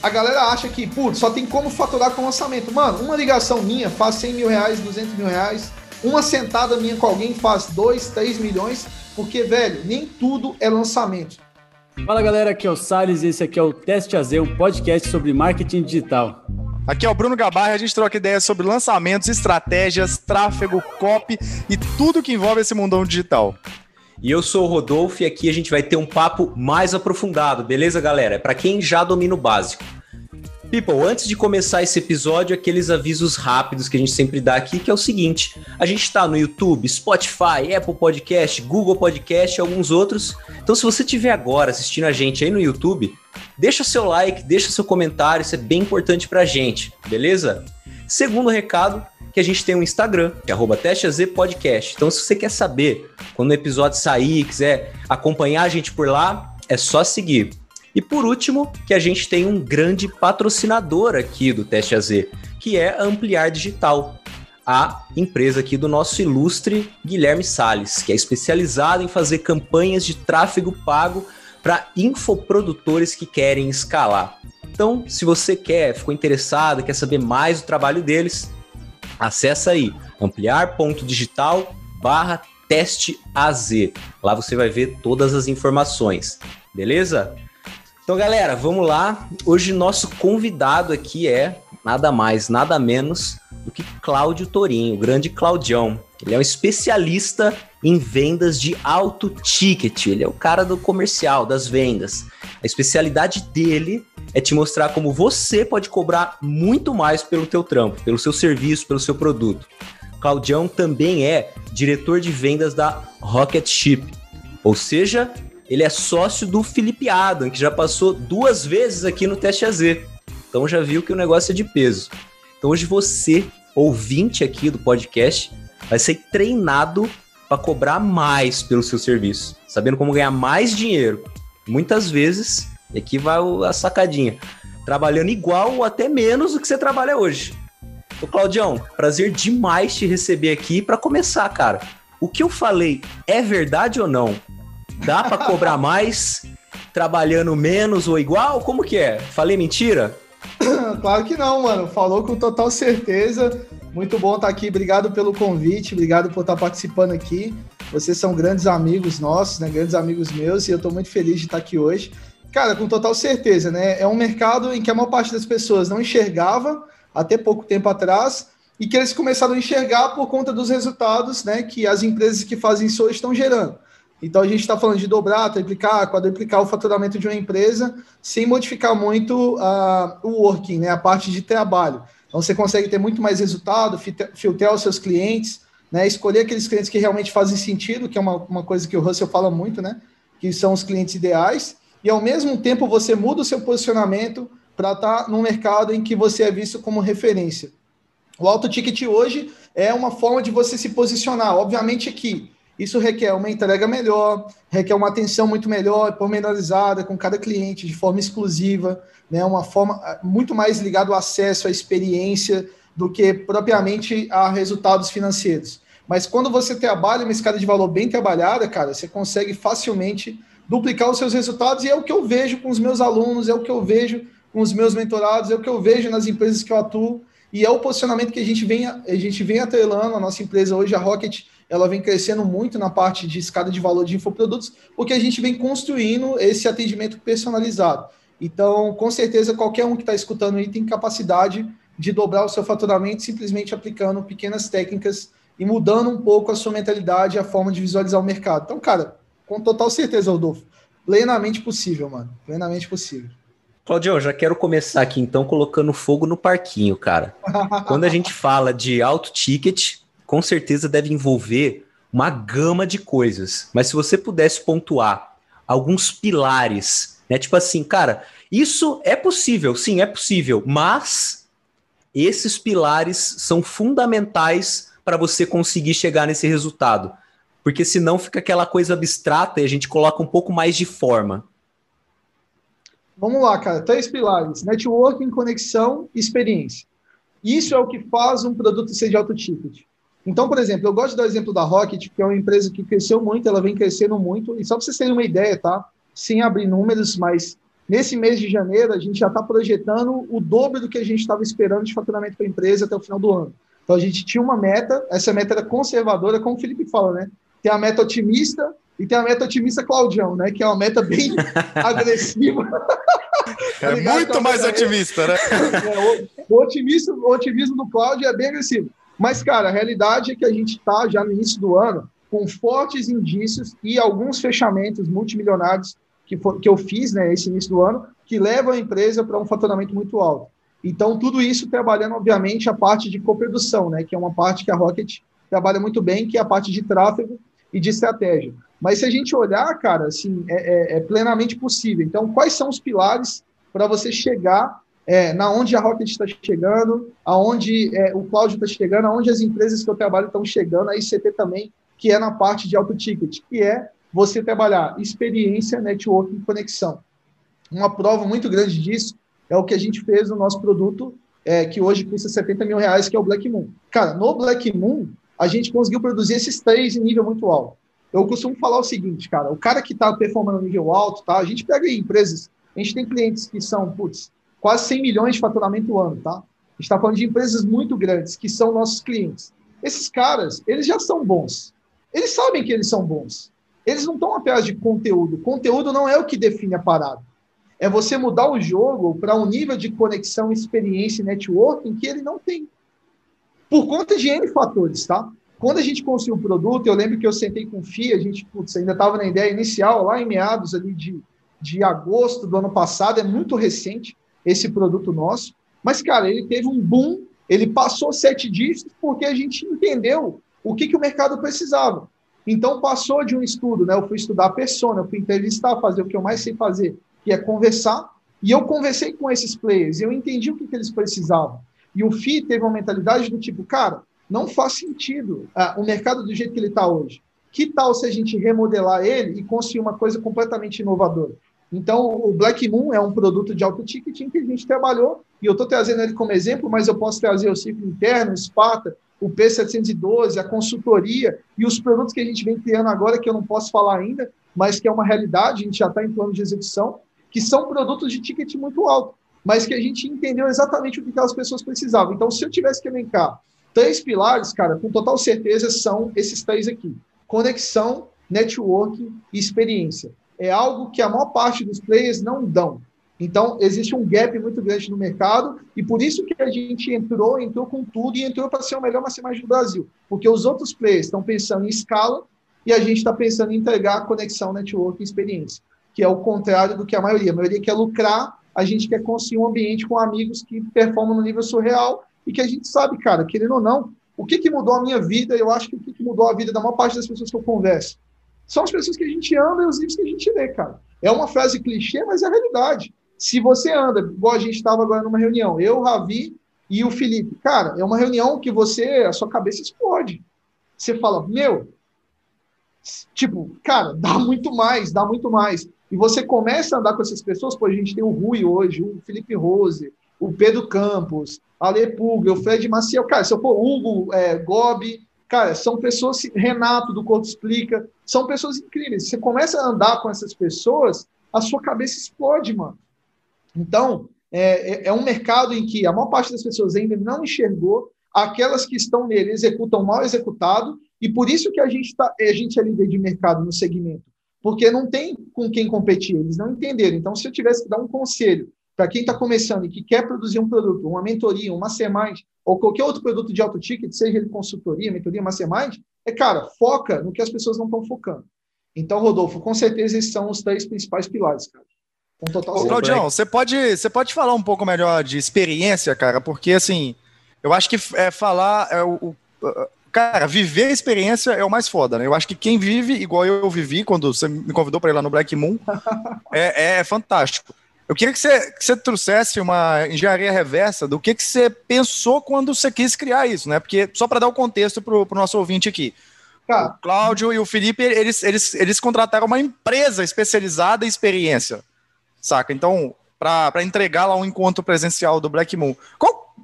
A galera acha que, putz, só tem como faturar com lançamento. Mano, uma ligação minha faz 100 mil reais, 200 mil reais. Uma sentada minha com alguém faz 2, 3 milhões. Porque, velho, nem tudo é lançamento. Fala galera, aqui é o Salles e esse aqui é o Teste AZ, um podcast sobre marketing digital. Aqui é o Bruno Gabarra, a gente troca ideias sobre lançamentos, estratégias, tráfego, copy e tudo que envolve esse mundão digital. E eu sou o Rodolfo e aqui a gente vai ter um papo mais aprofundado, beleza, galera? É para quem já domina o básico. People, antes de começar esse episódio, aqueles avisos rápidos que a gente sempre dá aqui, que é o seguinte: a gente está no YouTube, Spotify, Apple Podcast, Google Podcast e alguns outros. Então, se você estiver agora assistindo a gente aí no YouTube, deixa seu like, deixa seu comentário, isso é bem importante para a gente, beleza? Segundo recado, que a gente tem um Instagram, que é Podcast. Então, se você quer saber quando o episódio sair, quiser acompanhar a gente por lá, é só seguir. E por último, que a gente tem um grande patrocinador aqui do Teste AZ, que é a Ampliar Digital, a empresa aqui do nosso ilustre Guilherme Sales, que é especializado em fazer campanhas de tráfego pago para infoprodutores que querem escalar. Então, se você quer, ficou interessado, quer saber mais do trabalho deles, Acesse aí ampliar.digital barra teste AZ. Lá você vai ver todas as informações, beleza? Então, galera, vamos lá. Hoje nosso convidado aqui é nada mais, nada menos do que Cláudio Torinho, o grande Claudião. Ele é um especialista em vendas de alto ticket. Ele é o cara do comercial, das vendas. A especialidade dele é te mostrar como você pode cobrar muito mais pelo teu trampo, pelo seu serviço, pelo seu produto. Claudião também é diretor de vendas da Rocket Ship, ou seja, ele é sócio do Felipe Adam, que já passou duas vezes aqui no Teste AZ. Então já viu que o negócio é de peso. Então hoje você, ouvinte aqui do podcast, vai ser treinado para cobrar mais pelo seu serviço, sabendo como ganhar mais dinheiro. Muitas vezes e aqui vai a sacadinha. Trabalhando igual ou até menos do que você trabalha hoje. Ô, Claudião, prazer demais te receber aqui. Para começar, cara, o que eu falei é verdade ou não? Dá para cobrar mais trabalhando menos ou igual? Como que é? Falei mentira? claro que não, mano. Falou com total certeza. Muito bom estar aqui. Obrigado pelo convite. Obrigado por estar participando aqui. Vocês são grandes amigos nossos, né? Grandes amigos meus. E eu estou muito feliz de estar aqui hoje. Cara, com total certeza, né? É um mercado em que a maior parte das pessoas não enxergava até pouco tempo atrás e que eles começaram a enxergar por conta dos resultados, né? Que as empresas que fazem isso hoje estão gerando. Então a gente está falando de dobrar, triplicar, quadruplicar o faturamento de uma empresa sem modificar muito uh, o working, né? A parte de trabalho. Então você consegue ter muito mais resultado, filtrar os seus clientes, né? Escolher aqueles clientes que realmente fazem sentido, que é uma, uma coisa que o Russell fala muito, né? Que são os clientes ideais e ao mesmo tempo você muda o seu posicionamento para estar tá num mercado em que você é visto como referência. O alto ticket hoje é uma forma de você se posicionar. Obviamente que isso requer uma entrega melhor, requer uma atenção muito melhor, pormenorizada com cada cliente, de forma exclusiva, né? uma forma ah, muito mais ligada ao acesso, à experiência, do que propriamente a resultados financeiros. Mas quando você trabalha uma escada de valor bem trabalhada, cara, você consegue facilmente duplicar os seus resultados, e é o que eu vejo com os meus alunos, é o que eu vejo com os meus mentorados, é o que eu vejo nas empresas que eu atuo, e é o posicionamento que a gente vem, a gente vem atrelando, a nossa empresa hoje, a Rocket, ela vem crescendo muito na parte de escada de valor de infoprodutos, porque a gente vem construindo esse atendimento personalizado. Então, com certeza, qualquer um que está escutando aí tem capacidade de dobrar o seu faturamento simplesmente aplicando pequenas técnicas e mudando um pouco a sua mentalidade, a forma de visualizar o mercado. Então, cara, com total certeza, Rodolfo. Plenamente possível, mano. Plenamente possível. Claudio, já quero começar aqui então colocando fogo no parquinho, cara. Quando a gente fala de alto ticket, com certeza deve envolver uma gama de coisas. Mas se você pudesse pontuar alguns pilares, né? Tipo assim, cara, isso é possível, sim, é possível, mas esses pilares são fundamentais para você conseguir chegar nesse resultado porque senão fica aquela coisa abstrata e a gente coloca um pouco mais de forma. Vamos lá, cara. Três pilares: networking, conexão experiência. Isso é o que faz um produto ser de alto ticket. Então, por exemplo, eu gosto de dar o exemplo da Rocket, que é uma empresa que cresceu muito, ela vem crescendo muito. E só para vocês terem uma ideia, tá? Sem abrir números, mas Nesse mês de janeiro, a gente já está projetando o dobro do que a gente estava esperando de faturamento para a empresa até o final do ano. Então, a gente tinha uma meta, essa meta era conservadora, como o Felipe fala, né? Tem a meta otimista e tem a meta otimista Claudião, né? Que é uma meta bem agressiva. É tá muito mais otimista, né? É, o, otimismo, o otimismo do Cláudio é bem agressivo. Mas, cara, a realidade é que a gente está já no início do ano com fortes indícios e alguns fechamentos multimilionários que, for, que eu fiz né, esse início do ano, que levam a empresa para um faturamento muito alto. Então, tudo isso trabalhando, obviamente, a parte de coprodução, né, que é uma parte que a Rocket trabalha muito bem, que é a parte de tráfego e de estratégia. Mas se a gente olhar, cara, assim, é, é, é plenamente possível. Então, quais são os pilares para você chegar é, na onde a Rocket está chegando, aonde é, o Cláudio está chegando, aonde as empresas que eu trabalho estão chegando, a ICT também, que é na parte de auto ticket, que é você trabalhar experiência, networking, conexão. Uma prova muito grande disso é o que a gente fez no nosso produto, é, que hoje custa 70 mil reais, que é o Black Moon. Cara, no Black Moon, a gente conseguiu produzir esses três em nível muito alto. Eu costumo falar o seguinte, cara, o cara que está performando no nível alto, tá? A gente pega aí empresas, a gente tem clientes que são, putz, quase 100 milhões de faturamento no ano, tá? A gente está falando de empresas muito grandes, que são nossos clientes. Esses caras, eles já são bons. Eles sabem que eles são bons. Eles não estão atrás de conteúdo. Conteúdo não é o que define a parada. É você mudar o jogo para um nível de conexão, experiência e networking que ele não tem. Por conta de N fatores, tá? Quando a gente construiu o produto, eu lembro que eu sentei com o FIA, a gente putz, ainda estava na ideia inicial, lá em meados ali de, de agosto do ano passado, é muito recente esse produto nosso. Mas, cara, ele teve um boom, ele passou sete dígitos porque a gente entendeu o que, que o mercado precisava. Então, passou de um estudo, né? Eu fui estudar a persona, eu fui entrevistar, fazer o que eu mais sei fazer, que é conversar. E eu conversei com esses players, eu entendi o que, que eles precisavam. E o FI teve uma mentalidade do tipo, cara, não faz sentido ah, o mercado do jeito que ele está hoje. Que tal se a gente remodelar ele e construir uma coisa completamente inovadora? Então, o Black Moon é um produto de alto ticketing que a gente trabalhou, e eu estou trazendo ele como exemplo, mas eu posso trazer o ciclo interno, o Sparta, o P712, a consultoria e os produtos que a gente vem criando agora, que eu não posso falar ainda, mas que é uma realidade, a gente já está em plano de execução, que são produtos de ticket muito alto, mas que a gente entendeu exatamente o que aquelas pessoas precisavam. Então, se eu tivesse que elencar três pilares, cara, com total certeza são esses três aqui: conexão, networking e experiência é algo que a maior parte dos players não dão. Então, existe um gap muito grande no mercado e por isso que a gente entrou, entrou com tudo e entrou para ser o melhor mastermind do Brasil. Porque os outros players estão pensando em escala e a gente está pensando em entregar conexão, network e experiência, que é o contrário do que a maioria. A maioria quer lucrar, a gente quer construir um ambiente com amigos que performam no nível surreal e que a gente sabe, cara, querendo ou não, o que, que mudou a minha vida, eu acho que o que, que mudou a vida da maior parte das pessoas que eu converso são as pessoas que a gente anda e os livros que a gente lê, cara. É uma frase clichê, mas é a realidade. Se você anda, igual a gente estava agora numa reunião, eu, Ravi e o Felipe, cara, é uma reunião que você, a sua cabeça explode. Você fala, meu, tipo, cara, dá muito mais, dá muito mais. E você começa a andar com essas pessoas, pô, a gente tem o Rui hoje, o Felipe Rose, o Pedro Campos, a Lepulga, o Fred Maciel, cara, se eu for Hugo, é, Gobi, Cara, são pessoas, Renato do Corpo Explica, são pessoas incríveis. Você começa a andar com essas pessoas, a sua cabeça explode, mano. Então, é, é, é um mercado em que a maior parte das pessoas ainda não enxergou, aquelas que estão nele executam mal executado, e por isso que a gente, tá, a gente é líder de mercado no segmento, porque não tem com quem competir, eles não entenderam. Então, se eu tivesse que dar um conselho para quem está começando e que quer produzir um produto, uma mentoria, uma mastermind, ou qualquer outro produto de alto ticket, seja ele consultoria, mentoria, mastermind, é, cara, foca no que as pessoas não estão focando. Então, Rodolfo, com certeza esses são os três principais pilares, cara. Com total Ô, Claudião, você pode, você pode falar um pouco melhor de experiência, cara, porque, assim, eu acho que é falar, é, o, o, cara, viver a experiência é o mais foda, né? Eu acho que quem vive, igual eu vivi quando você me convidou para ir lá no Black Moon, é, é fantástico. Eu queria que você, que você trouxesse uma engenharia reversa do que, que você pensou quando você quis criar isso, né? Porque, só para dar o contexto para o nosso ouvinte aqui. Tá. O Cláudio e o Felipe, eles, eles, eles contrataram uma empresa especializada em experiência, saca? Então, para entregar lá um encontro presencial do Black Moon. Qual,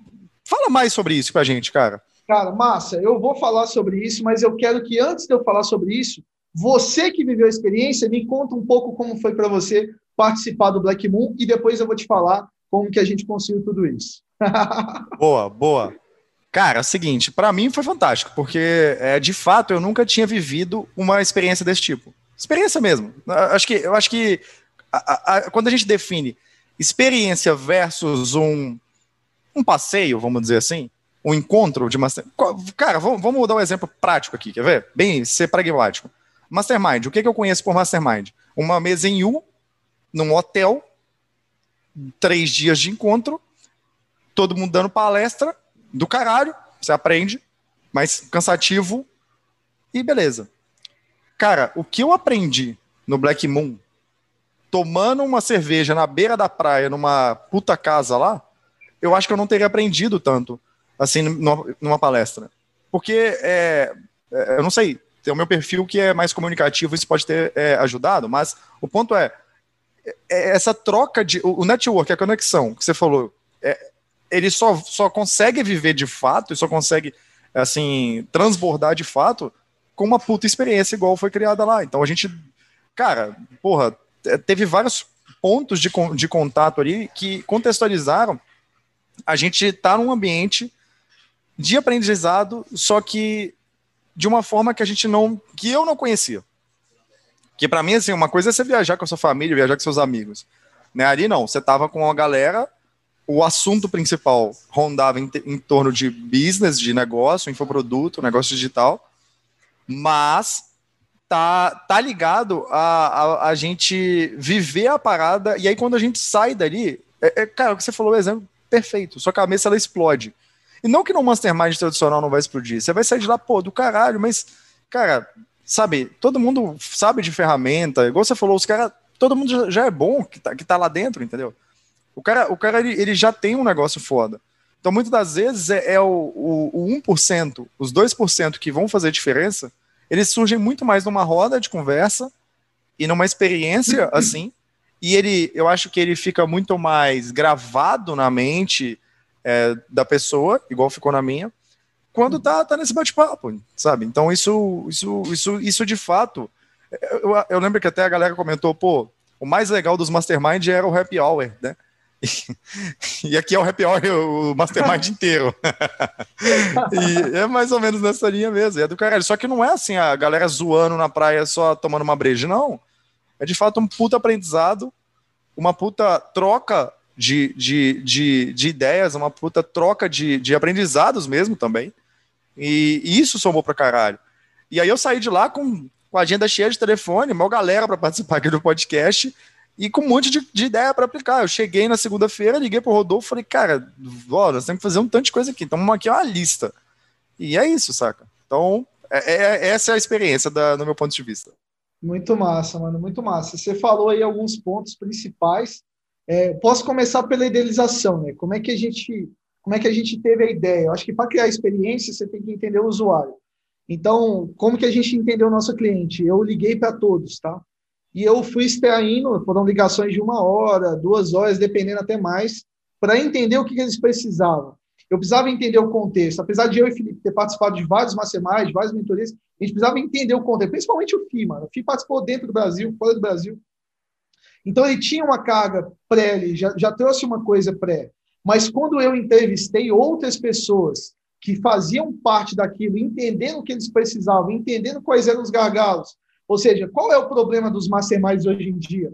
fala mais sobre isso para a gente, cara. Cara, massa, eu vou falar sobre isso, mas eu quero que antes de eu falar sobre isso, você que viveu a experiência, me conta um pouco como foi para você participar do Black Moon e depois eu vou te falar como que a gente conseguiu tudo isso. boa, boa. Cara, é o seguinte, para mim foi fantástico, porque é, de fato eu nunca tinha vivido uma experiência desse tipo. Experiência mesmo. Acho que, eu acho que a, a, quando a gente define experiência versus um, um passeio, vamos dizer assim, um encontro de master... Cara, vamos, vamos dar um exemplo prático aqui, quer ver? Bem, ser pragmático. Mastermind, o que, que eu conheço por Mastermind? Uma mesa em U, num hotel, três dias de encontro, todo mundo dando palestra, do caralho, você aprende, mas cansativo e beleza. Cara, o que eu aprendi no Black Moon, tomando uma cerveja na beira da praia, numa puta casa lá, eu acho que eu não teria aprendido tanto, assim, numa, numa palestra. Porque, é, é, eu não sei, tem o meu perfil que é mais comunicativo, isso pode ter é, ajudado, mas o ponto é, é essa troca de. O network, a conexão que você falou, é, ele só, só consegue viver de fato e só consegue, assim, transbordar de fato com uma puta experiência igual foi criada lá. Então a gente, cara, porra, teve vários pontos de, de contato ali que contextualizaram a gente tá num ambiente de aprendizado, só que de uma forma que a gente não, que eu não conhecia. Que para mim assim, uma coisa é você viajar com a sua família, viajar com seus amigos. Né? Ali não, você tava com uma galera o assunto principal rondava em, em, torno de business, de negócio, infoproduto, negócio digital, mas tá, tá ligado a, a, a gente viver a parada, e aí quando a gente sai dali, é, é, cara, o que você falou, o exemplo perfeito, sua cabeça ela explode. E não que no Mastermind tradicional não vai explodir, você vai sair de lá, pô, do caralho, mas, cara, sabe, todo mundo sabe de ferramenta, igual você falou, os caras, todo mundo já, é bom que tá, que tá lá dentro, entendeu? O cara, o cara ele, ele já tem um negócio foda. Então, muitas das vezes, é, é o, o, o 1%, os 2% que vão fazer diferença, eles surgem muito mais numa roda de conversa e numa experiência assim. E ele, eu acho que ele fica muito mais gravado na mente é, da pessoa, igual ficou na minha, quando tá, tá nesse bate-papo, sabe? Então, isso, isso, isso, isso de fato. Eu, eu lembro que até a galera comentou, pô, o mais legal dos Mastermind era o happy hour, né? e aqui é o happy hour, o mastermind inteiro. e é mais ou menos nessa linha mesmo. É do caralho. Só que não é assim a galera zoando na praia só tomando uma breja, não. É de fato um puta aprendizado, uma puta troca de, de, de, de ideias, uma puta troca de, de aprendizados mesmo também. E, e isso somou pra caralho. E aí eu saí de lá com, com a agenda cheia de telefone, uma galera para participar aqui do podcast e com um monte de, de ideia para aplicar. Eu cheguei na segunda-feira, liguei pro Rodolfo e falei, cara, ó, nós temos que fazer um tanto de coisa aqui. Então, aqui é uma lista. E é isso, saca? Então, é, é, essa é a experiência da, do meu ponto de vista. Muito massa, mano, muito massa. Você falou aí alguns pontos principais. É, posso começar pela idealização, né? Como é que a gente, como é que a gente teve a ideia? Eu acho que para criar experiência você tem que entender o usuário. Então, como que a gente entendeu o nosso cliente? Eu liguei para todos, tá? E eu fui extraindo, foram ligações de uma hora, duas horas, dependendo até mais, para entender o que, que eles precisavam. Eu precisava entender o contexto. Apesar de eu e Felipe ter participado de vários masterminds, várias mentorias, a gente precisava entender o contexto, principalmente o FI, mano. O FI participou dentro do Brasil, fora do Brasil. Então ele tinha uma carga pré, ele já, já trouxe uma coisa pré. Mas quando eu entrevistei outras pessoas que faziam parte daquilo, entendendo o que eles precisavam, entendendo quais eram os gargalos, ou seja, qual é o problema dos masterminds hoje em dia?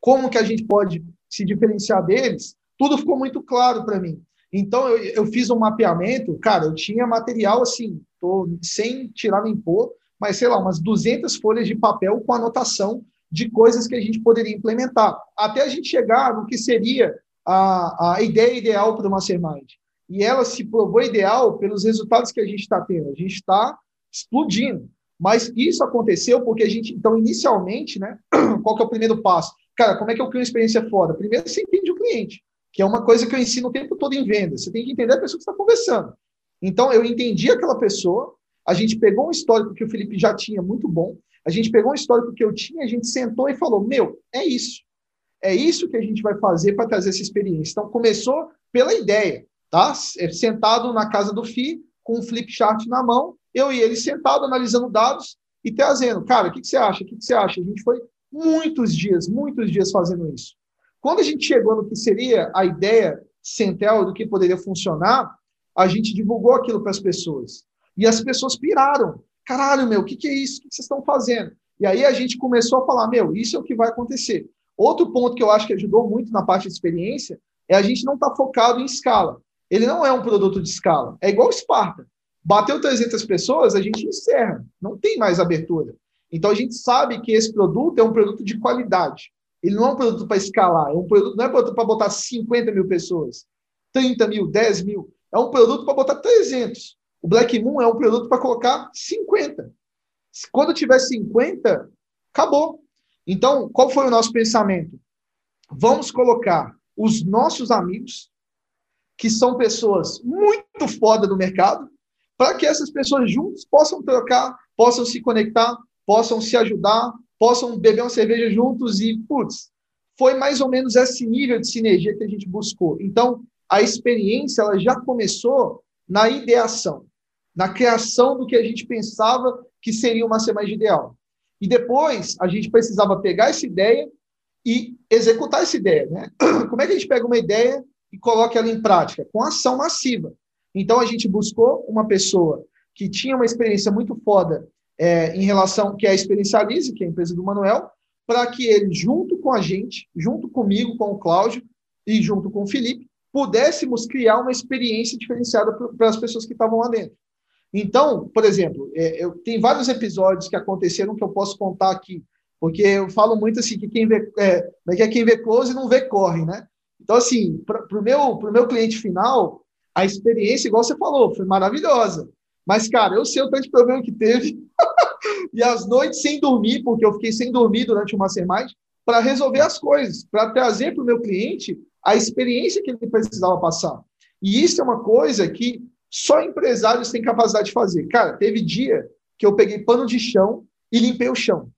Como que a gente pode se diferenciar deles? Tudo ficou muito claro para mim. Então, eu, eu, fiz um mapeamento, cara, eu tinha material assim, tô sem tirar nem pôr, mas sei lá, umas 200 folhas de papel com anotação de coisas que a gente poderia implementar, até a gente chegar no que seria a, a ideia ideal para o Mastermind. E ela se provou ideal pelos resultados que a gente está tendo. A gente está explodindo. Mas isso aconteceu porque a gente, então, inicialmente, né? Qual que é o primeiro passo? Cara, como é que eu crio uma experiência foda? Primeiro, você entende o cliente, que é uma coisa que eu ensino o tempo todo em venda. Você tem que entender a pessoa que está conversando. Então, eu entendi aquela pessoa, a gente pegou um histórico que o Felipe já tinha muito bom, a gente pegou um histórico que eu tinha, a gente sentou e falou: Meu, é isso. É isso que a gente vai fazer para trazer essa experiência. Então, começou pela ideia, tá? É sentado na casa do FI, com um flip chart na mão, eu e ele sentado, analisando dados e trazendo, cara, o que, que você acha? O que, que você acha? A gente foi muitos dias, muitos dias fazendo isso. Quando a gente chegou no que seria a ideia central do que poderia funcionar, a gente divulgou aquilo para as pessoas. E as pessoas piraram. Caralho, meu, o que, que é isso? O que vocês estão fazendo? E aí a gente começou a falar, meu, isso é o que vai acontecer. Outro ponto que eu acho que ajudou muito na parte de experiência é a gente não estar tá focado em escala. Ele não é um produto de escala. É igual Esparta. Bateu 300 pessoas, a gente encerra. Não tem mais abertura. Então a gente sabe que esse produto é um produto de qualidade. Ele não é um produto para escalar. É um produto, não é produto para botar 50 mil pessoas, 30 mil, 10 mil. É um produto para botar 300. O Black Moon é um produto para colocar 50. Quando tiver 50, acabou. Então, qual foi o nosso pensamento? Vamos colocar os nossos amigos, que são pessoas muito foda do mercado, para que essas pessoas juntos possam trocar, possam se conectar, possam se ajudar, possam beber uma cerveja juntos e, putz, foi mais ou menos esse nível de sinergia que a gente buscou. Então, a experiência ela já começou na ideação, na criação do que a gente pensava que seria uma semana ideal. E depois a gente precisava pegar essa ideia e executar essa ideia. Né? Como é que a gente pega uma ideia e coloca ela em prática? Com ação massiva. Então a gente buscou uma pessoa que tinha uma experiência muito foda é, em relação, que é a Experiencialize, que é a empresa do Manuel, para que ele, junto com a gente, junto comigo, com o Cláudio e junto com o Felipe, pudéssemos criar uma experiência diferenciada para as pessoas que estavam lá dentro. Então, por exemplo, é, eu, tem vários episódios que aconteceram que eu posso contar aqui, porque eu falo muito assim que quem vê, é, é, é quem vê close não vê corre, né? Então, assim, para o meu, meu cliente final, a experiência, igual você falou, foi maravilhosa. Mas, cara, eu sei o tanto de problema que teve. e as noites sem dormir, porque eu fiquei sem dormir durante uma semana, para resolver as coisas, para trazer para o meu cliente a experiência que ele precisava passar. E isso é uma coisa que só empresários têm capacidade de fazer. Cara, teve dia que eu peguei pano de chão e limpei o chão.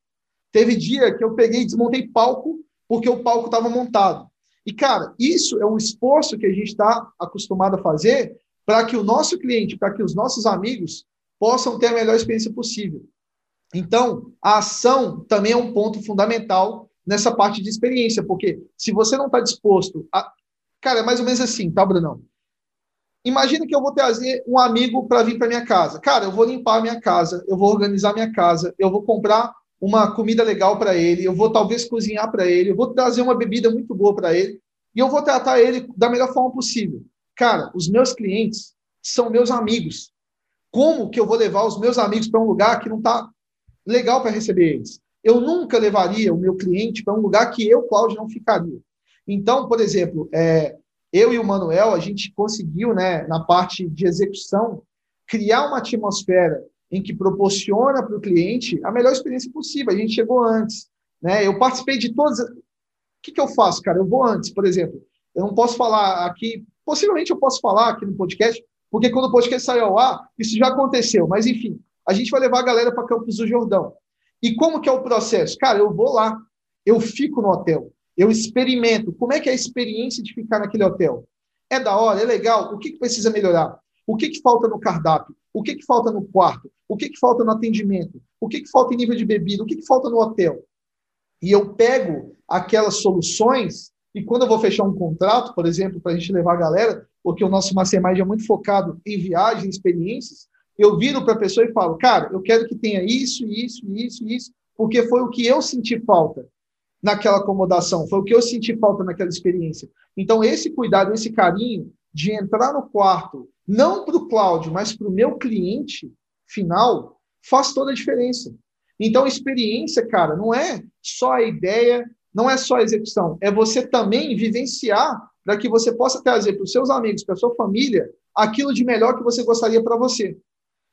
Teve dia que eu peguei e desmontei palco porque o palco estava montado. E, cara, isso é um esforço que a gente está acostumado a fazer para que o nosso cliente, para que os nossos amigos possam ter a melhor experiência possível. Então, a ação também é um ponto fundamental nessa parte de experiência, porque se você não está disposto a. Cara, é mais ou menos assim, tá, Brunão? Imagina que eu vou trazer um amigo para vir para minha casa. Cara, eu vou limpar a minha casa, eu vou organizar minha casa, eu vou comprar uma comida legal para ele, eu vou talvez cozinhar para ele, eu vou trazer uma bebida muito boa para ele e eu vou tratar ele da melhor forma possível. Cara, os meus clientes são meus amigos. Como que eu vou levar os meus amigos para um lugar que não está legal para receber eles? Eu nunca levaria o meu cliente para um lugar que eu, Cláudio, não ficaria. Então, por exemplo, é, eu e o Manuel, a gente conseguiu, né, na parte de execução, criar uma atmosfera em que proporciona para o cliente a melhor experiência possível. A gente chegou antes. Né? Eu participei de todas. O que, que eu faço, cara? Eu vou antes, por exemplo. Eu não posso falar aqui Possivelmente eu posso falar aqui no podcast, porque quando o podcast saiu ao ar, isso já aconteceu. Mas, enfim, a gente vai levar a galera para Campos do Jordão. E como que é o processo? Cara, eu vou lá, eu fico no hotel, eu experimento. Como é que é a experiência de ficar naquele hotel? É da hora, é legal? O que, que precisa melhorar? O que, que falta no cardápio? O que, que falta no quarto? O que, que falta no atendimento? O que, que falta em nível de bebida? O que, que falta no hotel? E eu pego aquelas soluções e quando eu vou fechar um contrato, por exemplo, para a gente levar a galera, porque o nosso Mastermind é muito focado em viagens, experiências, eu viro para a pessoa e falo, cara, eu quero que tenha isso, isso, isso, isso, porque foi o que eu senti falta naquela acomodação, foi o que eu senti falta naquela experiência. Então, esse cuidado, esse carinho de entrar no quarto, não para o Cláudio, mas para o meu cliente final, faz toda a diferença. Então, experiência, cara, não é só a ideia, não é só a execução, é você também vivenciar para que você possa trazer para os seus amigos, para a sua família, aquilo de melhor que você gostaria para você,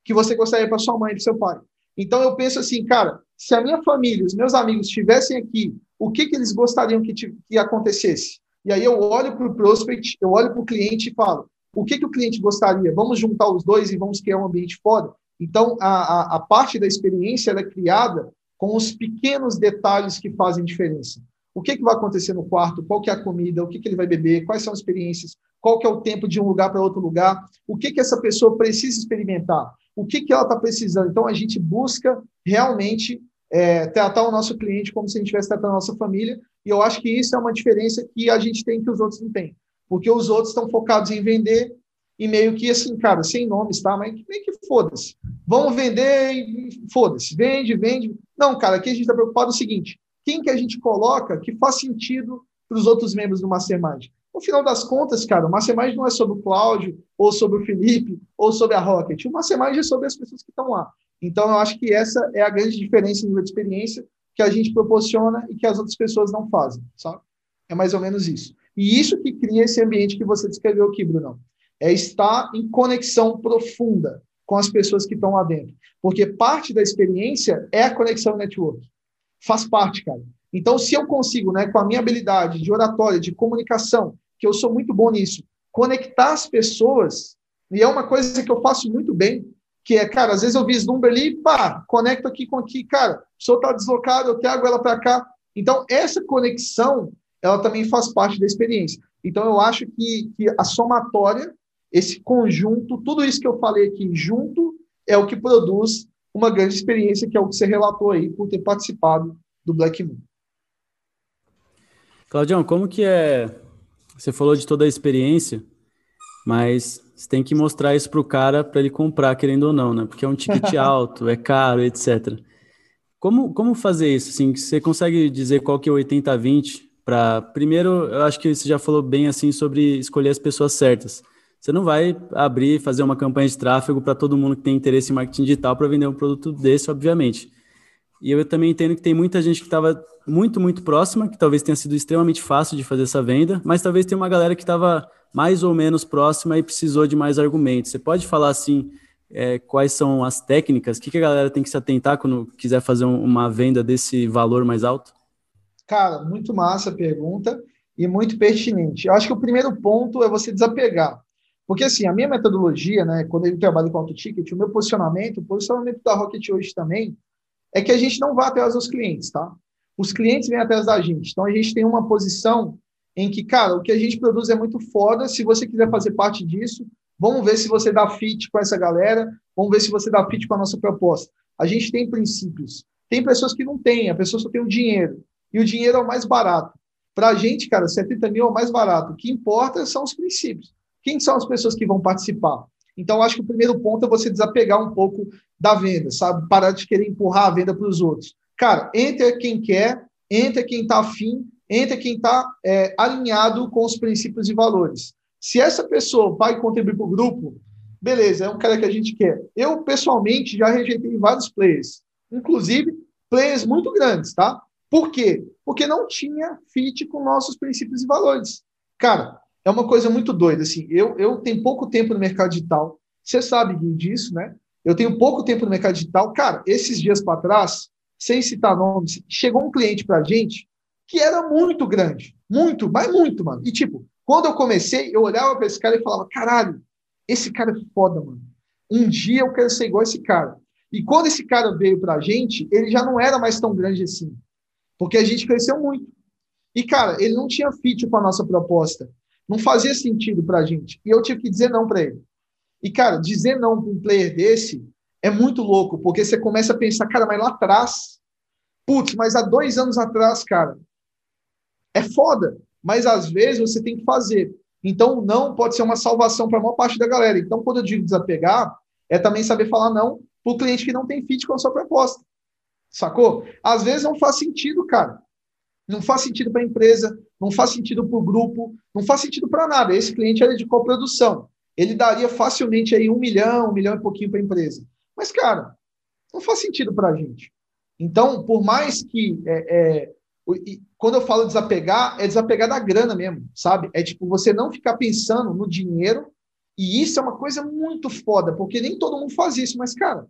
que você gostaria para sua mãe para seu pai. Então eu penso assim, cara, se a minha família, os meus amigos estivessem aqui, o que, que eles gostariam que, que acontecesse? E aí eu olho para o prospect, eu olho para o cliente e falo, o que, que o cliente gostaria? Vamos juntar os dois e vamos criar um ambiente foda? Então, a, a, a parte da experiência é criada com os pequenos detalhes que fazem diferença o que, que vai acontecer no quarto, qual que é a comida, o que, que ele vai beber, quais são as experiências, qual que é o tempo de um lugar para outro lugar, o que, que essa pessoa precisa experimentar, o que, que ela está precisando. Então, a gente busca realmente é, tratar o nosso cliente como se a gente estivesse tratando a nossa família. E eu acho que isso é uma diferença que a gente tem que os outros não têm. Porque os outros estão focados em vender e meio que assim, cara, sem nomes, tá? Mas meio que foda-se. Vamos vender e foda-se. Vende, vende. Não, cara, aqui a gente está preocupado o seguinte: quem que a gente coloca que faz sentido para os outros membros do Mastermind? No final das contas, cara, o Mastermind não é sobre o Cláudio, ou sobre o Felipe, ou sobre a Rocket. O Mastermind é sobre as pessoas que estão lá. Então, eu acho que essa é a grande diferença de experiência que a gente proporciona e que as outras pessoas não fazem, sabe? É mais ou menos isso. E isso que cria esse ambiente que você descreveu aqui, Bruno. É estar em conexão profunda com as pessoas que estão lá dentro. Porque parte da experiência é a conexão network. Faz parte, cara. Então, se eu consigo, né, com a minha habilidade de oratória, de comunicação, que eu sou muito bom nisso, conectar as pessoas, e é uma coisa que eu faço muito bem, que é, cara, às vezes eu vislumbro ali, pá, conecto aqui com aqui, cara, o senhor está deslocado, eu trago ela para cá. Então, essa conexão, ela também faz parte da experiência. Então, eu acho que, que a somatória, esse conjunto, tudo isso que eu falei aqui junto, é o que produz uma grande experiência, que é o que você relatou aí por ter participado do Black Moon. Claudião, como que é? Você falou de toda a experiência, mas você tem que mostrar isso para o cara para ele comprar, querendo ou não, né? Porque é um ticket alto, é caro, etc. Como, como fazer isso? Assim, você consegue dizer qual que é o 80-20 para... Primeiro, eu acho que você já falou bem assim sobre escolher as pessoas certas. Você não vai abrir fazer uma campanha de tráfego para todo mundo que tem interesse em marketing digital para vender um produto desse, obviamente. E eu também entendo que tem muita gente que estava muito, muito próxima, que talvez tenha sido extremamente fácil de fazer essa venda, mas talvez tenha uma galera que estava mais ou menos próxima e precisou de mais argumentos. Você pode falar assim, é, quais são as técnicas? O que, que, a galera tem que se atentar quando quiser fazer um, uma venda desse valor mais alto? Cara, muito massa a pergunta e muito pertinente. Eu acho que o primeiro ponto é você desapegar. Porque, assim, a minha metodologia, né, quando eu trabalho com auto-ticket, o meu posicionamento, o posicionamento da Rocket hoje também, é que a gente não vá atrás dos clientes, tá? Os clientes vêm atrás da gente. Então, a gente tem uma posição em que, cara, o que a gente produz é muito foda. Se você quiser fazer parte disso, vamos ver se você dá fit com essa galera, vamos ver se você dá fit com a nossa proposta. A gente tem princípios. Tem pessoas que não têm, a pessoa só tem o dinheiro. E o dinheiro é o mais barato. Para a gente, cara, 70 mil é o mais barato. O que importa são os princípios. Quem são as pessoas que vão participar? Então, acho que o primeiro ponto é você desapegar um pouco da venda, sabe? Parar de querer empurrar a venda para os outros. Cara, entra quem quer, entra quem está afim, entra quem está é, alinhado com os princípios e valores. Se essa pessoa vai contribuir para o grupo, beleza, é um cara que a gente quer. Eu, pessoalmente, já rejeitei vários players, inclusive players muito grandes, tá? Por quê? Porque não tinha fit com nossos princípios e valores. Cara, é uma coisa muito doida, assim, eu, eu tenho pouco tempo no mercado digital, você sabe disso, né? Eu tenho pouco tempo no mercado digital. Cara, esses dias para trás, sem citar nomes, chegou um cliente para a gente que era muito grande. Muito, mas muito, mano. E tipo, quando eu comecei, eu olhava para esse cara e falava: caralho, esse cara é foda, mano. Um dia eu quero ser igual a esse cara. E quando esse cara veio para a gente, ele já não era mais tão grande assim. Porque a gente cresceu muito. E, cara, ele não tinha fit com a nossa proposta. Não fazia sentido para a gente. E eu tive que dizer não para ele. E, cara, dizer não para um player desse é muito louco, porque você começa a pensar, cara, mas lá atrás, putz, mas há dois anos atrás, cara, é foda, mas às vezes você tem que fazer. Então, não pode ser uma salvação para a maior parte da galera. Então, quando eu digo desapegar, é também saber falar não para o cliente que não tem fit com a sua proposta. Sacou? Às vezes não faz sentido, cara. Não faz sentido para a empresa, não faz sentido para o grupo, não faz sentido para nada. Esse cliente era de coprodução. Ele daria facilmente aí um milhão, um milhão e pouquinho para a empresa. Mas, cara, não faz sentido para a gente. Então, por mais que. É, é, quando eu falo desapegar, é desapegar da grana mesmo, sabe? É tipo você não ficar pensando no dinheiro. E isso é uma coisa muito foda, porque nem todo mundo faz isso. Mas, cara,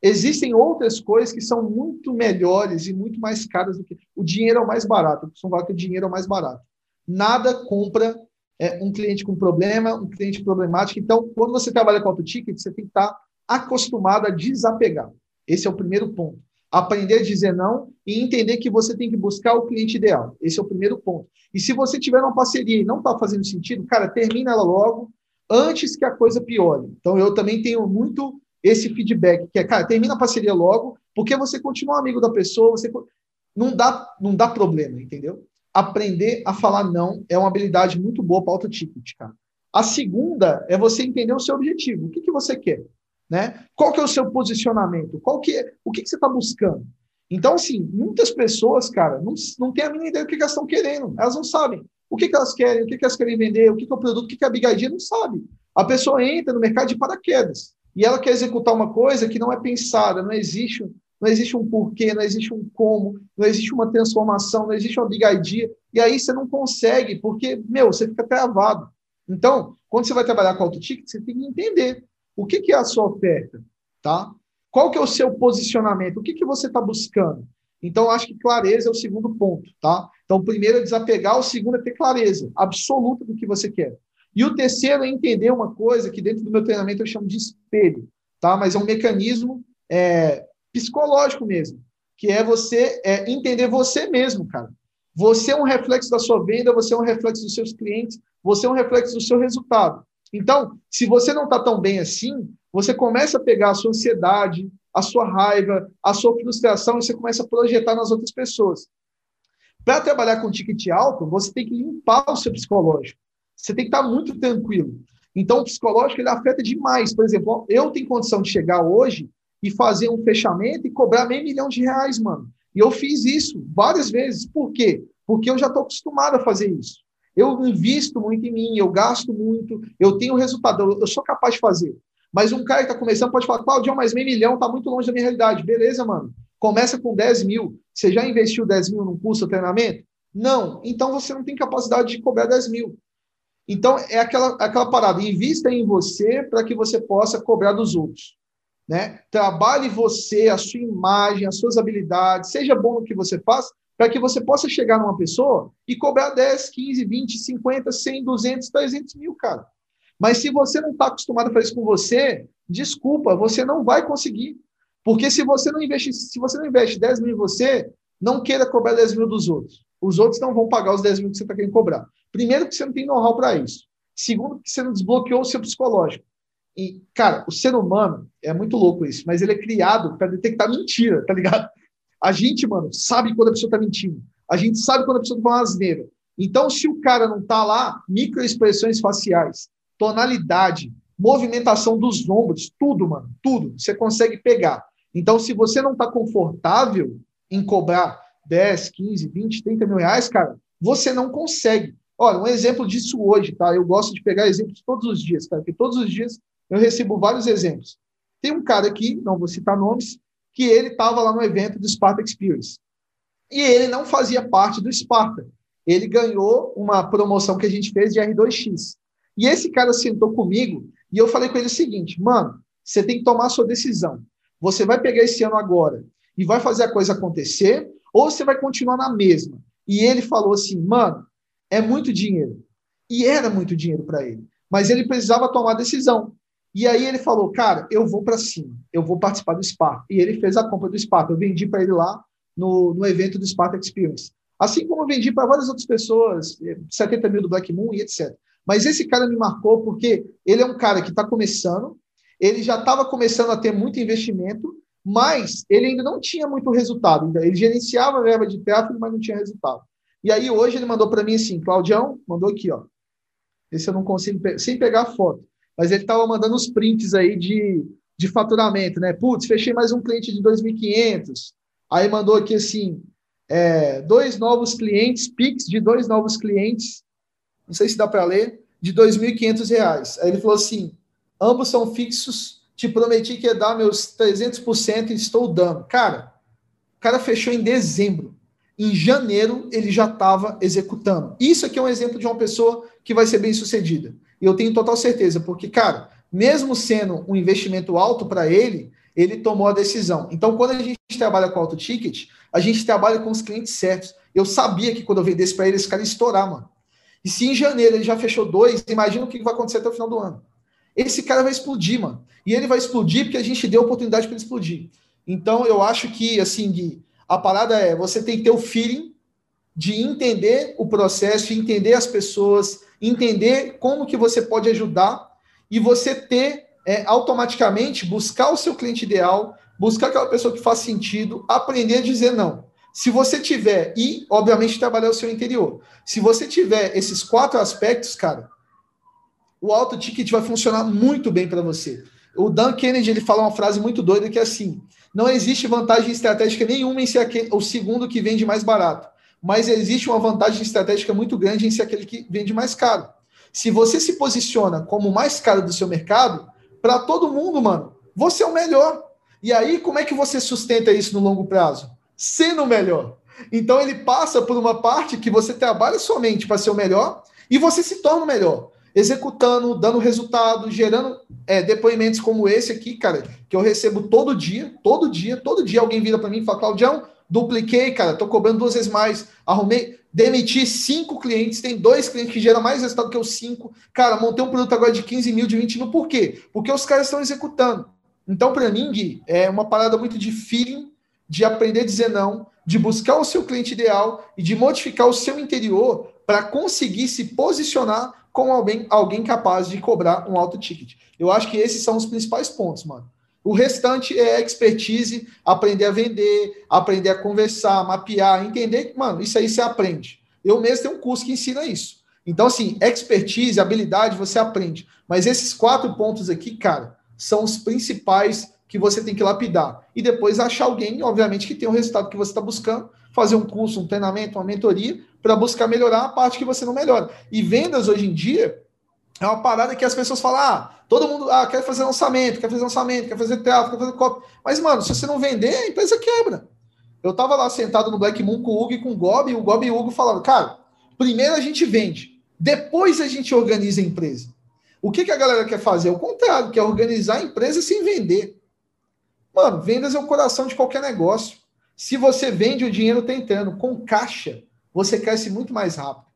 existem outras coisas que são muito melhores e muito mais caras do que. O dinheiro é o mais barato. Eu costumo falar que o dinheiro é o mais barato. Nada compra é, um cliente com problema, um cliente problemático. Então, quando você trabalha com auto-ticket, você tem que estar acostumado a desapegar. Esse é o primeiro ponto. Aprender a dizer não e entender que você tem que buscar o cliente ideal. Esse é o primeiro ponto. E se você tiver uma parceria e não está fazendo sentido, cara, termina ela logo antes que a coisa piore. Então, eu também tenho muito esse feedback, que é, cara, termina a parceria logo, Porque você continua amigo da pessoa, você não dá, não dá problema, entendeu? Aprender a falar não é uma habilidade muito boa para auto ticket, cara. A segunda é você entender o seu objetivo. O que, que você quer? Né? Qual que é o seu posicionamento? Qual que é, o que, que você está buscando? Então, assim, muitas pessoas, cara, não, não têm a mínima ideia do que elas estão querendo. Elas não sabem o que, que elas querem, o que, que elas querem vender, o que, que é o produto, o que, que é a bigadinha, não sabe. A pessoa entra no mercado de paraquedas e ela quer executar uma coisa que não é pensada, não existe, não existe um porquê, não existe um como, não existe uma transformação, não existe uma bigadia, e aí você não consegue, porque, meu, você fica travado. Então, quando você vai trabalhar com auto-ticket, você tem que entender o que, que é a sua oferta, tá? Qual que é o seu posicionamento? O que, que você está buscando? Então, acho que clareza é o segundo ponto, tá? Então, o primeiro é desapegar, o segundo é ter clareza absoluta do que você quer. E o terceiro é entender uma coisa que dentro do meu treinamento eu chamo de espelho, tá? Mas é um mecanismo é, psicológico mesmo, que é você é, entender você mesmo, cara. Você é um reflexo da sua venda, você é um reflexo dos seus clientes, você é um reflexo do seu resultado. Então, se você não está tão bem assim, você começa a pegar a sua ansiedade, a sua raiva, a sua frustração e você começa a projetar nas outras pessoas. Para trabalhar com ticket alto, você tem que limpar o seu psicológico. Você tem que estar tá muito tranquilo. Então, o psicológico ele afeta demais. Por exemplo, eu tenho condição de chegar hoje e fazer um fechamento e cobrar meio milhão de reais, mano. E eu fiz isso várias vezes. Por quê? Porque eu já estou acostumado a fazer isso. Eu invisto muito em mim, eu gasto muito, eu tenho resultado, eu sou capaz de fazer. Mas um cara que está começando pode falar, Claudio, mas meio milhão está muito longe da minha realidade. Beleza, mano. Começa com 10 mil. Você já investiu 10 mil num curso ou treinamento? Não. Então você não tem capacidade de cobrar 10 mil. Então é aquela, aquela parada, invista em você para que você possa cobrar dos outros. Né? Trabalhe você, a sua imagem, as suas habilidades, seja bom no que você faz, para que você possa chegar numa pessoa e cobrar 10, 15, 20, 50, 100, 200, 300 mil, cara. Mas se você não está acostumado a fazer isso com você, desculpa, você não vai conseguir. Porque se você não investe, se você não investe 10 mil em você, não queira cobrar 10 mil dos outros. Os outros não vão pagar os 10 mil que você está querendo cobrar. Primeiro, que você não tem know-how para isso. Segundo, que você não desbloqueou o seu psicológico. E, cara, o ser humano, é muito louco isso, mas ele é criado para detectar mentira, tá ligado? A gente, mano, sabe quando a pessoa tá mentindo. A gente sabe quando a pessoa tá falando asneira. Então, se o cara não tá lá, microexpressões faciais, tonalidade, movimentação dos ombros, tudo, mano, tudo, você consegue pegar. Então, se você não tá confortável em cobrar 10, 15, 20, 30 mil reais, cara, você não consegue. Olha, um exemplo disso hoje, tá? Eu gosto de pegar exemplos todos os dias, cara, porque todos os dias eu recebo vários exemplos. Tem um cara aqui, não vou citar nomes, que ele estava lá no evento do Sparta Experience. E ele não fazia parte do Sparta. Ele ganhou uma promoção que a gente fez de R2X. E esse cara sentou comigo e eu falei com ele o seguinte: mano, você tem que tomar a sua decisão. Você vai pegar esse ano agora e vai fazer a coisa acontecer, ou você vai continuar na mesma. E ele falou assim: mano, é muito dinheiro. E era muito dinheiro para ele. Mas ele precisava tomar a decisão. E aí ele falou, cara, eu vou para cima, eu vou participar do Sparta. E ele fez a compra do Sparta. Eu vendi para ele lá no, no evento do Sparta Experience. Assim como eu vendi para várias outras pessoas, 70 mil do Black Moon e etc. Mas esse cara me marcou porque ele é um cara que está começando, ele já estava começando a ter muito investimento, mas ele ainda não tinha muito resultado. Ele gerenciava a verba de tráfego, mas não tinha resultado. E aí hoje ele mandou para mim assim, Claudião, mandou aqui, ó. Esse eu não consigo, sem pegar a foto mas ele estava mandando os prints aí de, de faturamento, né? Putz, fechei mais um cliente de 2.500. Aí mandou aqui assim, é, dois novos clientes, Pix de dois novos clientes, não sei se dá para ler, de R$ 2.500. Aí ele falou assim, ambos são fixos, te prometi que ia dar meus 300% e estou dando. Cara, o cara fechou em dezembro. Em janeiro, ele já estava executando. Isso aqui é um exemplo de uma pessoa que vai ser bem sucedida. E eu tenho total certeza, porque, cara, mesmo sendo um investimento alto para ele, ele tomou a decisão. Então, quando a gente trabalha com auto ticket, a gente trabalha com os clientes certos. Eu sabia que quando eu vendesse para ele, esse cara ia estourar, mano. E se em janeiro ele já fechou dois, imagina o que vai acontecer até o final do ano. Esse cara vai explodir, mano. E ele vai explodir porque a gente deu oportunidade para ele explodir. Então, eu acho que, assim, Gui, a parada é você tem que ter o feeling de entender o processo, entender as pessoas, entender como que você pode ajudar e você ter é, automaticamente buscar o seu cliente ideal, buscar aquela pessoa que faz sentido, aprender a dizer não. Se você tiver, e obviamente trabalhar o seu interior. Se você tiver esses quatro aspectos, cara, o auto ticket vai funcionar muito bem para você. O Dan Kennedy ele fala uma frase muito doida que é assim: não existe vantagem estratégica nenhuma em ser aquele, o segundo que vende mais barato, mas existe uma vantagem estratégica muito grande em ser aquele que vende mais caro. Se você se posiciona como o mais caro do seu mercado, para todo mundo, mano, você é o melhor. E aí, como é que você sustenta isso no longo prazo? Sendo o melhor. Então, ele passa por uma parte que você trabalha somente para ser o melhor e você se torna o melhor. Executando, dando resultado, gerando é, depoimentos como esse aqui, cara, que eu recebo todo dia, todo dia, todo dia alguém vira para mim e fala, Claudião, dupliquei, cara, tô cobrando duas vezes mais, arrumei, demiti cinco clientes, tem dois clientes que geram mais resultado que os cinco. Cara, montei um produto agora de 15 mil, de 20 mil, por quê? Porque os caras estão executando. Então, para mim, Gui, é uma parada muito de feeling, de aprender a dizer não, de buscar o seu cliente ideal e de modificar o seu interior para conseguir se posicionar como alguém, alguém capaz de cobrar um alto ticket. Eu acho que esses são os principais pontos, mano. O restante é expertise, aprender a vender, aprender a conversar, mapear, entender que, mano, isso aí você aprende. Eu mesmo tenho um curso que ensina isso. Então, assim, expertise, habilidade, você aprende. Mas esses quatro pontos aqui, cara, são os principais que você tem que lapidar. E depois achar alguém, obviamente, que tem o resultado que você está buscando, fazer um curso, um treinamento, uma mentoria, para buscar melhorar a parte que você não melhora. E vendas hoje em dia é uma parada que as pessoas falam: ah, todo mundo ah, quer fazer lançamento, quer fazer lançamento, quer fazer teatro, quer fazer copy. Mas, mano, se você não vender, a empresa quebra. Eu tava lá sentado no Black Moon com o Hugo e com o Gob, e o Gob e o Hugo falaram: cara, primeiro a gente vende, depois a gente organiza a empresa. O que, que a galera quer fazer? É o contrário, quer organizar a empresa sem vender. Mano, vendas é o coração de qualquer negócio. Se você vende, o dinheiro está entrando. Com caixa, você cresce muito mais rápido.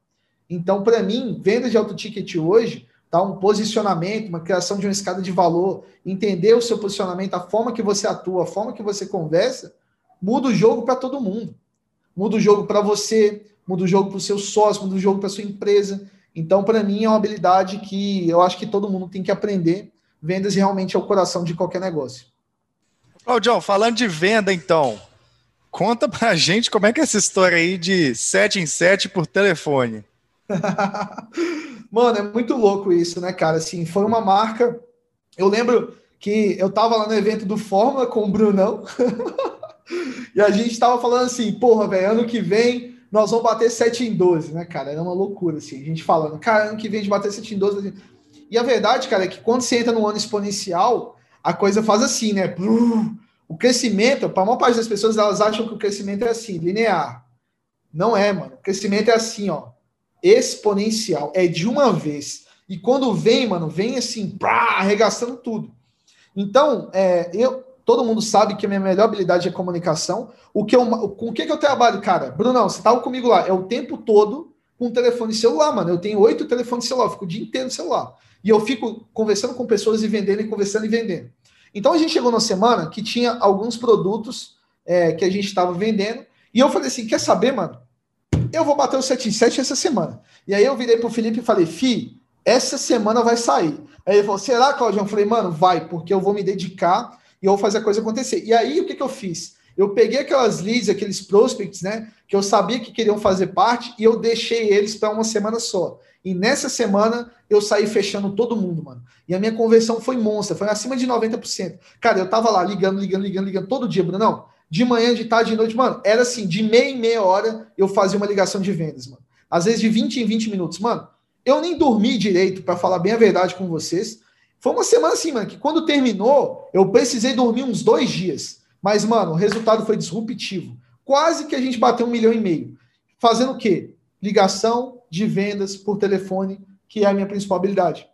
Então, para mim, venda de alto ticket hoje tá um posicionamento, uma criação de uma escada de valor, entender o seu posicionamento, a forma que você atua, a forma que você conversa, muda o jogo para todo mundo. Muda o jogo para você, muda o jogo para o seu sócio, muda o jogo para sua empresa. Então, para mim, é uma habilidade que eu acho que todo mundo tem que aprender. Vendas realmente é o coração de qualquer negócio. Claudião, falando de venda, então, conta pra gente como é que é essa história aí de 7 em 7 por telefone. Mano, é muito louco isso, né, cara? Assim, foi uma marca. Eu lembro que eu tava lá no evento do Fórmula com o Brunão. e a gente tava falando assim, porra, velho, ano que vem nós vamos bater 7 em 12, né, cara? Era uma loucura, assim, a gente falando, cara, ano que vem a gente bater 7 em 12. E a verdade, cara, é que quando você entra no ano exponencial, a coisa faz assim, né? O crescimento, para a maior parte das pessoas, elas acham que o crescimento é assim, linear. Não é, mano. O crescimento é assim, ó exponencial. É de uma vez. E quando vem, mano, vem assim, pá, arregaçando tudo. Então, é, eu, todo mundo sabe que a minha melhor habilidade é comunicação. O que eu, com o que, que eu trabalho, cara? Brunão, você estava comigo lá, é o tempo todo com telefone celular, mano. Eu tenho oito telefones celular, fico o dia inteiro no celular. E eu fico conversando com pessoas e vendendo, e conversando e vendendo. Então a gente chegou na semana que tinha alguns produtos é, que a gente estava vendendo. E eu falei assim: quer saber, mano? Eu vou bater o 7 em 7 essa semana. E aí eu virei pro Felipe e falei, Fi, essa semana vai sair. Aí ele falou, será, Claudio? Eu falei, mano, vai, porque eu vou me dedicar e eu vou fazer a coisa acontecer. E aí, o que, que eu fiz? Eu peguei aquelas leads, aqueles prospects, né, que eu sabia que queriam fazer parte e eu deixei eles para uma semana só. E nessa semana eu saí fechando todo mundo, mano. E a minha conversão foi monstra, foi acima de 90%. Cara, eu tava lá ligando, ligando, ligando, ligando todo dia, Bruno. De manhã, de tarde, de noite, mano, era assim, de meia em meia hora eu fazia uma ligação de vendas, mano. Às vezes de 20 em 20 minutos, mano. Eu nem dormi direito, para falar bem a verdade com vocês. Foi uma semana assim, mano, que quando terminou, eu precisei dormir uns dois dias. Mas, mano, o resultado foi disruptivo. Quase que a gente bateu um milhão e meio. Fazendo o quê? Ligação de vendas por telefone, que é a minha principal habilidade.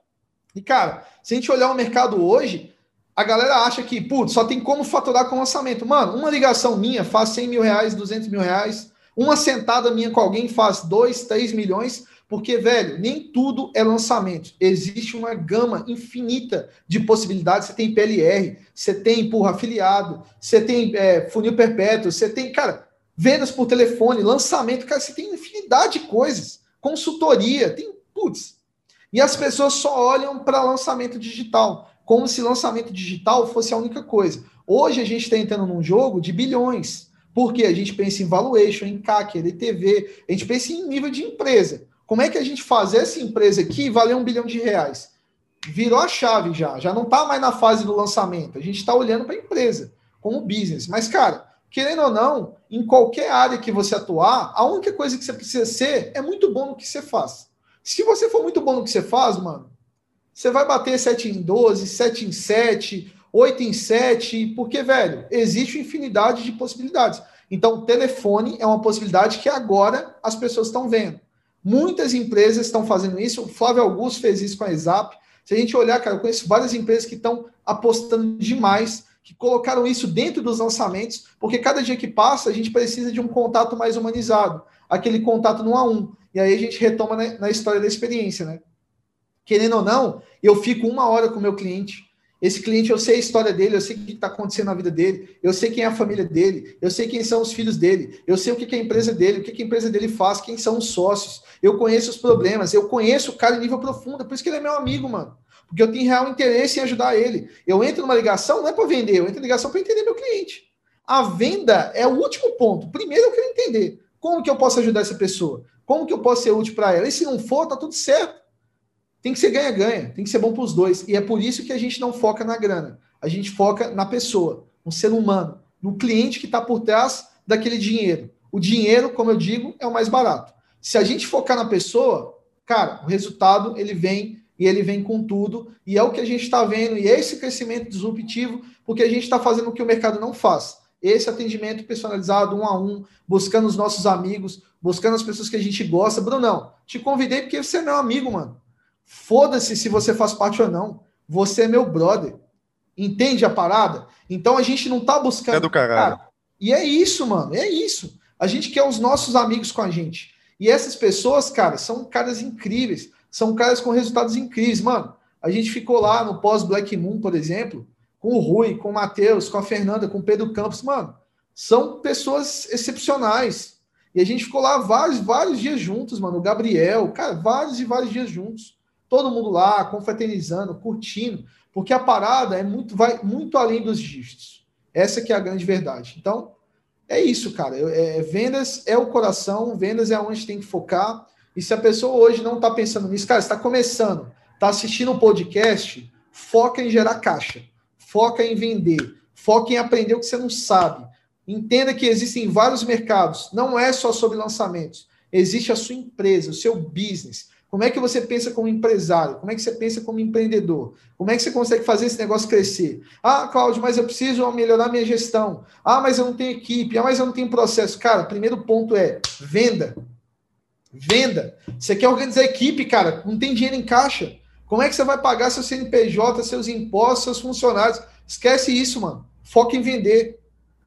E, cara, se a gente olhar o mercado hoje, a galera acha que, putz, só tem como faturar com lançamento. Mano, uma ligação minha faz 100 mil reais, 200 mil reais. Uma sentada minha com alguém faz 2, 3 milhões. Porque, velho, nem tudo é lançamento. Existe uma gama infinita de possibilidades. Você tem PLR, você tem, porra, afiliado, você tem é, funil perpétuo, você tem, cara, vendas por telefone, lançamento. Cara, você tem infinidade de coisas. Consultoria, tem, putz. E as pessoas só olham para lançamento digital como se lançamento digital fosse a única coisa. Hoje a gente está entrando num jogo de bilhões, porque a gente pensa em valuation, em CAC, LTV, a gente pensa em nível de empresa. Como é que a gente faz essa empresa aqui valer um bilhão de reais? Virou a chave já, já não está mais na fase do lançamento. A gente está olhando para a empresa como business. Mas, cara, querendo ou não, em qualquer área que você atuar, a única coisa que você precisa ser é muito bom no que você faz. Se você for muito bom no que você faz, mano, você vai bater 7 em 12, 7 em 7, 8 em 7, porque, velho, existe infinidade de possibilidades. Então, telefone é uma possibilidade que agora as pessoas estão vendo. Muitas empresas estão fazendo isso. O Flávio Augusto fez isso com a Exap. Se a gente olhar, cara, eu conheço várias empresas que estão apostando demais, que colocaram isso dentro dos lançamentos, porque cada dia que passa a gente precisa de um contato mais humanizado, aquele contato no a um. E aí a gente retoma na, na história da experiência, né? Querendo ou não, eu fico uma hora com o meu cliente, esse cliente, eu sei a história dele, eu sei o que está acontecendo na vida dele, eu sei quem é a família dele, eu sei quem são os filhos dele, eu sei o que, é a empresa dele, o que, que a empresa dele faz, quem são os sócios, eu conheço os problemas, eu conheço o cara em nível profundo, por isso que ele é meu amigo, mano. Porque eu tenho real interesse em ajudar ele. Eu entro numa ligação, não é para vender, eu entro em ligação para entender meu cliente. A venda é o último ponto. Primeiro eu quero entender como que eu posso ajudar essa pessoa, como que eu posso ser útil para ela. E se não for, tá tudo certo. Tem que ser ganha-ganha, tem que ser bom para os dois. E é por isso que a gente não foca na grana. A gente foca na pessoa, no ser humano, no cliente que está por trás daquele dinheiro. O dinheiro, como eu digo, é o mais barato. Se a gente focar na pessoa, cara, o resultado ele vem e ele vem com tudo. E é o que a gente está vendo, e é esse crescimento disruptivo, porque a gente está fazendo o que o mercado não faz. Esse atendimento personalizado, um a um, buscando os nossos amigos, buscando as pessoas que a gente gosta. Brunão, te convidei porque você é meu amigo, mano. Foda-se se você faz parte ou não. Você é meu brother. Entende a parada? Então a gente não tá buscando. É do caralho. Cara, e é isso, mano. É isso. A gente quer os nossos amigos com a gente. E essas pessoas, cara, são caras incríveis. São caras com resultados incríveis. Mano, a gente ficou lá no pós-Black Moon, por exemplo, com o Rui, com o Matheus, com a Fernanda, com o Pedro Campos. Mano, são pessoas excepcionais. E a gente ficou lá vários, vários dias juntos, mano. O Gabriel, cara, vários e vários dias juntos todo mundo lá, confraternizando, curtindo, porque a parada é muito, vai muito além dos dígitos. Essa que é a grande verdade. Então, é isso, cara. É, vendas é o coração, vendas é onde tem que focar. E se a pessoa hoje não está pensando nisso, cara, está começando, está assistindo um podcast, foca em gerar caixa, foca em vender, foca em aprender o que você não sabe. Entenda que existem vários mercados, não é só sobre lançamentos. Existe a sua empresa, o seu business. Como é que você pensa como empresário? Como é que você pensa como empreendedor? Como é que você consegue fazer esse negócio crescer? Ah, Cláudio, mas eu preciso melhorar minha gestão. Ah, mas eu não tenho equipe. Ah, mas eu não tenho processo. Cara, primeiro ponto é venda. Venda. Você quer organizar equipe, cara, não tem dinheiro em caixa. Como é que você vai pagar seu CNPJ, seus impostos, seus funcionários? Esquece isso, mano. Foca em vender.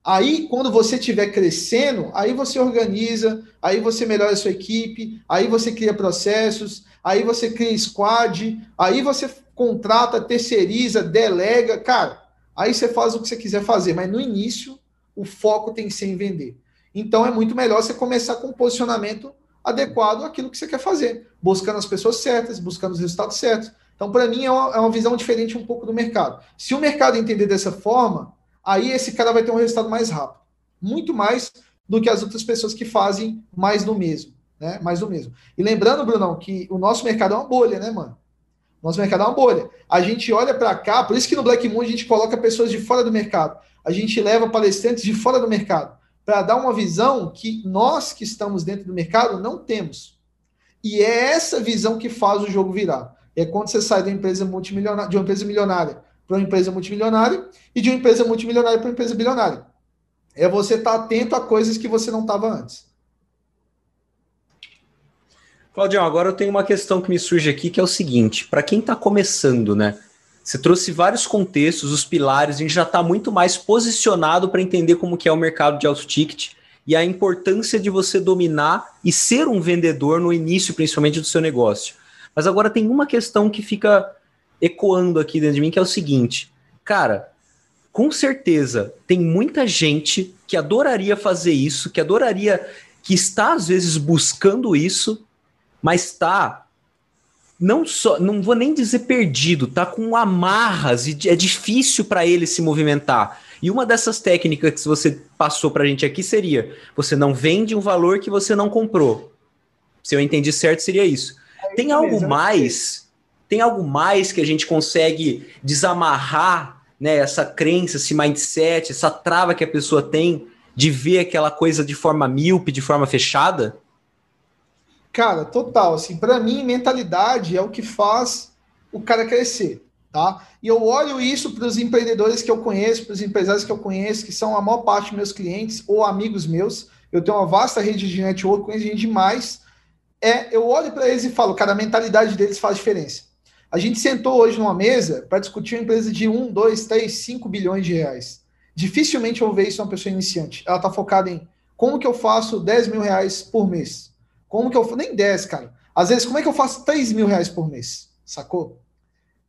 Aí, quando você estiver crescendo, aí você organiza, aí você melhora a sua equipe, aí você cria processos, aí você cria squad, aí você contrata, terceiriza, delega, cara, aí você faz o que você quiser fazer, mas no início o foco tem que ser em vender. Então é muito melhor você começar com um posicionamento adequado àquilo que você quer fazer, buscando as pessoas certas, buscando os resultados certos. Então, para mim, é uma, é uma visão diferente um pouco do mercado. Se o mercado entender dessa forma, aí esse cara vai ter um resultado mais rápido. Muito mais do que as outras pessoas que fazem mais do mesmo. Né? Mais do mesmo. E lembrando, Brunão, que o nosso mercado é uma bolha, né, mano? Nosso mercado é uma bolha. A gente olha para cá, por isso que no Black Moon a gente coloca pessoas de fora do mercado. A gente leva palestrantes de fora do mercado para dar uma visão que nós que estamos dentro do mercado não temos. E é essa visão que faz o jogo virar. É quando você sai da empresa multimilionária, de uma empresa milionária para uma empresa multimilionária e de uma empresa multimilionária para uma empresa bilionária. É você estar tá atento a coisas que você não estava antes. Claudião, agora eu tenho uma questão que me surge aqui, que é o seguinte: para quem está começando, né? Você trouxe vários contextos, os pilares, a gente já está muito mais posicionado para entender como que é o mercado de auto ticket e a importância de você dominar e ser um vendedor no início, principalmente do seu negócio. Mas agora tem uma questão que fica ecoando aqui dentro de mim, que é o seguinte, cara, com certeza tem muita gente que adoraria fazer isso, que adoraria, que está às vezes buscando isso, mas está não só, não vou nem dizer perdido, tá com amarras e é difícil para ele se movimentar. E uma dessas técnicas que você passou para a gente aqui seria: você não vende um valor que você não comprou. Se eu entendi certo, seria isso. É tem algo mais? Tem algo mais que a gente consegue desamarrar né, essa crença, esse mindset, essa trava que a pessoa tem de ver aquela coisa de forma míope, de forma fechada? Cara, total. Assim, para mim, mentalidade é o que faz o cara crescer, tá? E eu olho isso para os empreendedores que eu conheço, para os empresários que eu conheço, que são a maior parte dos meus clientes ou amigos meus. Eu tenho uma vasta rede de network, conheço gente demais. É, eu olho para eles e falo, cara, a mentalidade deles faz diferença. A gente sentou hoje numa mesa para discutir uma empresa de 1, 2, 3, 5 bilhões de reais. Dificilmente eu ver isso uma pessoa iniciante. Ela está focada em como que eu faço 10 mil reais por mês? Como que eu. Nem 10, cara. Às vezes, como é que eu faço 3 mil reais por mês? Sacou?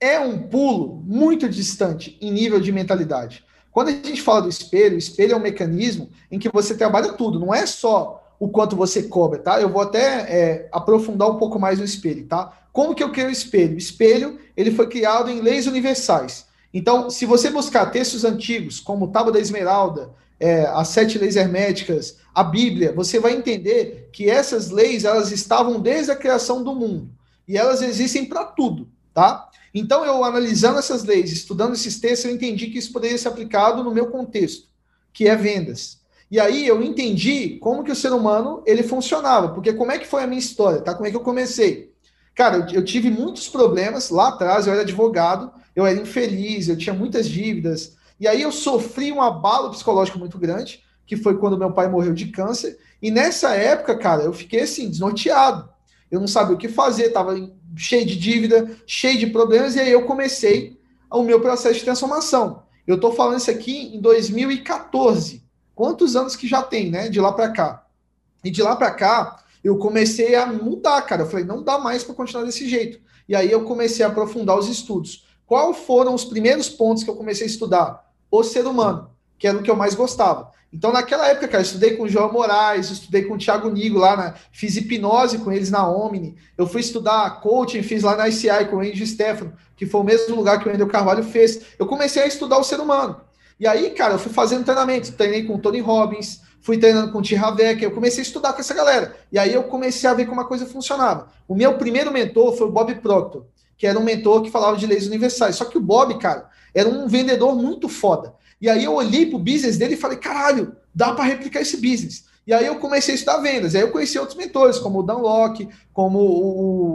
É um pulo muito distante em nível de mentalidade. Quando a gente fala do espelho, o espelho é um mecanismo em que você trabalha tudo, não é só o quanto você cobra, tá? Eu vou até é, aprofundar um pouco mais no espelho, tá? Como que eu crio o espelho? O espelho, ele foi criado em leis universais. Então, se você buscar textos antigos, como Tábua da Esmeralda, é, as sete leis herméticas, a Bíblia, você vai entender que essas leis, elas estavam desde a criação do mundo. E elas existem para tudo, tá? Então, eu analisando essas leis, estudando esses textos, eu entendi que isso poderia ser aplicado no meu contexto, que é vendas. E aí eu entendi como que o ser humano ele funcionava, porque como é que foi a minha história, tá? Como é que eu comecei? Cara, eu, tive muitos problemas lá atrás, eu era advogado, eu era infeliz, eu tinha muitas dívidas, e aí eu sofri um abalo psicológico muito grande, que foi quando meu pai morreu de câncer, e nessa época, cara, eu fiquei assim, desnorteado. Eu não sabia o que fazer, tava cheio de dívida, cheio de problemas, e aí eu comecei o meu processo de transformação. Eu estou falando isso aqui em 2014 quantos anos que já tem, né? De lá para cá. E de lá para cá, eu comecei a mudar, cara. Eu falei, não dá mais para continuar desse jeito. E aí eu comecei a aprofundar os estudos. Qual foram os primeiros pontos que eu comecei a estudar? O ser humano, que era o que eu mais gostava. Então, naquela época, cara, eu estudei com o João Moraes, estudei com o Thiago Nigo lá, na, fiz hipnose com eles na Omni, eu fui estudar coaching, fiz lá na ICI com o Andy Stefano, que foi o mesmo lugar que o Wendel Carvalho fez. Eu comecei a estudar o ser humano. E aí, cara, eu fui fazendo treinamento, treinei com Tony Robbins, fui treinando com o Tim Havek, eu comecei a estudar com essa galera. E aí eu comecei a ver como a coisa funcionava. O meu primeiro mentor foi o Bob Proctor, que era um mentor que falava de leis universais. Só que o Bob, cara, era um vendedor muito foda. E aí eu olhei pro business dele e falei, caralho, dá para replicar esse business. E aí eu comecei a estudar vendas. E aí eu conheci outros mentores, como o Dan Locke, como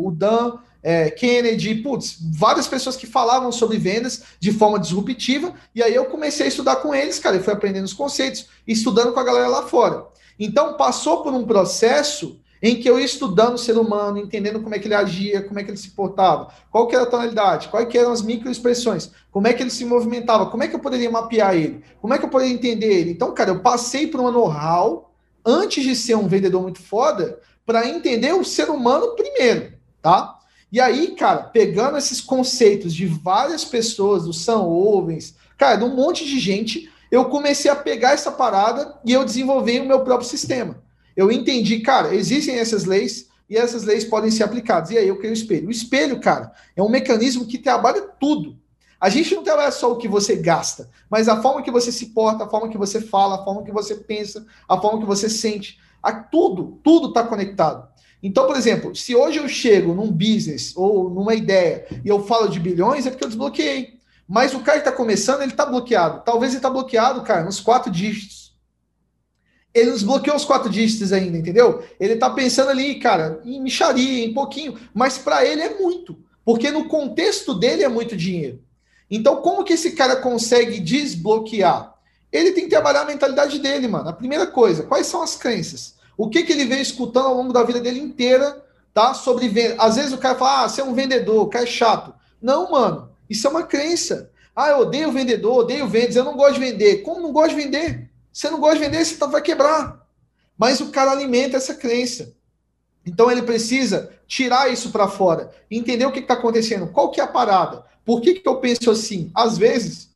o Dan, é, Kennedy, putz, várias pessoas que falavam sobre vendas de forma disruptiva, e aí eu comecei a estudar com eles, cara, e fui aprendendo os conceitos, estudando com a galera lá fora. Então, passou por um processo em que eu ia estudando o ser humano, entendendo como é que ele agia, como é que ele se portava, qual que era a tonalidade, quais eram as microexpressões, como é que ele se movimentava, como é que eu poderia mapear ele, como é que eu poderia entender ele. Então, cara, eu passei por uma know-how, antes de ser um vendedor muito foda, para entender o ser humano primeiro, tá? E aí, cara, pegando esses conceitos de várias pessoas, do Sam Owens, cara, de um monte de gente, eu comecei a pegar essa parada e eu desenvolvi o meu próprio sistema. Eu entendi, cara, existem essas leis e essas leis podem ser aplicadas. E aí eu criei o espelho. O espelho, cara, é um mecanismo que trabalha tudo. A gente não trabalha só o que você gasta, mas a forma que você se porta, a forma que você fala, a forma que você pensa, a forma que você sente. A tudo, tudo está conectado. Então, por exemplo, se hoje eu chego num business ou numa ideia e eu falo de bilhões, é porque eu desbloqueei. Mas o cara que está começando, ele está bloqueado. Talvez ele está bloqueado, cara, nos quatro dígitos. Ele desbloqueou os quatro dígitos ainda, entendeu? Ele está pensando ali, cara, em micharia, em pouquinho. Mas para ele é muito. Porque no contexto dele é muito dinheiro. Então, como que esse cara consegue desbloquear? Ele tem que trabalhar a mentalidade dele, mano. A primeira coisa, quais são as crenças? O que, que ele veio escutando ao longo da vida dele inteira, tá? Sobre venda. Às vezes o cara fala, ah, você é um vendedor, o cara é chato. Não, mano, isso é uma crença. Ah, eu odeio vendedor, odeio vendas, eu não gosto de vender. Como não gosta de vender? Você não gosta de vender, você tá, vai quebrar. Mas o cara alimenta essa crença. Então ele precisa tirar isso para fora, entender o que está acontecendo, qual que é a parada, por que, que eu penso assim? Às vezes,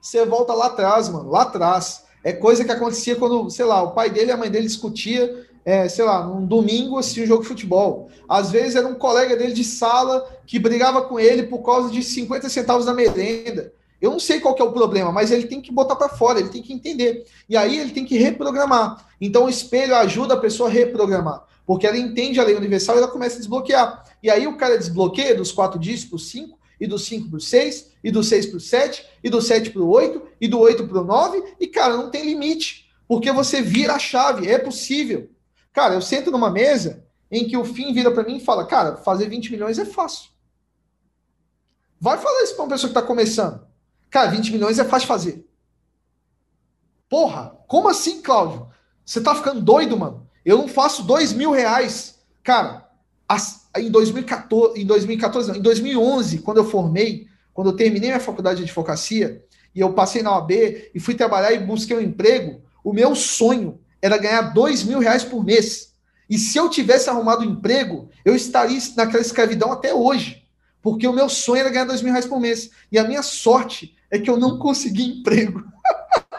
você volta lá atrás, mano, lá atrás. É coisa que acontecia quando, sei lá, o pai dele e a mãe dele discutia, é, sei lá, num domingo assistia um jogo de futebol. Às vezes era um colega dele de sala que brigava com ele por causa de 50 centavos da merenda. Eu não sei qual é o problema, mas ele tem que botar para fora, ele tem que entender. E aí ele tem que reprogramar. Então o espelho ajuda a pessoa a reprogramar, porque ela entende a lei universal e ela começa a desbloquear. E aí o cara desbloqueia dos quatro para cinco, e do 5 para o 6, e do 6 para o 7, e do 7 para o 8, e do 8 para o 9, e, cara, não tem limite, porque você vira a chave, é possível. Cara, eu sento numa mesa em que o fim vira para mim e fala, cara, fazer 20 milhões é fácil. Vai falar isso para uma pessoa que está começando. Cara, 20 milhões é fácil fazer. Porra, como assim, Cláudio? Você tá ficando doido, mano? Eu não faço 2 mil reais. Cara, em 2014, em 2014, não, em 2011, quando eu formei, quando eu terminei minha faculdade de advocacia, e eu passei na OAB e fui trabalhar e busquei um emprego, o meu sonho era ganhar 2 mil reais por mês. E se eu tivesse arrumado um emprego, eu estaria naquela escravidão até hoje. Porque o meu sonho era ganhar 2 mil reais por mês. E a minha sorte é que eu não consegui emprego.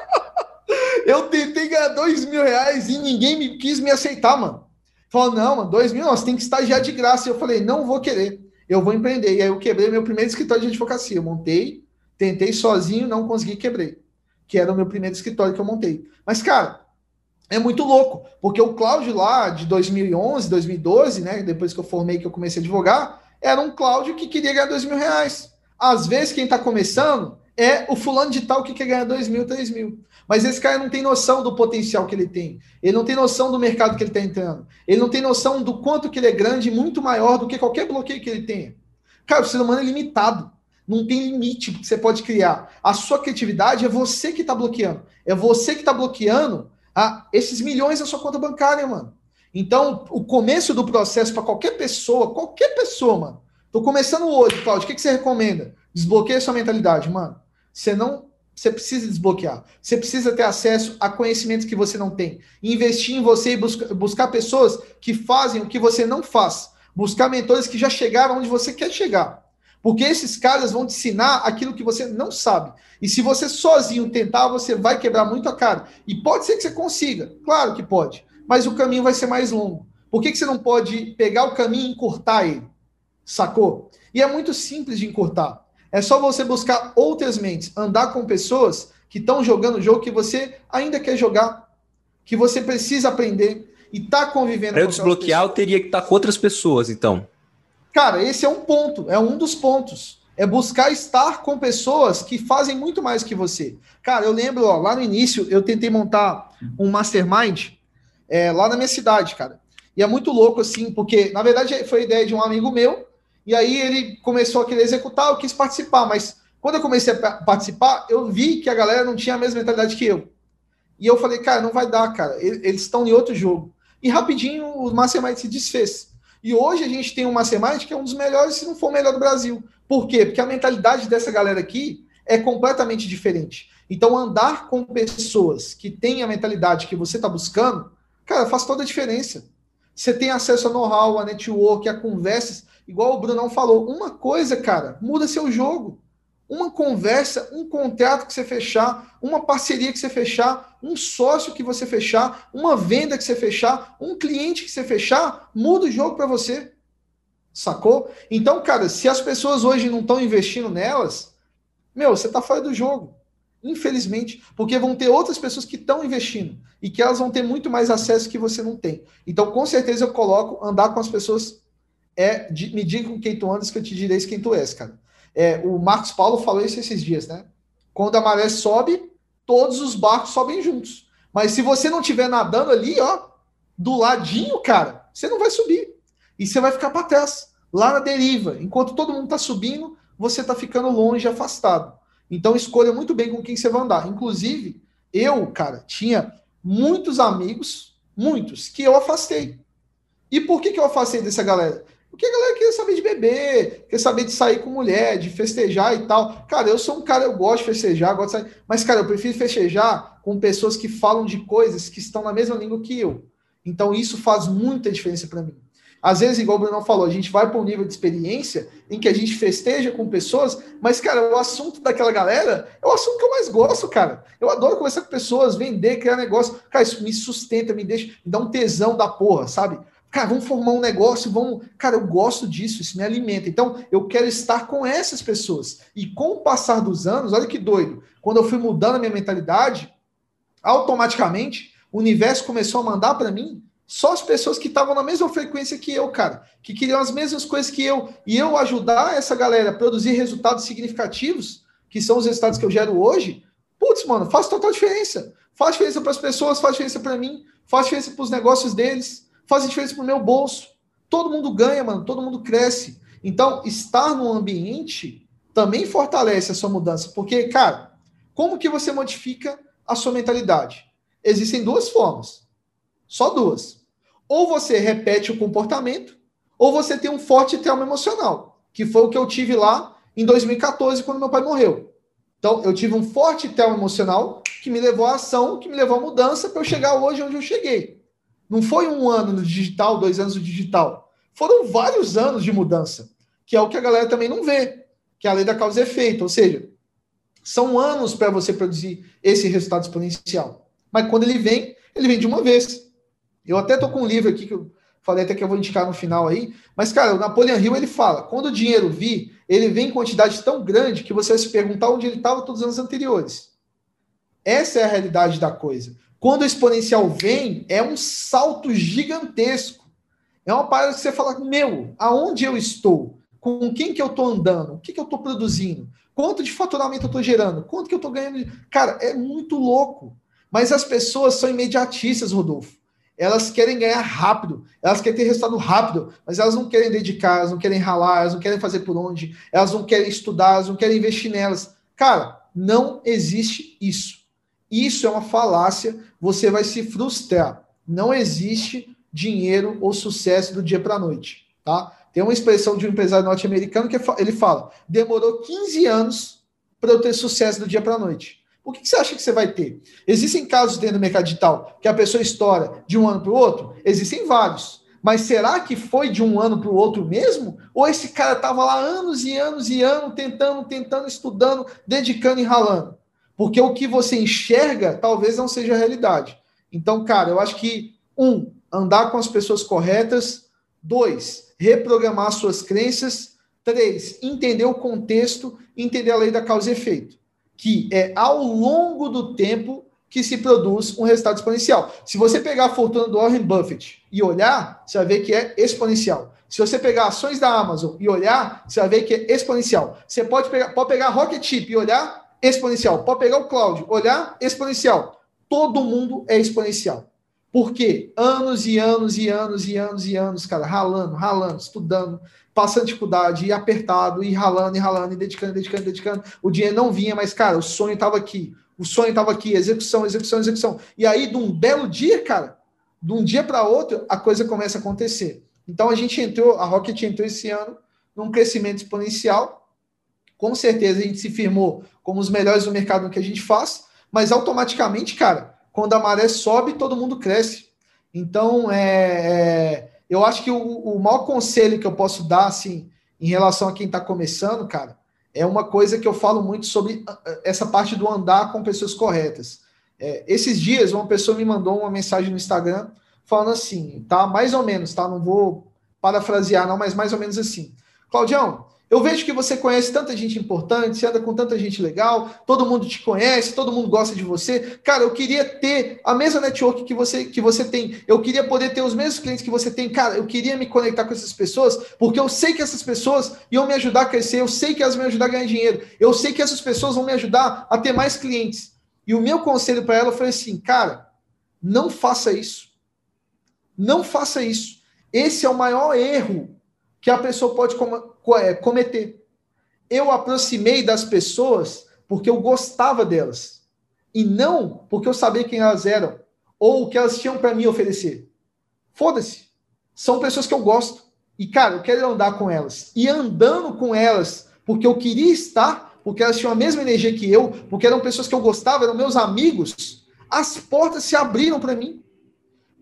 eu tentei ganhar dois mil reais e ninguém me quis me aceitar, mano. Falou, não, mano, dois mil, você tem que estagiar de graça. E eu falei, não vou querer, eu vou empreender. E aí eu quebrei meu primeiro escritório de advocacia. Eu montei, tentei sozinho, não consegui, quebrei. Que era o meu primeiro escritório que eu montei. Mas, cara, é muito louco, porque o Cláudio lá de 2011, 2012, né, depois que eu formei, que eu comecei a advogar, era um Cláudio que queria ganhar dois mil reais. Às vezes, quem está começando é o fulano de tal que quer ganhar 2 mil, 3 mil. Mas esse cara não tem noção do potencial que ele tem. Ele não tem noção do mercado que ele está entrando. Ele não tem noção do quanto que ele é grande, muito maior do que qualquer bloqueio que ele tenha. Cara, o ser humano é limitado. Não tem limite que você pode criar. A sua criatividade é você que está bloqueando. É você que está bloqueando a, esses milhões na sua conta bancária, mano. Então, o começo do processo para qualquer pessoa, qualquer pessoa, mano. Tô começando hoje, Claudio. O que, que você recomenda? Desbloqueia sua mentalidade, mano. Você não. Você precisa desbloquear. Você precisa ter acesso a conhecimentos que você não tem. Investir em você e busca, buscar pessoas que fazem o que você não faz. Buscar mentores que já chegaram onde você quer chegar. Porque esses caras vão te ensinar aquilo que você não sabe. E se você sozinho tentar, você vai quebrar muito a cara. E pode ser que você consiga. Claro que pode. Mas o caminho vai ser mais longo. Por que, que você não pode pegar o caminho e encurtar ele? Sacou? E é muito simples de encurtar. É só você buscar outras mentes, andar com pessoas que estão jogando o jogo que você ainda quer jogar, que você precisa aprender e tá convivendo Para eu desbloquear, eu teria que estar tá com outras pessoas, então. Cara, esse é um ponto, é um dos pontos. É buscar estar com pessoas que fazem muito mais que você. Cara, eu lembro, ó, lá no início, eu tentei montar um mastermind é, lá na minha cidade, cara. E é muito louco, assim, porque, na verdade, foi ideia de um amigo meu, e aí ele começou a querer executar, eu quis participar, mas quando eu comecei a participar, eu vi que a galera não tinha a mesma mentalidade que eu. E eu falei, cara, não vai dar, cara. Eles estão em outro jogo. E rapidinho o Mastermind se desfez. E hoje a gente tem um Mastermind que é um dos melhores, se não for o melhor do Brasil. Por quê? Porque a mentalidade dessa galera aqui é completamente diferente. Então, andar com pessoas que têm a mentalidade que você está buscando, cara, faz toda a diferença. Você tem acesso a know-how, a network, a conversas Igual o Brunão falou, uma coisa, cara, muda seu jogo. Uma conversa, um contrato que você fechar, uma parceria que você fechar, um sócio que você fechar, uma venda que você fechar, um cliente que você fechar, muda o jogo para você. Sacou? Então, cara, se as pessoas hoje não estão investindo nelas, meu, você está fora do jogo. Infelizmente, porque vão ter outras pessoas que estão investindo e que elas vão ter muito mais acesso que você não tem. Então, com certeza, eu coloco andar com as pessoas é me diga com quem tu andas que eu te direi quem tu és, cara. É, o Marcos Paulo falou isso esses dias, né? Quando a maré sobe, todos os barcos sobem juntos. Mas se você não estiver nadando ali, ó, do ladinho, cara, você não vai subir. E você vai ficar para trás, lá na deriva. Enquanto todo mundo está subindo, você está ficando longe, afastado. Então escolha muito bem com quem você vai andar. Inclusive, eu, cara, tinha muitos amigos, muitos, que eu afastei. E por que, que eu afastei dessa galera? Porque a galera quer saber de beber, quer saber de sair com mulher, de festejar e tal. Cara, eu sou um cara, eu gosto de festejar, gosto de sair. Mas, cara, eu prefiro festejar com pessoas que falam de coisas que estão na mesma língua que eu. Então, isso faz muita diferença para mim. Às vezes, igual o Bruno falou, a gente vai para um nível de experiência em que a gente festeja com pessoas, mas, cara, o assunto daquela galera é o assunto que eu mais gosto, cara. Eu adoro conversar com pessoas, vender, criar negócio. Cara, isso me sustenta, me deixa, me dá um tesão da porra, sabe? Cara, vamos formar um negócio, vamos. Cara, eu gosto disso, isso me alimenta. Então, eu quero estar com essas pessoas. E com o passar dos anos, olha que doido. Quando eu fui mudando a minha mentalidade, automaticamente o universo começou a mandar para mim só as pessoas que estavam na mesma frequência que eu, cara, que queriam as mesmas coisas que eu, e eu ajudar essa galera a produzir resultados significativos, que são os resultados que eu gero hoje, putz, mano, faz total diferença. Faz diferença para as pessoas, faz diferença para mim, faz diferença para os negócios deles, faz diferença para o meu bolso. Todo mundo ganha, mano, todo mundo cresce. Então, estar no ambiente também fortalece a sua mudança, porque, cara, como que você modifica a sua mentalidade? Existem duas formas. Só duas. Ou você repete o comportamento, ou você tem um forte trauma emocional, que foi o que eu tive lá em 2014, quando meu pai morreu. Então, eu tive um forte trauma emocional que me levou à ação, que me levou à mudança para eu chegar hoje onde eu cheguei. Não foi um ano no digital, dois anos no digital. Foram vários anos de mudança, que é o que a galera também não vê, que é a lei da causa e efeito. Ou seja, são anos para você produzir esse resultado exponencial. Mas quando ele vem, ele vem de uma vez. Eu até tô com um livro aqui que eu falei até que eu vou indicar no final aí. Mas, cara, o Napoleon Hill ele fala: quando o dinheiro vir, ele vem em quantidade tão grande que você vai se perguntar onde ele estava todos os anos anteriores. Essa é a realidade da coisa. Quando o exponencial vem, é um salto gigantesco. É uma parada que você fala: meu, aonde eu estou? Com quem que eu estou andando? O que, que eu estou produzindo? Quanto de faturamento eu estou gerando? Quanto que eu estou ganhando? Cara, é muito louco. Mas as pessoas são imediatistas, Rodolfo. Elas querem ganhar rápido, elas querem ter resultado rápido, mas elas não querem dedicar, elas não querem ralar, elas não querem fazer por onde, elas não querem estudar, elas não querem investir nelas. Cara, não existe isso. Isso é uma falácia, você vai se frustrar. Não existe dinheiro ou sucesso do dia para a noite, tá? Tem uma expressão de um empresário norte-americano que ele fala: demorou 15 anos para eu ter sucesso do dia para a noite. O que você acha que você vai ter? Existem casos dentro do mercado digital que a pessoa estoura de um ano para o outro? Existem vários. Mas será que foi de um ano para o outro mesmo? Ou esse cara estava lá anos e anos e anos tentando, tentando, estudando, dedicando e ralando? Porque o que você enxerga talvez não seja a realidade. Então, cara, eu acho que, um, andar com as pessoas corretas. Dois, reprogramar suas crenças. Três, entender o contexto, entender a lei da causa e efeito, que é ao longo do tempo que se produz um resultado exponencial. Se você pegar a fortuna do Warren Buffett e olhar, você vai ver que é exponencial. Se você pegar ações da Amazon e olhar, você vai ver que é exponencial. Você pode pegar, pode pegar Rocket Chip e olhar, exponencial. Pode pegar o Cloud, olhar, exponencial. Todo mundo é exponencial. Por quê? Anos e anos e anos e anos e anos, cara, ralando, ralando, estudando, passando dificuldade, e apertado, e ralando, e ralando, e dedicando, dedicando, dedicando. O dinheiro não vinha, mas, cara, o sonho estava aqui. O sonho estava aqui, execução, execução, execução. E aí, de um belo dia, cara, de um dia para outro, a coisa começa a acontecer. Então, a gente entrou, a Rocket entrou esse ano num crescimento exponencial. Com certeza, a gente se firmou como os melhores do mercado no que a gente faz, mas automaticamente, cara, quando a maré sobe, todo mundo cresce. Então, é, é eu acho que o, o maior conselho que eu posso dar, assim, em relação a quem está começando, cara, é uma coisa que eu falo muito sobre ah, ah, essa parte do andar com pessoas corretas. É, esses dias, uma pessoa me mandou uma mensagem no Instagram falando assim, tá? Mais ou menos, tá? Não vou parafrasear, não, mas mais ou menos assim. Claudião, eu vejo que você conhece tanta gente importante, você anda com tanta gente legal, todo mundo te conhece, todo mundo gosta de você. Cara, eu queria ter a mesma network que você, que você tem. Eu queria poder ter os mesmos clientes que você tem. Cara, eu queria me conectar com essas pessoas, porque eu sei que essas pessoas iam me ajudar a crescer, eu sei que elas me ajudar a ganhar dinheiro, eu sei que essas pessoas vão me ajudar a ter mais clientes. E o meu conselho para ela foi assim, cara, não faça isso. Não faça isso. Esse é o maior erro que a pessoa pode é, cometer. Eu aproximei das pessoas porque eu gostava delas e não porque eu sabia quem elas eram ou o que elas tinham para me oferecer. Foda-se. São pessoas que eu gosto. E, cara, eu quero andar com elas. E andando com elas, porque eu queria estar, porque elas tinham a mesma energia que eu, porque eram pessoas que eu gostava, eram meus amigos, as portas se abriram para mim.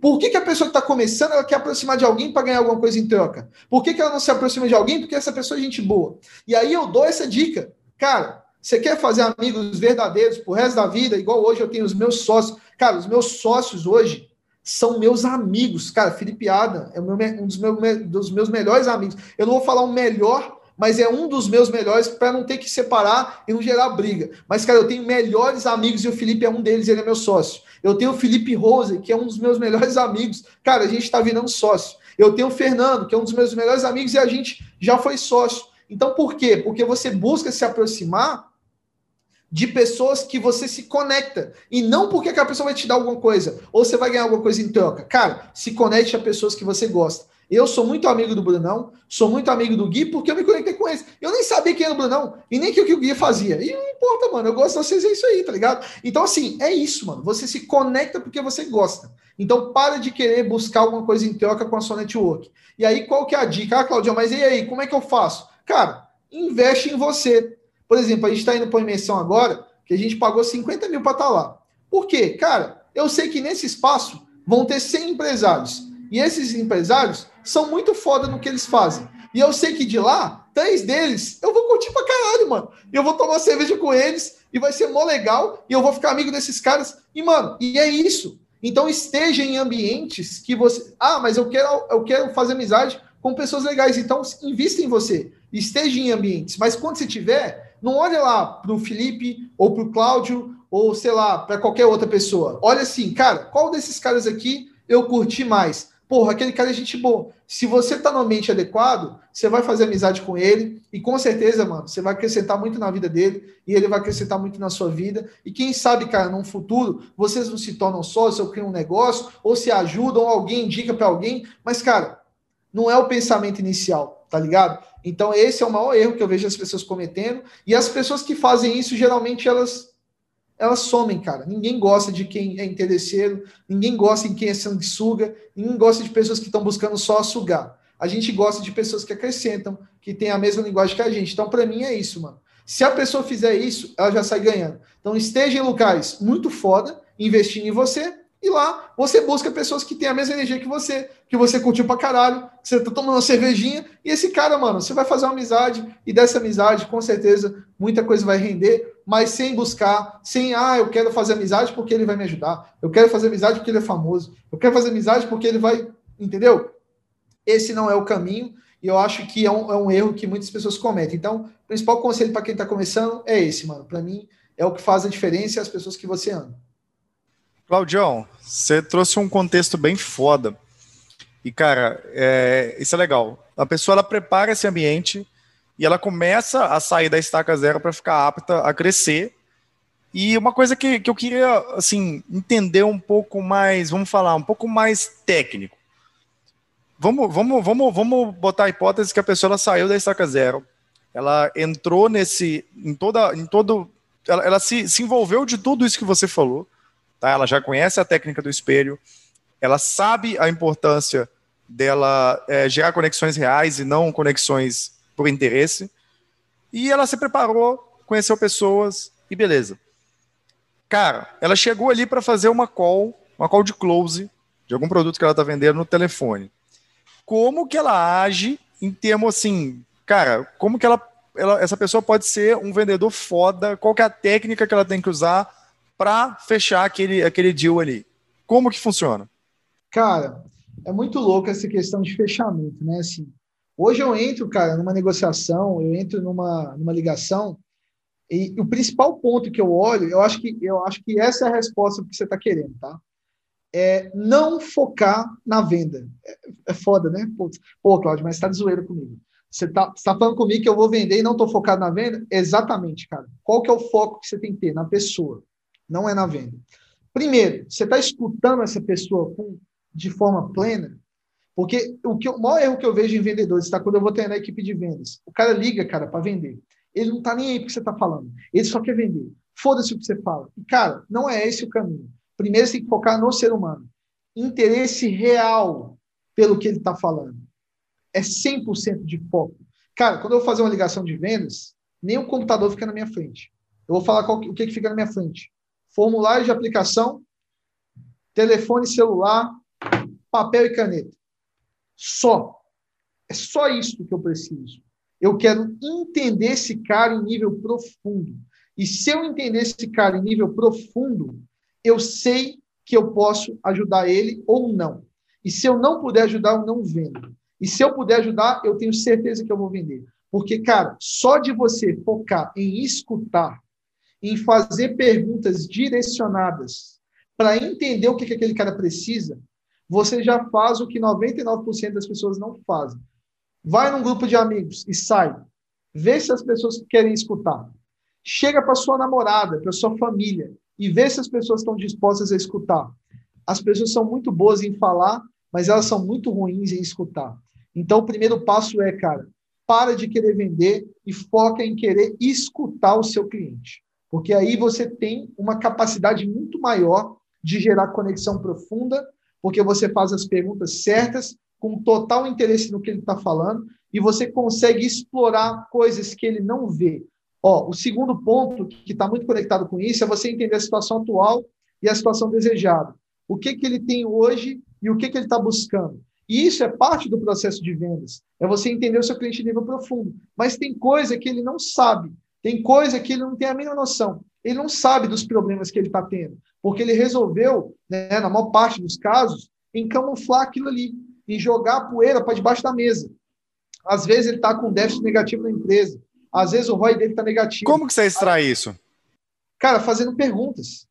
Por que, que a pessoa que está começando ela quer aproximar de alguém para ganhar alguma coisa em troca? Por que, que ela não se aproxima de alguém? Porque essa pessoa é gente boa. E aí eu dou essa dica. Cara, você quer fazer amigos verdadeiros pro resto da vida, igual hoje eu tenho os meus sócios. Cara, os meus sócios hoje são meus amigos. Cara, Felipe Adam é um dos meus, dos meus melhores amigos. Eu não vou falar o melhor, mas é um dos meus melhores para não ter que separar e não gerar briga. Mas, cara, eu tenho melhores amigos e o Felipe é um deles, ele é meu sócio. Eu tenho o Felipe Rose, que é um dos meus melhores amigos. Cara, a gente está virando sócio. Eu tenho o Fernando, que é um dos meus melhores amigos e a gente já foi sócio. Então, por quê? Porque você busca se aproximar de pessoas que você se conecta. E não porque aquela pessoa vai te dar alguma coisa, ou você vai ganhar alguma coisa em troca. Cara, se conecte a pessoas que você gosta. Eu sou muito amigo do Brunão, sou muito amigo do Gui, porque eu me conectei com eles. Eu nem sabia quem era o Brunão, e nem o que o Gui fazia. E não importa, mano, eu gosto de vocês, é isso aí, tá ligado? Então, assim, é isso, mano. Você se conecta porque você gosta. Então, para de querer buscar alguma coisa em troca com a sua network. E aí, qual que é a dica? Ah, Claudio, mas e aí, como é que eu faço? Cara, investe em você. Por exemplo, a gente está indo para imersão agora que a gente pagou 50 mil para estar tá lá. Por quê? Cara, eu sei que nesse espaço vão ter 100 empresários. E esses empresários são muito foda no que eles fazem. E eu sei que de lá, três deles, eu vou curtir pra caralho, mano. Eu vou tomar cerveja com eles, e vai ser mó legal, e eu vou ficar amigo desses caras. E, mano, e é isso. Então esteja em ambientes que você. Ah, mas eu quero, eu quero fazer amizade com pessoas legais. Então, invista em você. Esteja em ambientes. Mas quando você tiver, não olha lá para o Felipe ou para o Cláudio ou sei lá, para qualquer outra pessoa. Olha assim, cara, qual desses caras aqui eu curti mais? Porra, aquele cara é gente boa. Se você tá no ambiente adequado, você vai fazer amizade com ele e com certeza, mano, você vai acrescentar muito na vida dele e ele vai acrescentar muito na sua vida. E quem sabe, cara, num futuro, vocês não se tornam sócios ou criam um negócio ou se ajudam, ou alguém indica para alguém, mas cara, não é o pensamento inicial, tá ligado? Então, esse é o maior erro que eu vejo as pessoas cometendo. E as pessoas que fazem isso, geralmente, elas elas somem, cara. Ninguém gosta de quem é interesseiro, ninguém gosta de quem é sanguessuga, ninguém gosta de pessoas que estão buscando só sugar. A gente gosta de pessoas que acrescentam, que têm a mesma linguagem que a gente. Então, para mim, é isso, mano. Se a pessoa fizer isso, ela já sai ganhando. Então, esteja em locais muito foda, investindo em você, e lá você busca pessoas que têm a mesma energia que você, que você curtiu pra caralho, que você tá tomando uma cervejinha, e esse cara, mano, você vai fazer uma amizade, e dessa amizade, com certeza, muita coisa vai render, mas sem buscar, sem, ah, eu quero fazer amizade porque ele vai me ajudar, eu quero fazer amizade porque ele é famoso, eu quero fazer amizade porque ele vai, entendeu? Esse não é o caminho, e eu acho que é um, é um erro que muitas pessoas cometem. Então, o principal conselho para quem está começando é esse, mano. Para mim, é o que faz a diferença e as pessoas que você ama. Claudião, você trouxe um contexto bem foda. E, cara, é, isso é legal. A pessoa ela prepara esse ambiente e ela começa a sair da estaca zero para ficar apta a crescer. E uma coisa que, que eu queria, assim, entender um pouco mais, vamos falar, um pouco mais técnico. Vamos, vamos, vamos, vamos botar a hipótese que a pessoa saiu da estaca zero. Ela entrou nesse, em toda, em todo, ela, ela se, se envolveu de tudo isso que você falou Tá? Ela já conhece a técnica do espelho, ela sabe a importância dela é, gerar conexões reais e não conexões por interesse. E ela se preparou, conheceu pessoas e beleza. Cara, ela chegou ali para fazer uma call, uma call de close de algum produto que ela está vendendo no telefone. Como que ela age em termos assim, cara, como que ela, ela, essa pessoa pode ser um vendedor foda? Qual que é a técnica que ela tem que usar para fechar aquele, aquele deal ali. Como que funciona? Cara, é muito louco essa questão de fechamento, né? Assim, hoje eu entro, cara, numa negociação, eu entro numa, numa ligação, e o principal ponto que eu olho, eu acho que, eu acho que essa é a resposta que você está querendo, tá? É não focar na venda. É, é foda, né? Pô, pô Cláudio, mas você tá de zoeira comigo. Você está tá falando comigo que eu vou vender e não estou focado na venda? Exatamente, cara. Qual que é o foco que você tem que ter? Na pessoa não é na venda. Primeiro, você está escutando essa pessoa com, de forma plena, porque o, que, o maior erro que eu vejo em vendedores está quando eu vou ter na equipe de vendas. O cara liga, cara, para vender. Ele não está nem aí porque você está falando. Ele só quer vender. Foda-se o que você fala. E, cara, não é esse o caminho. Primeiro, você tem que focar no ser humano. Interesse real pelo que ele está falando. É 100% de foco. Cara, quando eu vou fazer uma ligação de vendas, nem o computador fica na minha frente. Eu vou falar qual, o que, que fica na minha frente formulário de aplicação, telefone celular, papel e caneta. Só. É só isso que eu preciso. Eu quero entender esse cara em nível profundo. E se eu entender esse cara em nível profundo, eu sei que eu posso ajudar ele ou não. E se eu não puder ajudar, eu não vendo. E se eu puder ajudar, eu tenho certeza que eu vou vender. Porque, cara, só de você focar em escutar, em fazer perguntas direcionadas para entender o que, que aquele cara precisa, você já faz o que 99% das pessoas não fazem. Vai num grupo de amigos e sai. Vê se as pessoas querem escutar. Chega para sua namorada, para sua família e vê se as pessoas estão dispostas a escutar. As pessoas são muito boas em falar, mas elas são muito ruins em escutar. Então, o primeiro passo é, cara, para de querer vender e foca em querer escutar o seu cliente. Porque aí você tem uma capacidade muito maior de gerar conexão profunda, porque você faz as perguntas certas, com total interesse no que ele está falando, e você consegue explorar coisas que ele não vê. Ó, o segundo ponto que está muito conectado com isso é você entender a situação atual e a situação desejada. O que, que ele tem hoje e o que, que ele está buscando. E isso é parte do processo de vendas. É você entender o seu cliente nível profundo. Mas tem coisa que ele não sabe. Tem coisa que ele não tem a mínima noção. Ele não sabe dos problemas que ele está tendo. Porque ele resolveu, né, na maior parte dos casos, em camuflar aquilo ali. Em jogar a poeira para debaixo da mesa. Às vezes ele está com déficit negativo na empresa. Às vezes o ROI dele está negativo. Como que você extrai isso? Cara, fazendo perguntas.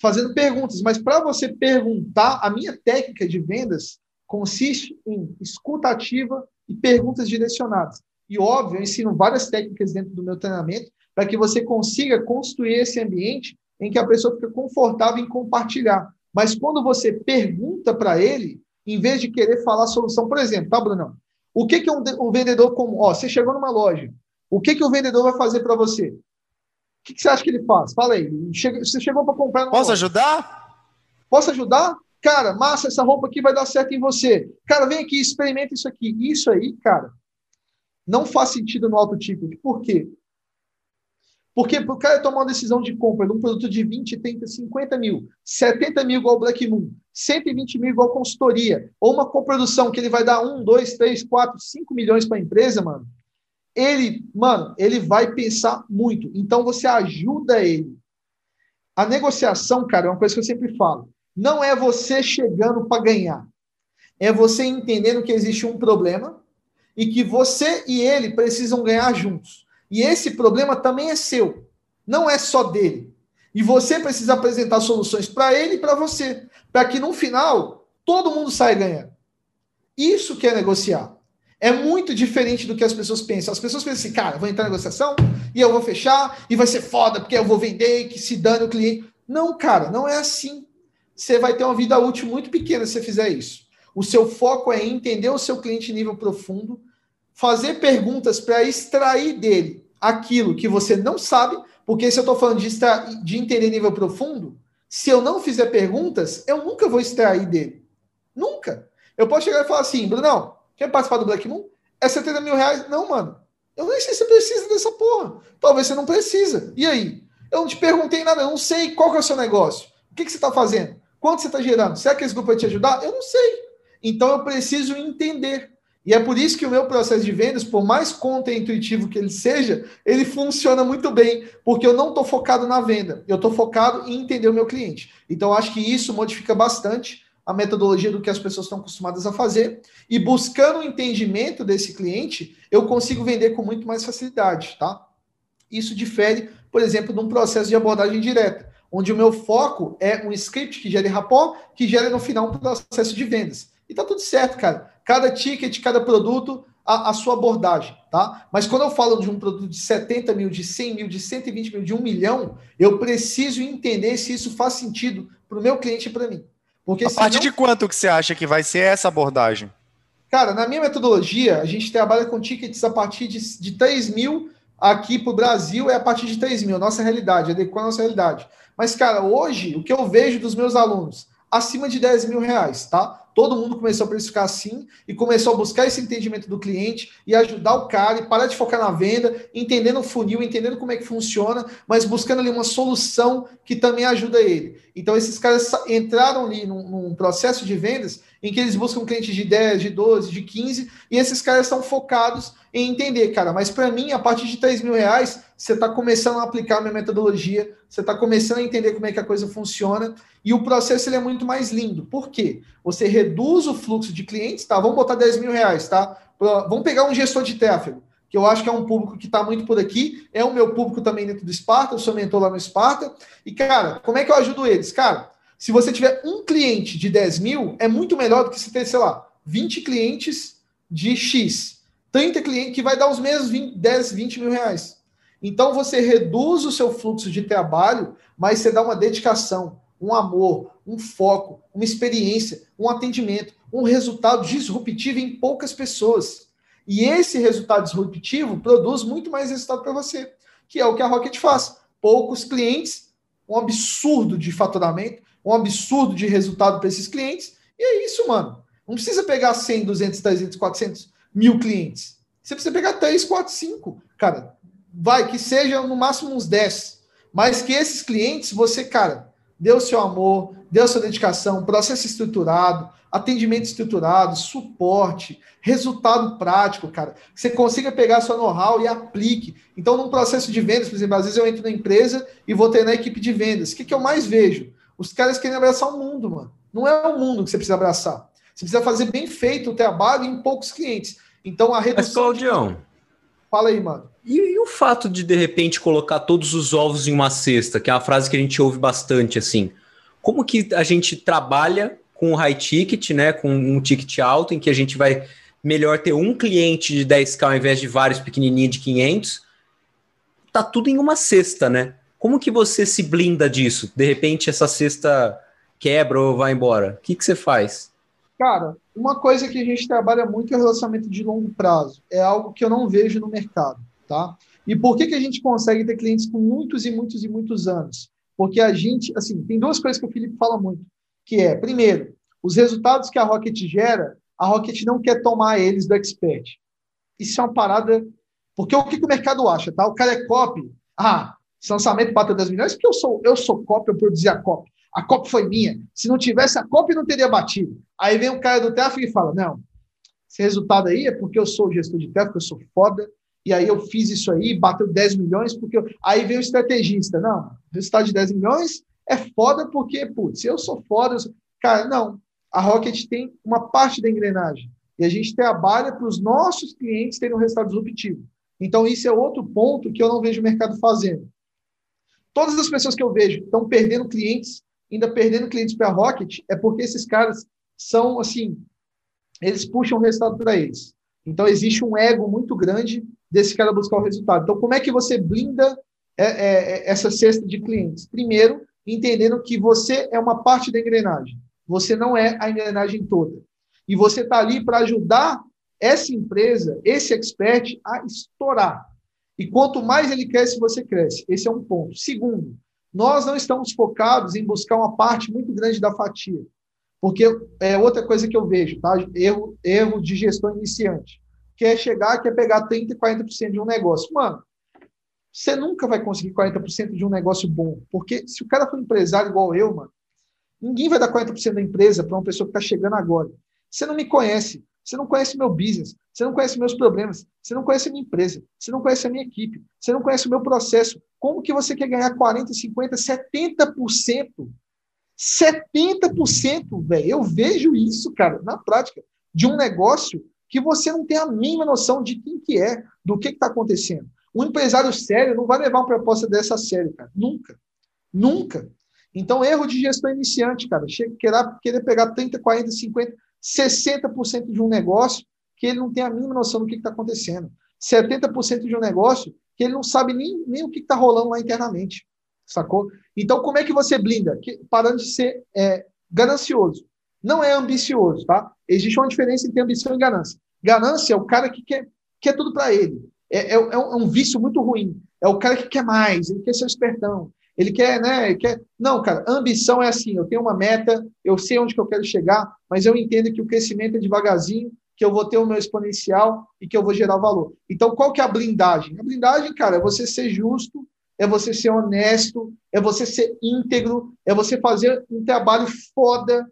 Fazendo perguntas. Mas para você perguntar, a minha técnica de vendas consiste em escuta ativa e perguntas direcionadas. E, óbvio, eu ensino várias técnicas dentro do meu treinamento para que você consiga construir esse ambiente em que a pessoa fica confortável em compartilhar. Mas quando você pergunta para ele, em vez de querer falar a solução, por exemplo, tá, Bruno? O que, que um, um vendedor como. Ó, você chegou numa loja, o que, que o vendedor vai fazer para você? O que, que, você acha que ele faz? Fala aí. Chega, você chegou para comprar. Posso loja. ajudar? Posso ajudar? Cara, massa, essa roupa aqui vai dar certo em você. Cara, vem aqui, experimenta isso aqui. Isso aí, cara, não faz sentido no auto ticket. Por quê? Porque para o cara tomar uma decisão de compra de um produto de 20, 30, 50 mil, 70 mil igual Black Moon, 120 mil igual consultoria, ou uma coprodução que ele vai dar 1, 2, 3, 4, 5 milhões para a empresa, mano, ele, mano, ele vai pensar muito. Então você ajuda ele. A negociação, cara, é uma coisa que eu sempre falo. Não é você chegando para ganhar. É você entendendo que existe um problema e que você e ele precisam ganhar juntos. E esse problema também é seu, não é só dele. E você precisa apresentar soluções para ele e para você, para que no final todo mundo saia ganhando. Isso que é negociar é muito diferente do que as pessoas pensam. As pessoas pensam assim, cara, vou entrar na negociação e eu vou fechar e vai ser foda porque eu vou vender e que se dane o cliente. Não, cara, não é assim. Você vai ter uma vida útil muito pequena se você fizer isso. O seu foco é entender o seu cliente em nível profundo, fazer perguntas para extrair dele aquilo que você não sabe, porque se eu estou falando de, extrair, de entender nível profundo, se eu não fizer perguntas, eu nunca vou extrair dele. Nunca. Eu posso chegar e falar assim, Brunão, Quer participar do Black Moon? É 70 mil reais? Não, mano. Eu nem sei se você precisa dessa porra. Talvez você não precisa. E aí? Eu não te perguntei nada, eu não sei qual que é o seu negócio. O que, que você está fazendo? Quanto você está gerando? Será que esse grupo vai te ajudar? Eu não sei. Então eu preciso entender. E é por isso que o meu processo de vendas, por mais contra-intuitivo que ele seja, ele funciona muito bem, porque eu não estou focado na venda, eu estou focado em entender o meu cliente. Então, acho que isso modifica bastante a metodologia do que as pessoas estão acostumadas a fazer e buscando o entendimento desse cliente, eu consigo vender com muito mais facilidade, tá? Isso difere, por exemplo, de um processo de abordagem direta, onde o meu foco é um script que gere rapport, que gera no final um processo de vendas. E tá tudo certo, cara. Cada ticket, cada produto, a, a, sua abordagem, tá? Mas quando eu falo de um produto de 70 mil, de 100 mil, de 120 mil, de 1 milhão, eu preciso entender se isso faz sentido para o meu cliente e para mim. Porque a partir de quanto que você acha que vai ser essa abordagem? Cara, na minha metodologia, a gente trabalha com tickets a partir de, de 3 mil aqui para o Brasil é a partir de 3 mil, nossa realidade, adequando a nossa realidade. Mas, cara, hoje, o que eu vejo dos meus alunos, acima de 10 mil reais, tá? Todo mundo começou a precificar assim e começou a buscar esse entendimento do cliente e ajudar o cara e parar de focar na venda, entendendo o funil, entendendo como é que funciona, mas buscando ali uma solução que também ajuda ele. Então, esses caras entraram ali num, num processo de vendas em que eles buscam clientes de 10, de 12, de 15, e esses caras estão focados em entender, cara, mas para mim, a partir de 3 mil reais, você está começando a aplicar a minha metodologia, você está começando a entender como é que a coisa funciona, e o processo ele é muito mais lindo. Por quê? Você reduz o fluxo de clientes, tá? Vamos botar 10 mil reais, tá? Vamos pegar um gestor de tráfego, que eu acho que é um público que está muito por aqui, é o meu público também dentro do Sparta, eu sou mentor lá no Sparta, e, cara, como é que eu ajudo eles? Cara, se você tiver um cliente de 10 mil, é muito melhor do que você ter, sei lá, 20 clientes de X. 30 clientes que vai dar os mesmos 20, 10, 20 mil reais. Então você reduz o seu fluxo de trabalho, mas você dá uma dedicação, um amor, um foco, uma experiência, um atendimento, um resultado disruptivo em poucas pessoas. E esse resultado disruptivo produz muito mais resultado para você, que é o que a Rocket faz. Poucos clientes, um absurdo de faturamento, um absurdo de resultado para esses clientes. E é isso, mano. Não precisa pegar 100, 200, 300, 400 mil clientes. Você precisa pegar 3, 4, 5. Cara, vai, que seja no máximo uns 10, mas que esses clientes, você, cara, dê o seu amor, dê a sua dedicação, processo estruturado, atendimento estruturado, suporte, resultado prático, cara. Você consiga pegar sua know-how e aplique. Então, num processo de vendas, por exemplo, às vezes eu entro na empresa e vou ter na equipe de vendas. O que, que eu mais vejo? Os caras querem abraçar o mundo, mano. Não é o mundo que você precisa abraçar. Você precisa fazer bem feito o trabalho em poucos clientes. Então, a redução... Mas, Claudião... De... Fala aí, mano. E, e, o fato de, de repente, colocar todos os ovos em uma cesta, que é uma frase que a gente ouve bastante, assim. Como que a gente trabalha com o high ticket, né? Com um ticket alto, em que a gente vai melhor ter um cliente de 10k ao invés de vários pequenininhos de 500. Tá tudo em uma cesta, né? Como que você se blinda disso? De repente essa cesta quebra ou vai embora? O que, que você faz? Cara, uma coisa que a gente trabalha muito é o relacionamento de longo prazo. É algo que eu não vejo no mercado tá? E por que, que a gente consegue ter clientes com muitos e muitos e muitos anos? Porque a gente, assim, tem duas coisas que o Felipe fala muito, que é, primeiro, os resultados que a Rocket gera, a Rocket não quer tomar eles do expert. Isso é uma parada, porque o que, que o mercado acha, tá? O cara é copy, ah, lançamento bateu 10 milhões, porque eu sou, eu sou copy, eu produzi a copy. A copy foi minha. Se não tivesse a copy, não teria batido. Aí vem o cara do tráfego e fala, não, esse resultado aí é porque eu sou gestor de tráfego, eu sou foda, e aí eu fiz isso aí, bateu 10 milhões, porque eu... aí veio o estrategista. Não, resultado de 10 milhões é foda porque, putz, eu sou foda. Eu sou... Cara, não. A Rocket tem uma parte da engrenagem. E a gente trabalha para os nossos clientes terem um resultado disruptivo. Então, isso é outro ponto que eu não vejo o mercado fazendo. Todas as pessoas que eu vejo estão perdendo clientes, ainda perdendo clientes para a Rocket, é porque esses caras são, assim, eles puxam o resultado para eles. Então, existe um ego muito grande desse cara buscar o resultado. Então, como é que você blinda é, é, é, essa cesta de clientes? Primeiro, entendendo que você é uma parte da engrenagem. Você não é a engrenagem toda. E você está ali para ajudar essa empresa, esse expert, a estourar. E quanto mais ele cresce, você cresce. Esse é um ponto. Segundo, nós não estamos focados em buscar uma parte muito grande da fatia. Porque é outra coisa que eu vejo, tá? Erro, erro de gestão iniciante quer chegar, quer pegar 30% e 40% de um negócio. Mano, você nunca vai conseguir 40% de um negócio bom. Porque se o cara for empresário igual eu, mano, ninguém vai dar 40% da empresa para uma pessoa que está chegando agora. Você não me conhece. Você não conhece meu business. Você não conhece meus problemas. Você não conhece a minha empresa. Você não conhece a minha equipe. Você não conhece o meu processo. Como que você quer ganhar 40%, 50%, 70%? 70%, velho. Eu vejo isso, cara, na prática, de um negócio que você não tem a mínima noção de quem que é, do que está acontecendo. Um empresário sério não vai levar uma proposta dessa sério, cara. Nunca. Nunca. Então, erro de gestão iniciante, cara. Chega querer, querer pegar 30, 40, 50, 60% de um negócio que ele não tem a mínima noção do que está acontecendo. 70% de um negócio que ele não sabe nem, nem o que está rolando lá internamente. Sacou? Então, como é que você blinda? Que, parando de ser é, ganancioso. Não é ambicioso, tá? Existe uma diferença entre ambição e ganância. Ganância é o cara que quer, quer tudo para ele. É, é, é, um vício muito ruim. É o cara que quer mais, ele quer ser espertão. Ele quer, né? Ele quer... Não, cara, ambição é assim: eu tenho uma meta, eu sei onde que eu quero chegar, mas eu entendo que o crescimento é devagarzinho, que eu vou ter o meu exponencial e que eu vou gerar valor. Então, qual que é a blindagem? A blindagem, cara, é você ser justo, é você ser honesto, é você ser íntegro, é você fazer um trabalho foda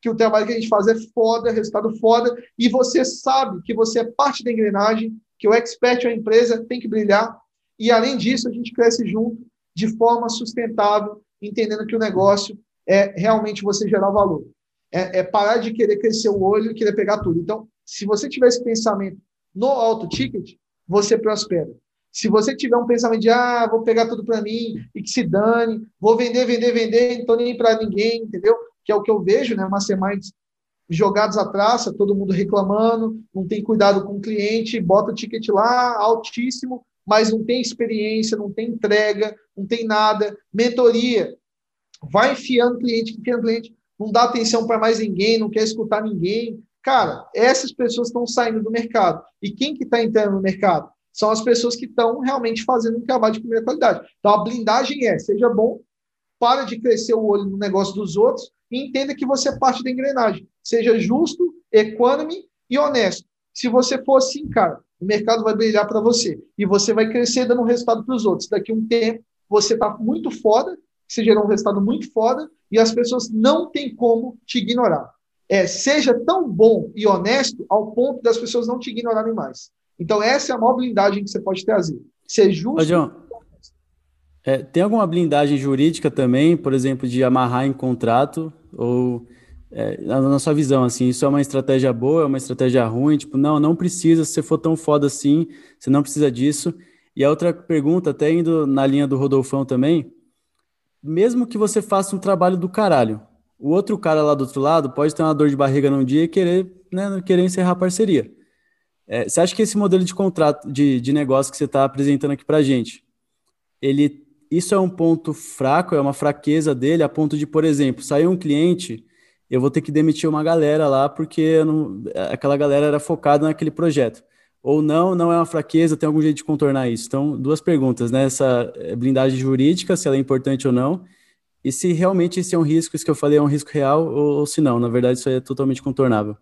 que o trabalho que a gente faz é foda, resultado foda, e você sabe que você é parte da engrenagem, que o expert ou a empresa tem que brilhar, E, além disso, a gente cresce junto de forma sustentável, entendendo que o negócio é realmente você gerar valor. É, é parar de querer crescer o olho e querer pegar tudo. Então, se você tiver esse pensamento no alto ticket, você prospera. Se você tiver um pensamento de, ah, vou pegar tudo para mim e que se dane, vou vender, vender, vender, não nem para ninguém, entendeu? Que é o que eu vejo, né? Masterminds jogados atrás, todo mundo reclamando, não tem cuidado com o cliente, bota o ticket lá altíssimo, mas não tem experiência, não tem entrega, não tem nada. Mentoria, vai enfiando cliente, enfiando cliente, não dá atenção para mais ninguém, não quer escutar ninguém. Cara, essas pessoas estão saindo do mercado. E quem que está entrando no mercado? São as pessoas que estão realmente fazendo um trabalho de primeira qualidade. Então, a blindagem é, seja bom, para de crescer o olho no negócio dos outros e entenda que você é parte da engrenagem. Seja justo, equânime e honesto. Se você for assim, cara, o mercado vai brilhar para você. E você vai crescer dando resultado para os outros. Daqui a um tempo, você está muito foda, você gerou um resultado muito foda, e as pessoas não têm como te ignorar. É, seja tão bom e honesto ao ponto das pessoas não te ignorarem mais. Então, essa é a maior blindagem que você pode trazer. Ser justo. Ô, John, é, tem alguma blindagem jurídica também, por exemplo, de amarrar em contrato? Ou é, na sua visão, assim, isso é uma estratégia boa, é uma estratégia ruim? Tipo, não, não precisa, se você for tão foda assim, você não precisa disso. E a outra pergunta, até indo na linha do Rodolfão também, mesmo que você faça um trabalho do caralho, o outro cara lá do outro lado pode ter uma dor de barriga num dia e querer, né, querer encerrar a parceria. É, você acha que esse modelo de contrato, de, de negócio que você está apresentando aqui para gente, ele, isso é um ponto fraco, é uma fraqueza dele, a ponto de, por exemplo, sair um cliente eu vou ter que demitir uma galera lá porque não, aquela galera era focada naquele projeto. Ou não, não é uma fraqueza, tem algum jeito de contornar isso. Então, duas perguntas, né? Essa eh, blindagem jurídica, se ela é importante ou não, e se realmente esse é um risco, isso que eu falei é um risco real, ou, ou se não, na verdade isso é totalmente contornável.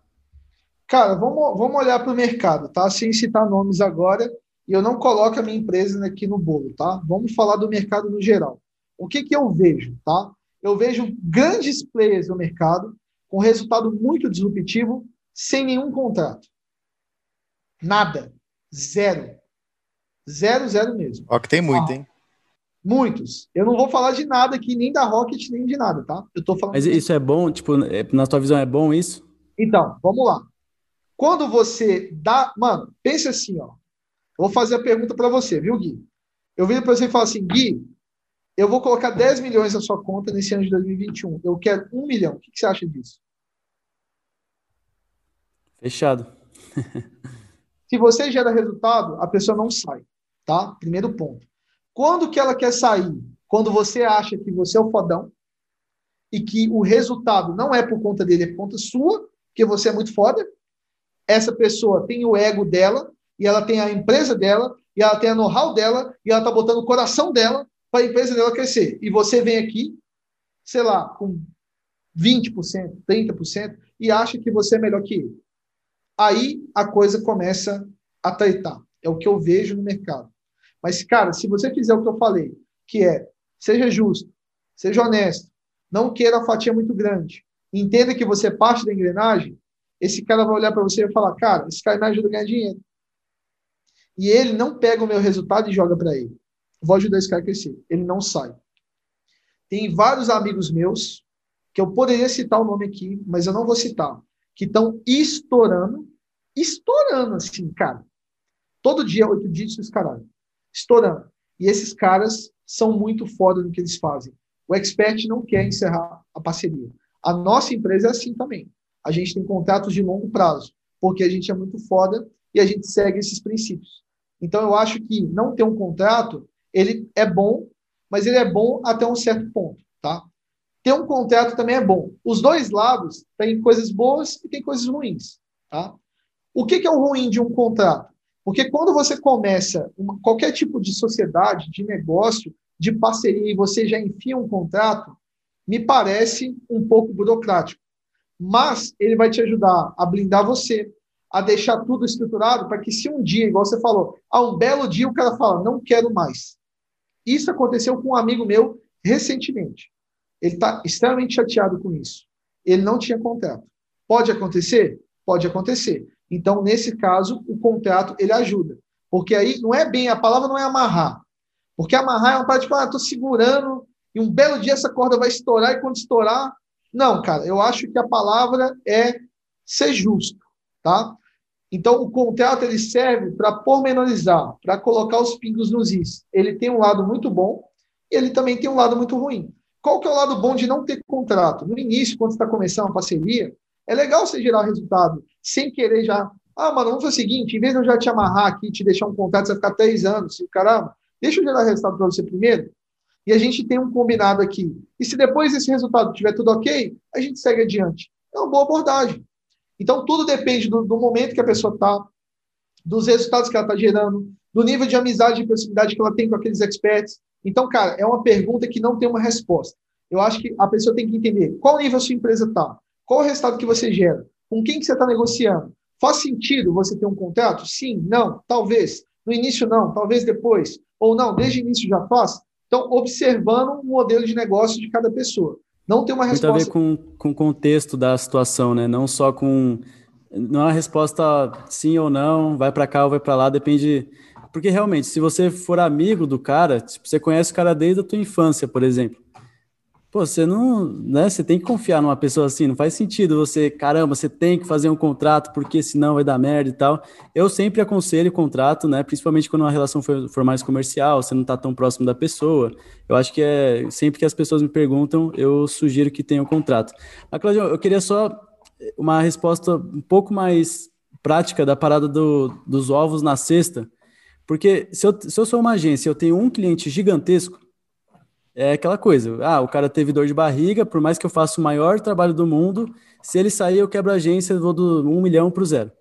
Cara, vamos, vamos olhar para o mercado, tá? Sem citar nomes agora, e eu não coloco a minha empresa aqui no bolo, tá? Vamos falar do mercado no geral. O que, que eu vejo, tá? Eu vejo grandes players no mercado com resultado muito disruptivo, sem nenhum contrato. Nada. Zero. Zero, zero mesmo. Ó, que tem muito, ah, hein? Muitos. Eu não vou falar de nada aqui, nem da Rocket, nem de nada, tá? Eu tô falando. Mas isso é bom? Tipo, é, na tua visão é bom isso? Então, vamos lá. Quando você dá. Mano, pense assim, ó. Eu vou fazer a pergunta para você, viu, Gui? Eu viro para você e falo assim, Gui, eu vou colocar 10 milhões na sua conta nesse ano de 2021. Eu quero um milhão. O que, você acha disso? Fechado. Se você gera resultado, a pessoa não sai, tá? Primeiro ponto. Quando que ela quer sair? Quando você acha que você é o fodão e que o resultado não é por conta dele, é por conta sua, que você é muito foda. Essa pessoa tem o ego dela e ela tem a empresa dela e ela tem a know-how dela e ela tá botando o coração dela para a empresa dela crescer. E você vem aqui, sei lá, com 20%, 30% e acha que você é melhor que ele. Aí a coisa começa a treitar. É o que eu vejo no mercado. Mas, cara, se você fizer o que eu falei, que é seja justo, seja honesto, não queira a fatia muito grande, entenda que você é parte da engrenagem, esse cara vai olhar para você e falar: cara, esse cara me ajuda a ganhar dinheiro. E ele não pega o meu resultado e joga para ele vou ajudar esse cara a crescer. Ele não sai. Tem vários amigos meus, que eu poderia citar o nome aqui, mas eu não vou citar, que estão estourando, estourando assim, cara. Todo dia, oito dígitos, caralho. Estourando. E esses caras são muito foda no que eles fazem. O expert não quer encerrar a parceria. A nossa empresa é assim também. A gente tem contratos de longo prazo, porque a gente é muito foda e a gente segue esses princípios. Então, eu acho que não ter um contrato ele é bom, mas ele é bom até um certo ponto, tá? Ter um contrato também é bom. Os dois lados têm coisas boas e tem coisas ruins, tá? O que, que é o ruim de um contrato? Porque quando você começa uma, qualquer tipo de sociedade, de negócio, de parceria e você já enfia um contrato, me parece um pouco burocrático. Mas ele vai te ajudar a blindar você, a deixar tudo estruturado para que se um dia, igual você falou, a um belo dia o cara fala, não quero mais. Isso aconteceu com um amigo meu recentemente. Ele está extremamente chateado com isso. Ele não tinha contrato. Pode acontecer? Pode acontecer. Então, nesse caso, o contrato ele ajuda. Porque aí não é bem, a palavra não é amarrar, Porque amarrar é uma parte, tipo, ah, tô segurando e um belo dia essa corda vai estourar e quando estourar. Não, cara, eu acho que a palavra é ser justo, tá? Então, o contrato ele serve para pormenorizar, para colocar os pingos nos is. Ele tem um lado muito bom e ele também tem um lado muito ruim. Qual que é o lado bom de não ter contrato? No início, quando você está começando uma parceria, é legal você gerar resultado sem querer já. Ah, mano, vamos fazer o seguinte: em vez de eu já te amarrar aqui, te deixar um contrato, você vai ficar três anos, caramba, deixa eu gerar resultado para você primeiro. E a gente tem um combinado aqui. E se depois desse resultado tiver tudo ok, a gente segue adiante. É uma boa abordagem. Então, tudo depende do, do momento que a pessoa está, dos resultados que ela está gerando, do nível de amizade e proximidade que ela tem com aqueles experts. Então, cara, é uma pergunta que não tem uma resposta. Eu acho que a pessoa tem que entender qual nível a sua empresa está, qual o resultado que você gera, com quem que você está negociando. Faz sentido você ter um contrato? Sim, não, talvez. No início não, talvez depois. Ou não, desde o início já faz. Então, observando o modelo de negócio de cada pessoa. Não tem uma resposta. Muito a ver com, com o contexto da situação, né? Não só com. Não é uma resposta sim ou não, vai para cá ou vai para lá, depende. Porque realmente, se você for amigo do cara, tipo, você conhece o cara desde a tua infância, por exemplo. Pô, você não, né? Você tem que confiar numa pessoa assim, não faz sentido você, caramba, você tem que fazer um contrato porque senão vai dar merda e tal. Eu sempre aconselho contrato, né? Principalmente quando uma relação for, for mais comercial, você não tá tão próximo da pessoa. Eu acho que é sempre que as pessoas me perguntam, eu sugiro que tenha um contrato. Mas, Claudio, eu queria só uma resposta um pouco mais prática da parada do, dos ovos na cesta, porque se eu, se eu sou uma agência, eu tenho um cliente gigantesco é aquela coisa. Ah, o cara teve dor de barriga, por mais que eu faça o maior trabalho do mundo, se ele sair, eu quebro a agência, vou do 1 milhão para o zero.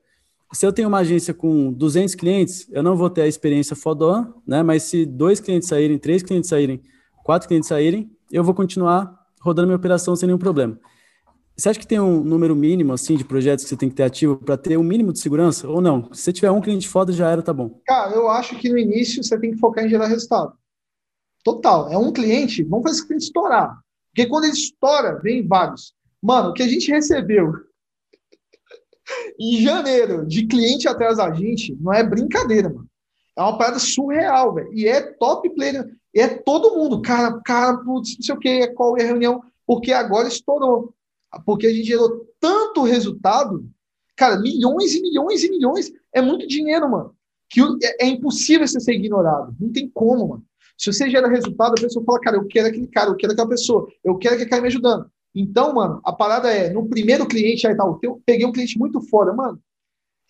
Se eu tenho uma agência com 200 clientes, eu não vou ter a experiência fodona, né? Mas se dois clientes saírem, três clientes saírem, quatro clientes saírem, eu vou continuar rodando minha operação sem nenhum problema. Você acha que tem um número mínimo assim de projetos que você tem que ter ativo para ter um mínimo de segurança ou não? Se você tiver um cliente foda já era, tá bom. Cara, eu acho que no início você tem que focar em gerar resultado. Total. É um cliente, vamos fazer esse cliente estourar. Porque quando ele estoura, vem vários. Mano, o que a gente recebeu em janeiro de cliente atrás da gente não é brincadeira, mano. É uma parada surreal, velho. E é top player. E é todo mundo. Cara, cara, putz, não sei o que, qual é a reunião. Porque agora estourou. Porque a gente gerou tanto resultado. Cara, milhões e milhões e milhões. É muito dinheiro, mano. Que é, é impossível você ser ignorado. Não tem como, mano. Se você gera resultado, a pessoa fala, cara, eu quero aquele cara, eu quero aquela pessoa, eu quero aquele cara me ajudando. Então, mano, a parada é, no primeiro cliente, aí tá, eu peguei um cliente muito fora, mano,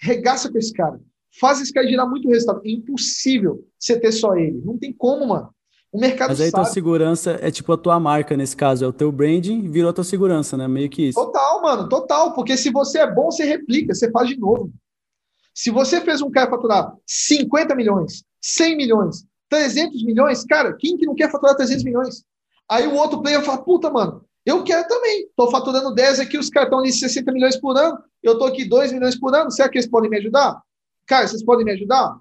regaça com esse cara. Faz esse cara gerar muito resultado. É impossível você ter só ele. Não tem como, mano. O mercado Mas aí sabe. tua segurança é tipo a tua marca nesse caso, é o teu branding virou a tua segurança, né? Meio que isso. Total, mano, total. Porque se você é bom, você replica, você faz de novo. Se você fez um cara faturar 50 milhões, 100 milhões, 300 milhões, cara, quem que não quer faturar 300 milhões? Aí o outro player fala, puta, mano, eu quero também. Estou faturando 10 aqui, os caras estão ali 60 milhões por ano, eu estou aqui 2 milhões por ano, será que eles podem me ajudar? Cara, vocês podem me ajudar?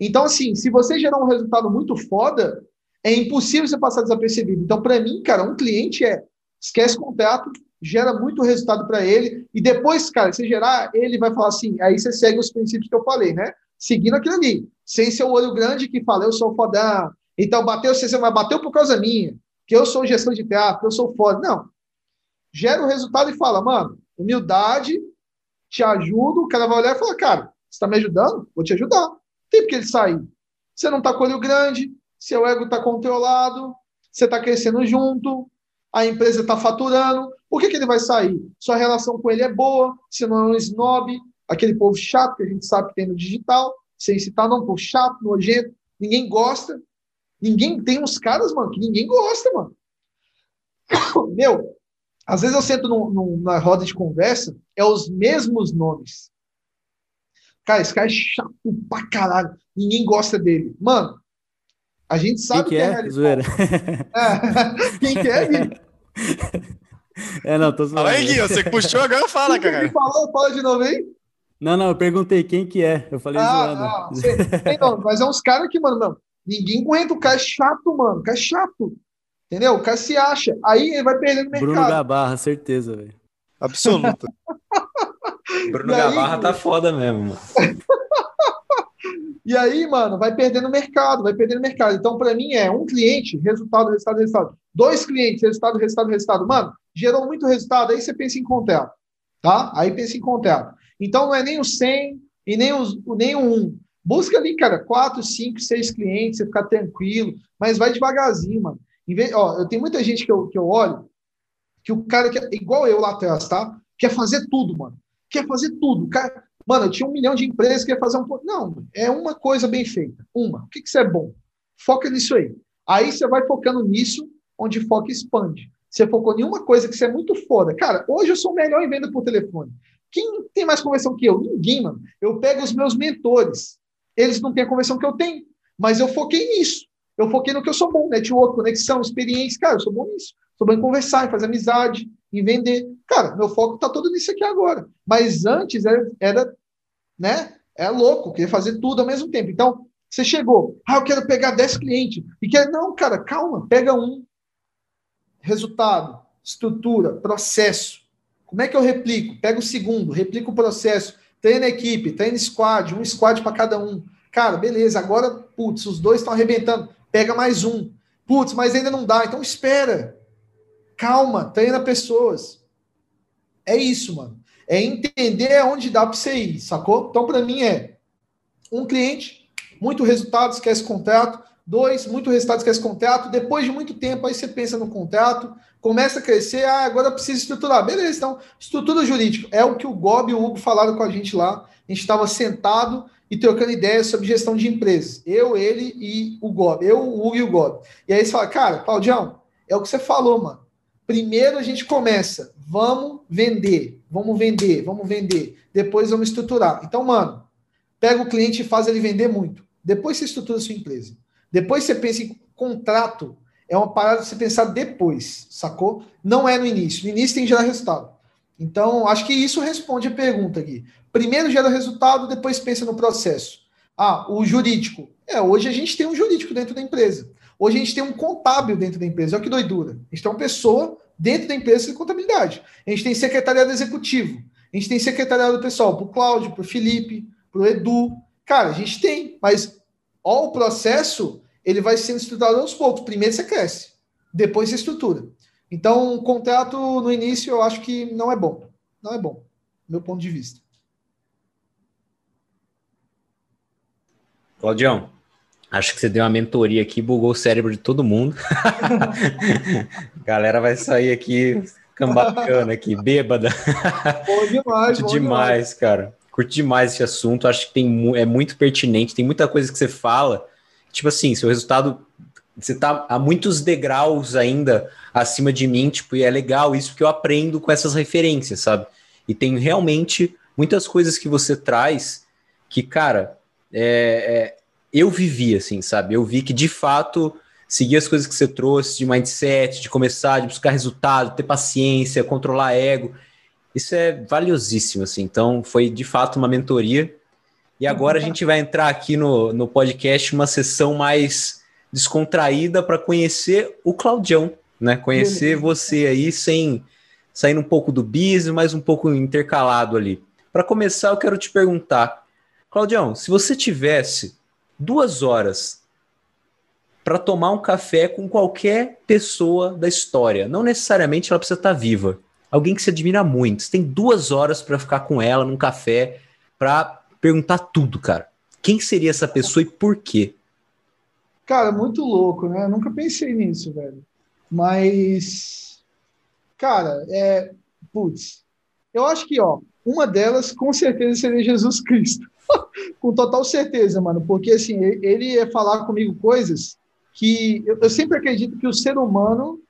Então, assim, se você gerar um resultado muito foda, é impossível você passar desapercebido. Então, para mim, cara, um cliente é esquece contrato, gera muito resultado para ele, e depois, cara, você gerar, ele vai falar assim, aí você segue os princípios que eu falei, né? Seguindo aquilo ali sem ser o olho grande que fala, eu sou fodão. Então, bateu, você vai bateu por causa minha, que eu sou gestão de teatro, eu sou foda. Não. Gera o resultado e fala, mano, humildade, te ajudo. O cara vai olhar e falar, cara, você está me ajudando? Vou te ajudar. Tem porque ele sair. Você não está com olho grande, seu ego está controlado, você está crescendo junto, a empresa está faturando. Por que, que ele vai sair? Sua relação com ele é boa, você não é um snob, aquele povo chato que a gente sabe que tem no digital sem citar não, por chato, nojento, ninguém gosta. Ninguém tem uns caras, mano, que ninguém gosta, mano. Meu, às vezes eu sento no, no, na roda de conversa, é os mesmos nomes. Cara, esse cara é chato pra caralho. Ninguém gosta dele. Mano, a gente sabe Quem que, é, é zoeira. É. Quem que é, Gui? É, não, tô zoando. Fala aí, Gui, você puxou, agora fala, cara. Falou, fala de novo aí. Não, não, eu perguntei quem que é. Eu falei ah, zoando. Não, sei, não, mas é uns caras que, mano, não, ninguém aguenta. O cara é chato, mano. O cara é chato. Entendeu? O cara se acha. Aí ele vai perdendo o mercado. Bruno Gabarra, certeza, velho. Absoluta. Bruno aí, Gabarra tá foda mesmo, mano. E aí, mano, vai perdendo mercado, vai perdendo mercado. Então, para mim, é um cliente, resultado, resultado, resultado. Dois clientes, resultado, resultado, resultado. Mano, gerou muito resultado, aí você pensa em contrato, tá? Aí pensa em contrato. Então, não é nem o 100 e nem, os, nem o 1. Busca ali, cara, quatro, cinco, seis clientes, você ficar tranquilo, mas vai devagarzinho, mano. Em vez, ó, eu tenho muita gente que eu, que eu olho, que o cara, que, igual eu lá atrás, tá? Quer fazer tudo, mano. Quer fazer tudo. Cara, Mano, eu tinha um milhão de empresas que ia fazer um. Não, é uma coisa bem feita. Uma. O que, que você é bom? Foca nisso aí. Aí você vai focando nisso, onde foca expande. Você focou em uma coisa que você é muito foda. Cara, hoje eu sou o melhor em venda por telefone. Quem tem mais conversão que eu? Ninguém, mano. Eu pego os meus mentores. Eles não têm a conversão que eu tenho. Mas eu foquei nisso. Eu foquei no que eu sou bom. Network, conexão, experiência. Cara, eu sou bom nisso. Sou bom em conversar, em fazer amizade, em vender. Cara, meu foco está todo nisso aqui agora. Mas antes era, era, né? É louco, queria fazer tudo ao mesmo tempo. Então, você chegou, ah, eu quero pegar 10 clientes. E quer, não, cara, calma, pega um. Resultado, estrutura, processo. Como é que eu replico? Pega o segundo, replica o processo, treina a equipe, treina squad, um squad para cada um. Cara, beleza, agora, putz, os dois estão arrebentando. Pega mais um. Putz, mas ainda não dá, então espera. Calma, treina pessoas. É isso, mano. É entender onde dá para você ir, sacou? Então, para mim, é um cliente, muito resultado, esquece contrato. Dois, muito resultado, esquece contrato. Depois de muito tempo, aí você pensa no contrato, começa a crescer. Ah, agora precisa estruturar. Beleza, então, estrutura jurídica. É o que o Gob e o Hugo falaram com a gente lá. A gente estava sentado e trocando ideias sobre gestão de empresas. Eu, ele e o Gob. Eu, o Hugo e o Gob. E aí eles falam, cara, Claudião, é o que você falou, mano. Primeiro a gente começa, vamos vender, vamos vender, vamos vender. Depois vamos estruturar. Então, mano, pega o cliente e faz ele vender muito. Depois você estrutura a sua empresa. Depois você pensa em contrato. É uma parada de você pensar depois, sacou? Não é no início. No início tem que gerar resultado. Então, acho que isso responde a pergunta aqui. Primeiro gera resultado, depois pensa no processo. Ah, o jurídico. É, hoje a gente tem um jurídico dentro da empresa. Hoje a gente tem um contábil dentro da empresa. Olha que doidura. A gente tem uma pessoa dentro da empresa de contabilidade. A gente tem secretariado executivo. A gente tem secretariado pessoal para o Cláudio, para o Felipe, para o Edu. Cara, a gente tem, mas ó, o processo ele vai sendo estruturado aos poucos. Primeiro você cresce, depois você estrutura. Então, o contrato no início eu acho que não é bom. Não é bom, meu ponto de vista. Claudião, Acho que você deu uma mentoria aqui, bugou o cérebro de todo mundo. Galera vai sair aqui cambacana aqui, bêbada. Bom demais, bom demais, demais, cara. Curti demais esse assunto, acho que tem, é muito pertinente, tem muita coisa que você fala. Tipo assim, seu resultado, você tá a muitos degraus ainda acima de mim, tipo, e é legal isso porque eu aprendo com essas referências, sabe? E tem realmente muitas coisas que você traz que, cara, é, é eu vivi, assim, sabe? Eu vi que de fato seguir as coisas que você trouxe de mindset, de começar, de buscar resultado, ter paciência, controlar ego, isso é valiosíssimo, assim. Então, foi de fato uma mentoria. E agora a gente vai entrar aqui no, no podcast uma sessão mais descontraída para conhecer o Claudião, né? Conhecer você aí sem saindo um pouco do business, mas um pouco intercalado ali. Para começar, eu quero te perguntar, Claudião, se você tivesse duas horas para tomar um café com qualquer pessoa da história. Não necessariamente ela precisa estar tá viva. Alguém que se admira muito. Você tem duas horas para ficar com ela num café para perguntar tudo, cara. Quem seria essa pessoa e por quê? Cara, muito louco, né? Nunca pensei nisso, velho. Mas, cara, é. Putz, eu acho que, ó, uma delas com certeza seria Jesus Cristo. com total certeza, mano, porque assim, ele ia falar comigo coisas que eu, sempre acredito que o ser humano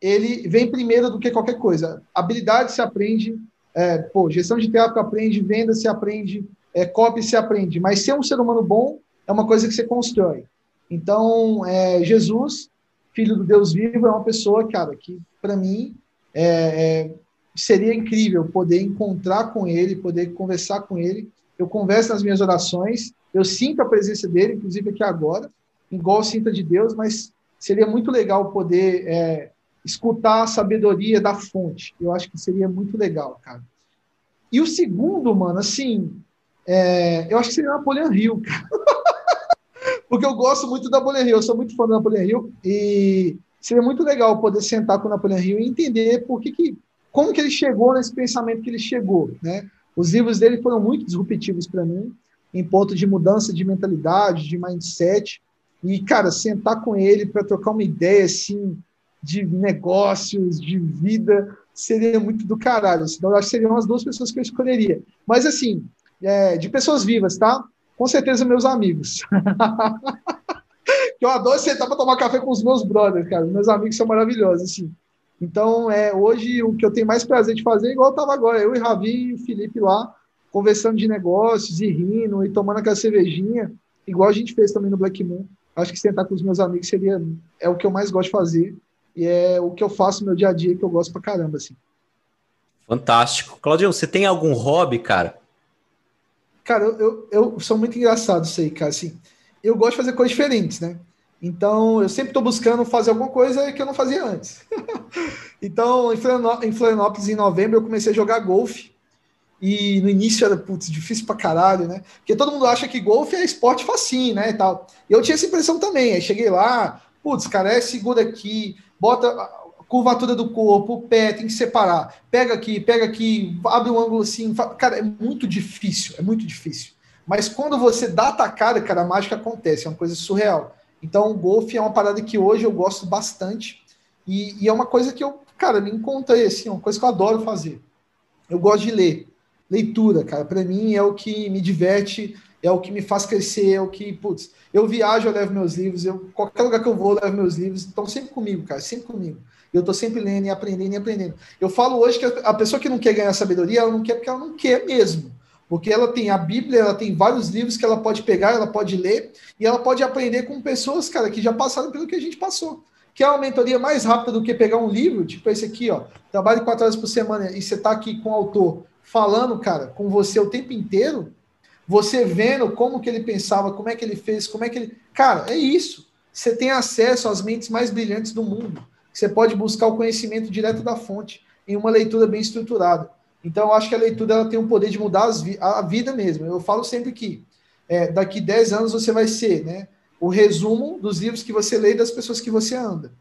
ele vem primeiro do que qualquer coisa. Habilidade se aprende, é, pô, gestão de tráfego aprende, venda se aprende, é, copy se aprende, mas ser um ser humano bom é uma coisa que você constrói. Então, é, Jesus, filho do Deus vivo, é uma pessoa, cara, que para mim é, é, seria incrível poder encontrar com ele, poder conversar com ele eu converso nas minhas orações, eu sinto a presença dele, inclusive aqui agora, igual sinta de Deus, mas seria muito legal poder é, escutar a sabedoria da fonte. Eu acho que seria muito legal, cara. E o segundo, mano, assim, é, eu acho que seria Napoleão Hill, cara. porque eu gosto muito da Napoleon Hill, eu sou muito fã da Napoleon Hill e seria muito legal poder sentar com o Napoleon Hill e entender por que, que como que ele chegou nesse pensamento que ele chegou, né? Os livros dele foram muito disruptivos para mim, em ponto de mudança de mentalidade, de mindset. E, cara, sentar com ele para trocar uma ideia, assim, de negócios, de vida, seria muito do caralho. Assim. Então, eu acho que seriam as duas pessoas que eu escolheria. Mas, assim, é, de pessoas vivas, tá? Com certeza, meus amigos. eu adoro sentar para tomar café com os meus brothers, cara. Meus amigos são maravilhosos, assim. Então, é, hoje, o que eu tenho mais prazer de fazer, igual eu estava agora, eu e Ravi e o Felipe lá, conversando de negócios e rindo e tomando aquela cervejinha, igual a gente fez também no Black Moon. Acho que sentar com os meus amigos seria é o que eu mais gosto de fazer e é o que eu faço no meu dia a dia que eu gosto pra caramba, assim. Fantástico. Claudio, você tem algum hobby, cara? Cara, eu, eu, eu sou muito engraçado isso aí, cara. Assim, eu gosto de fazer coisas diferentes, né? Então, eu sempre estou buscando fazer alguma coisa que eu não fazia antes. então, em Florianópolis, em novembro, eu comecei a jogar golfe. E no início era, putz, difícil pra caralho, né? Porque todo mundo acha que golfe é esporte facinho, né? E tal. E eu tinha essa impressão também. Aí cheguei lá, putz, cara, é segura aqui, bota a curvatura do corpo, o pé tem que separar. Pega aqui, pega aqui, abre um ângulo assim. Cara, é muito difícil, é muito difícil. Mas quando você dá a tacada, cara, a mágica acontece, é uma coisa surreal. Então, o golfe é uma parada que hoje eu gosto bastante e, e, é uma coisa que eu, cara, me encontrei, assim, uma coisa que eu adoro fazer. Eu gosto de ler. Leitura, cara, para mim é o que me diverte, é o que me faz crescer, é o que, putz, eu viajo, eu levo meus livros, eu, qualquer lugar que eu vou, eu levo meus livros, estão sempre comigo, cara, sempre comigo. Eu tô sempre lendo e aprendendo e aprendendo. Eu falo hoje que a pessoa que não quer ganhar sabedoria, ela não quer porque ela não quer mesmo. Porque ela tem a Bíblia, ela tem vários livros que ela pode pegar, ela pode ler, e ela pode aprender com pessoas, cara, que já passaram pelo que a gente passou. Que é uma mentoria mais rápida do que pegar um livro, tipo esse aqui, ó. Trabalhe quatro horas por semana e você tá aqui com o autor falando, cara, com você o tempo inteiro, você vendo como que ele pensava, como é que ele fez, como é que ele. Cara, é isso. Você tem acesso às mentes mais brilhantes do mundo. Você pode buscar o conhecimento direto da fonte em uma leitura bem estruturada. Então, eu acho que a leitura ela tem o poder de mudar vi a vida mesmo. Eu falo sempre que é, daqui 10 anos você vai ser né, o resumo dos livros que você lê e das pessoas que você anda.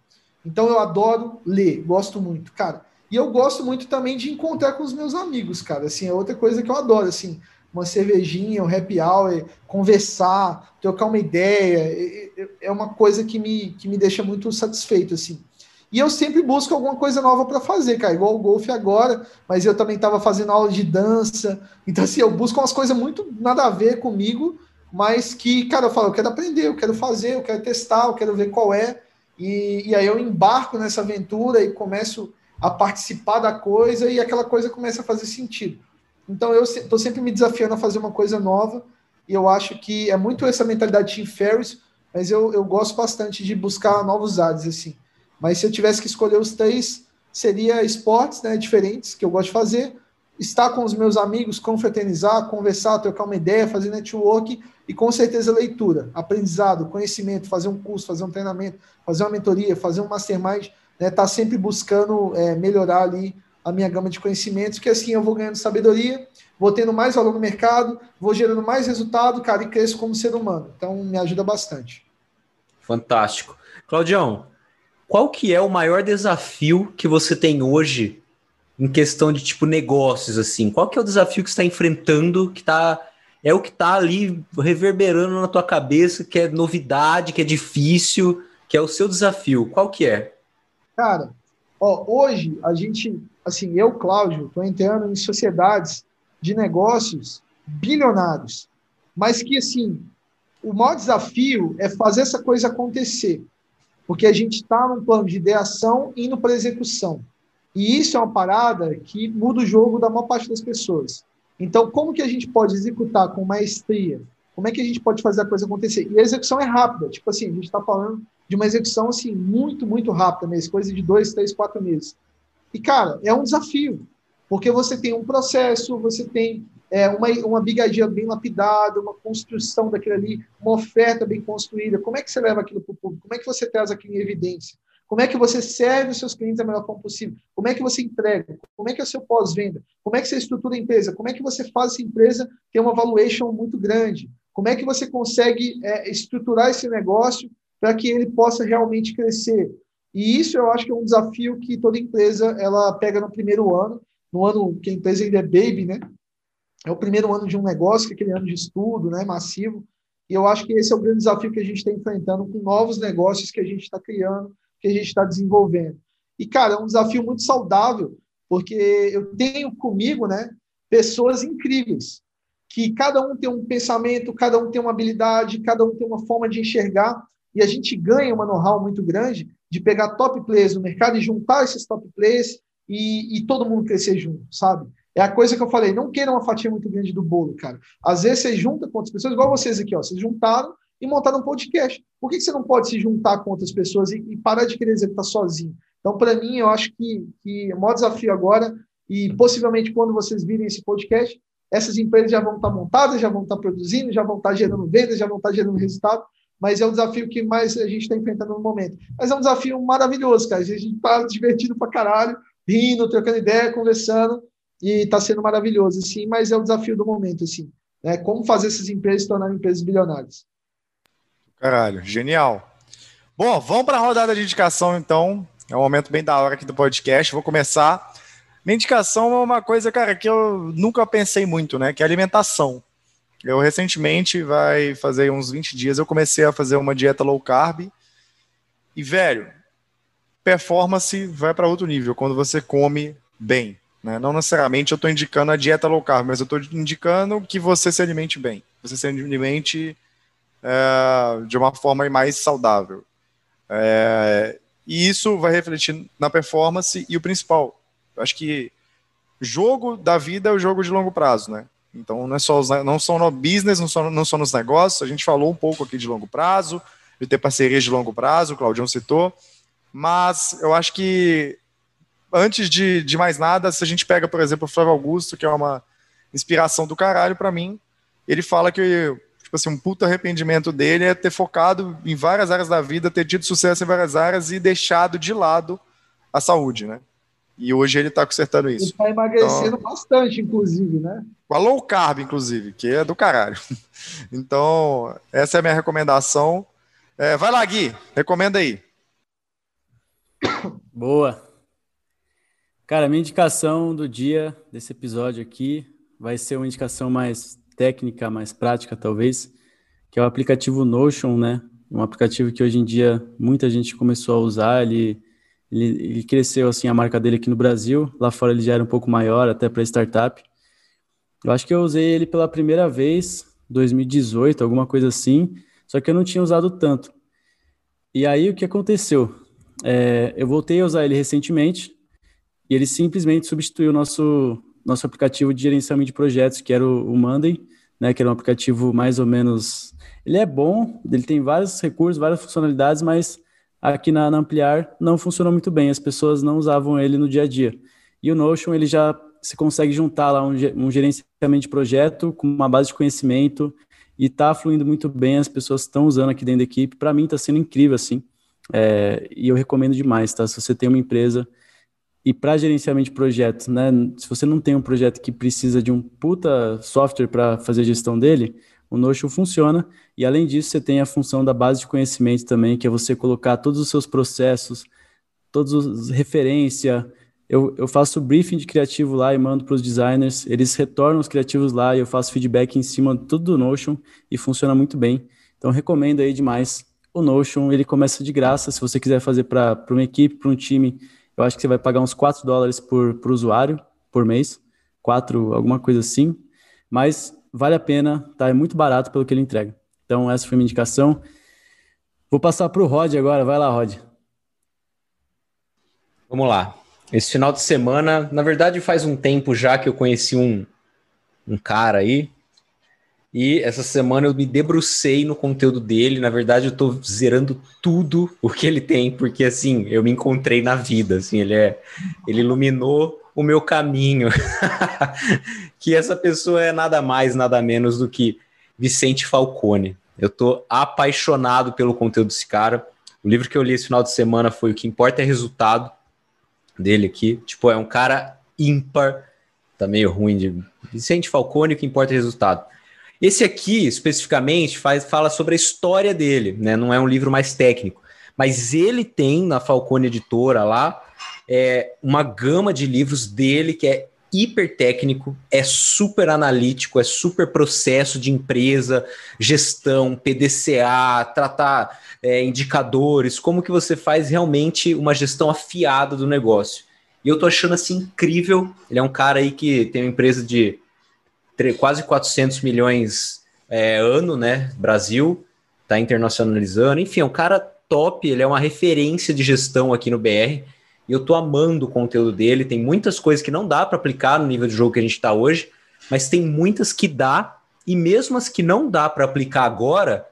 Então, eu adoro ler, gosto muito, cara. E eu gosto muito também de encontrar com os meus amigos, cara. Assim, é outra coisa que eu adoro, assim, uma cervejinha, um happy hour, conversar, trocar uma ideia, é uma coisa que me, que me deixa muito satisfeito, assim. E eu sempre busco alguma coisa nova para fazer, cara, igual o golfe agora, mas eu também estava fazendo aula de dança. Então, assim, eu busco umas coisas muito nada a ver comigo, mas que, cara, eu falo, eu quero aprender, eu quero fazer, eu quero testar, eu quero ver qual é. E, e aí eu embarco nessa aventura e começo a participar da coisa e aquela coisa começa a fazer sentido. Então eu estou sempre me desafiando a fazer uma coisa nova e eu acho que é muito essa mentalidade Tim Ferriss, mas eu, eu gosto bastante de buscar novos ares, assim. Mas se eu tivesse que escolher os três, seria esportes né, diferentes que eu gosto de fazer, estar com os meus amigos, confraternizar, conversar, trocar uma ideia, fazer network e com certeza leitura, aprendizado, conhecimento, fazer um curso, fazer um treinamento, fazer uma mentoria, fazer um mastermind, né, tá sempre buscando é, melhorar ali a minha gama de conhecimentos, que assim eu vou ganhando sabedoria, vou tendo mais valor no mercado, vou gerando mais resultado, cara, e cresço como ser humano. Então me ajuda bastante. Fantástico. Claudião, qual que é o maior desafio que você tem hoje em questão de tipo negócios assim? Qual que é o desafio que você está enfrentando que tá é o que está ali reverberando na tua cabeça, que é novidade, que é difícil, que é o seu desafio? Qual que é? Cara, ó, hoje a gente, assim, eu, Cláudio, estou entrando em sociedades de negócios bilionários, mas que assim, o maior desafio é fazer essa coisa acontecer porque a gente está num plano de ideação indo para execução. E isso é uma parada que muda o jogo da maior parte das pessoas. Então, como que a gente pode executar com maestria? Como é que a gente pode fazer a coisa acontecer? E a execução é rápida. Tipo assim, a gente está falando de uma execução assim muito, muito rápida mesmo, coisa de dois, três, quatro meses. E, cara, é um desafio, porque você tem um processo, você tem é, uma, uma bigadia bem lapidada, uma construção daquilo ali, uma oferta bem construída. Como é que você leva aquilo para o público? Como é que você traz aquilo em evidência? Como é que você serve os seus clientes da melhor forma possível? Como é que você entrega? Como é que é o seu pós-venda? Como é que você estrutura a empresa? Como é que você faz essa empresa ter uma valuation muito grande? Como é que você consegue é, estruturar esse negócio para que ele possa realmente crescer? E isso eu acho que é um desafio que toda empresa ela pega no primeiro ano, no ano que a empresa ainda é baby, né? É o primeiro ano de um negócio, que é aquele ano de estudo, né, massivo. E eu acho que esse é o grande desafio que a gente está enfrentando com novos negócios que a gente está criando, que a gente está desenvolvendo. E, cara, é um desafio muito saudável, porque eu tenho comigo, né, pessoas incríveis, que cada um tem um pensamento, cada um tem uma habilidade, cada um tem uma forma de enxergar, e a gente ganha uma know-how muito grande de pegar top players no mercado e juntar esses top players e, e, todo mundo crescer junto, sabe? É a coisa que eu falei, não queira uma fatia muito grande do bolo, cara. Às vezes você junta com outras pessoas, igual vocês aqui, ó, vocês juntaram e montaram um podcast. Por que, que você não pode se juntar com outras pessoas e, e parar de querer executar sozinho? Então, para mim, eu acho que, que o maior desafio agora, e possivelmente quando vocês virem esse podcast, essas empresas já vão estar montadas, já vão estar produzindo, já vão estar gerando vendas, já vão estar gerando resultado, mas é o desafio que mais a gente está enfrentando no momento. Mas é um desafio maravilhoso, cara. A gente está divertindo para caralho, rindo, trocando ideia, conversando, e está sendo maravilhoso, assim, mas é o desafio do momento, assim. Né? Como fazer essas empresas se tornarem empresas bilionárias. Caralho, genial. Bom, vamos para a rodada de indicação, então. É um momento bem da hora aqui do podcast. Vou começar. Minha indicação é uma coisa, cara, que eu nunca pensei muito, né? Que é alimentação. Eu recentemente, vai fazer uns 20 dias, eu comecei a fazer uma dieta low carb. E, velho, performance vai para outro nível quando você come bem. Né? Não necessariamente eu estou indicando a dieta low carb, mas eu estou indicando que você se alimente bem. Você se alimente é, de uma forma mais saudável. É, e isso vai refletir na performance e o principal. Eu acho que jogo da vida é o jogo de longo prazo, né? Então não é só os, não só no business, não só, não só nos negócios. A gente falou um pouco aqui de longo prazo, de ter parcerias de longo prazo, o Claudião citou. Mas eu acho que antes de, de mais nada, se a gente pega, por exemplo, o Flávio Augusto, que é uma inspiração do caralho para mim, ele fala que tipo assim, um puta arrependimento dele é ter focado em várias áreas da vida, ter tido sucesso em várias áreas e deixado de lado a saúde, né? E hoje ele está consertando isso. Ele está emagrecendo então, bastante, inclusive, né? Com a low carb, inclusive, que é do caralho. Então, essa é a minha recomendação. É, vai lá, Gui, recomenda aí. Boa. Cara, minha indicação do dia desse episódio aqui vai ser uma indicação mais técnica, mais prática, talvez, que é o aplicativo Notion, né? Um aplicativo que hoje em dia muita gente começou a usar, ele, ele, ele cresceu assim a marca dele aqui no Brasil, lá fora ele já era um pouco maior, até para startup. Eu acho que eu usei ele pela primeira vez, 2018, alguma coisa assim, só que eu não tinha usado tanto. E aí o que aconteceu? É, eu voltei a usar ele recentemente e ele simplesmente substituiu o nosso nosso aplicativo de gerenciamento de projetos, que era o, o Monday, né, que era um aplicativo mais ou menos. Ele é bom, ele tem vários recursos, várias funcionalidades, mas aqui na, na Ampliar não funcionou muito bem, as pessoas não usavam ele no dia a dia. E o Notion, ele já se consegue juntar lá um, um gerenciamento de projeto com uma base de conhecimento e está fluindo muito bem, as pessoas estão usando aqui dentro da equipe. Para mim está sendo incrível, assim, é, e eu recomendo demais, tá? Se você tem uma empresa e para gerenciamento de projetos, né? Se você não tem um projeto que precisa de um puta software para fazer a gestão dele, o Notion funciona. E além disso, você tem a função da base de conhecimento também, que é você colocar todos os seus processos, todos os referência. Eu, eu faço briefing de criativo lá e mando para os designers. Eles retornam os criativos lá e eu faço feedback em cima de tudo do Notion e funciona muito bem. Então recomendo aí demais o Notion. Ele começa de graça. Se você quiser fazer para uma equipe, para um time eu acho que você vai pagar uns 4 dólares por, por usuário por mês, 4, alguma coisa assim, mas vale a pena, tá? É muito barato pelo que ele entrega. Então, essa foi minha indicação. Vou passar para o Rod agora, vai lá, Rod. Vamos lá. Esse final de semana, na verdade, faz um tempo já que eu conheci um, um cara aí, e essa semana eu me debrucei no conteúdo dele. Na verdade, eu tô zerando tudo o que ele tem, porque assim, eu me encontrei na vida, assim, ele é ele iluminou o meu caminho. que essa pessoa é nada mais, nada menos do que Vicente Falcone. Eu tô apaixonado pelo conteúdo desse cara. O livro que eu li esse final de semana foi O que importa é resultado dele aqui. Tipo, é um cara ímpar, tá meio ruim de Vicente Falcone, o que importa é resultado. Esse aqui, especificamente, faz, fala sobre a história dele, né? Não é um livro mais técnico. Mas ele tem na Falcone Editora lá é, uma gama de livros dele que é hiper técnico, é super analítico, é super processo de empresa, gestão, PDCA, tratar é, indicadores, como que você faz realmente uma gestão afiada do negócio. E eu tô achando assim incrível. Ele é um cara aí que tem uma empresa de quase 400 milhões é, ano, né? Brasil, tá internacionalizando. Enfim, é um cara top, ele é uma referência de gestão aqui no BR. E eu tô amando o conteúdo dele. Tem muitas coisas que não dá para aplicar no nível de jogo que a gente está hoje, mas tem muitas que dá. E mesmo as que não dá para aplicar agora,